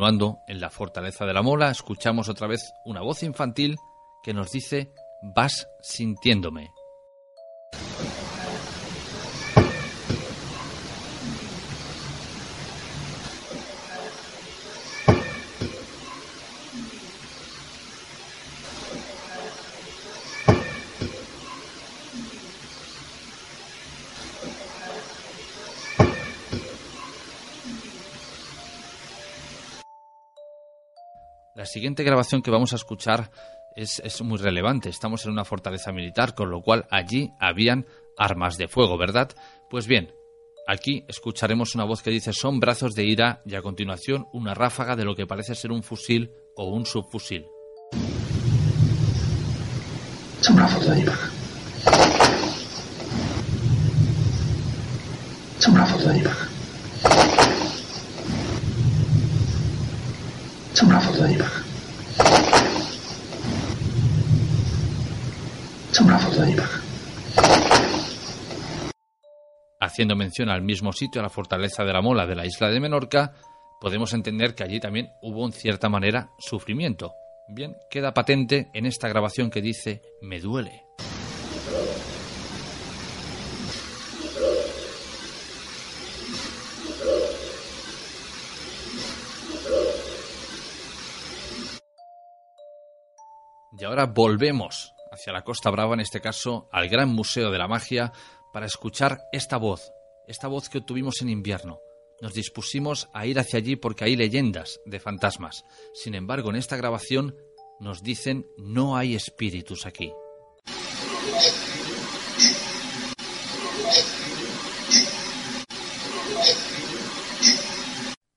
Continuando en la fortaleza de la mola, escuchamos otra vez una voz infantil que nos dice vas sintiéndome. Siguiente grabación que vamos a escuchar es, es, muy relevante. Estamos en una fortaleza militar, con lo cual allí habían armas de fuego, ¿verdad? Pues bien, aquí escucharemos una voz que dice son brazos de ira y a continuación una ráfaga de lo que parece ser un fusil o un subfusil. Son brazos de ira. Son brazos de ira. Son brazos de ira. Haciendo mención al mismo sitio, a la fortaleza de la Mola de la isla de Menorca, podemos entender que allí también hubo en cierta manera sufrimiento. Bien, queda patente en esta grabación que dice me duele. Y ahora volvemos hacia la Costa Brava, en este caso al Gran Museo de la Magia, para escuchar esta voz, esta voz que obtuvimos en invierno. Nos dispusimos a ir hacia allí porque hay leyendas de fantasmas. Sin embargo, en esta grabación nos dicen no hay espíritus aquí.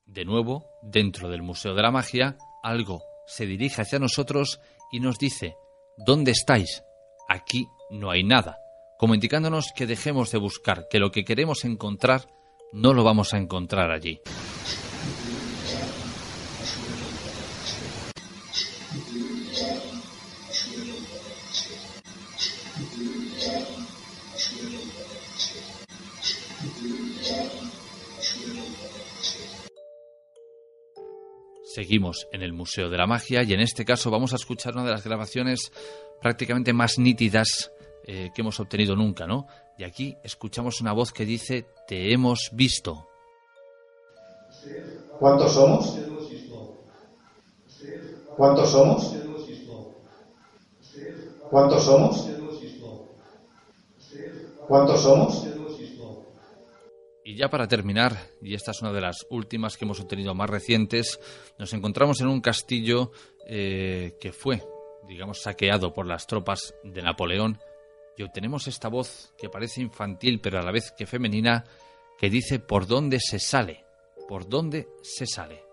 De nuevo, dentro del Museo de la Magia, algo se dirige hacia nosotros y nos dice, ¿dónde estáis? Aquí no hay nada, como indicándonos que dejemos de buscar, que lo que queremos encontrar no lo vamos a encontrar allí. Seguimos en el Museo de la Magia y en este caso vamos a escuchar una de las grabaciones prácticamente más nítidas eh, que hemos obtenido nunca, ¿no? Y aquí escuchamos una voz que dice, te hemos visto. ¿Cuántos somos? ¿Cuántos somos? ¿Cuántos somos? ¿Cuántos somos? Y ya para terminar, y esta es una de las últimas que hemos obtenido más recientes, nos encontramos en un castillo eh, que fue, digamos, saqueado por las tropas de Napoleón. Y obtenemos esta voz que parece infantil pero a la vez que femenina que dice por dónde se sale, por dónde se sale.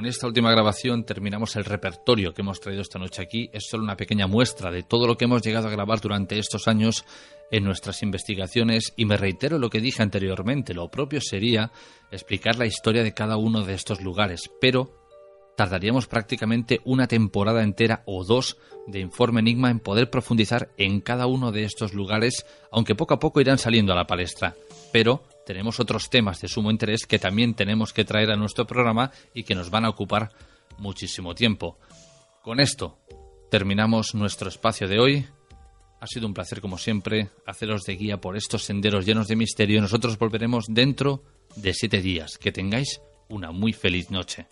Con esta última grabación terminamos el repertorio que hemos traído esta noche aquí. Es solo una pequeña muestra de todo lo que hemos llegado a grabar durante estos años en nuestras investigaciones y me reitero lo que dije anteriormente. Lo propio sería explicar la historia de cada uno de estos lugares, pero tardaríamos prácticamente una temporada entera o dos de Informe Enigma en poder profundizar en cada uno de estos lugares, aunque poco a poco irán saliendo a la palestra. Pero tenemos otros temas de sumo interés que también tenemos que traer a nuestro programa y que nos van a ocupar muchísimo tiempo. Con esto terminamos nuestro espacio de hoy. Ha sido un placer, como siempre, haceros de guía por estos senderos llenos de misterio. Nosotros volveremos dentro de siete días. Que tengáis una muy feliz noche.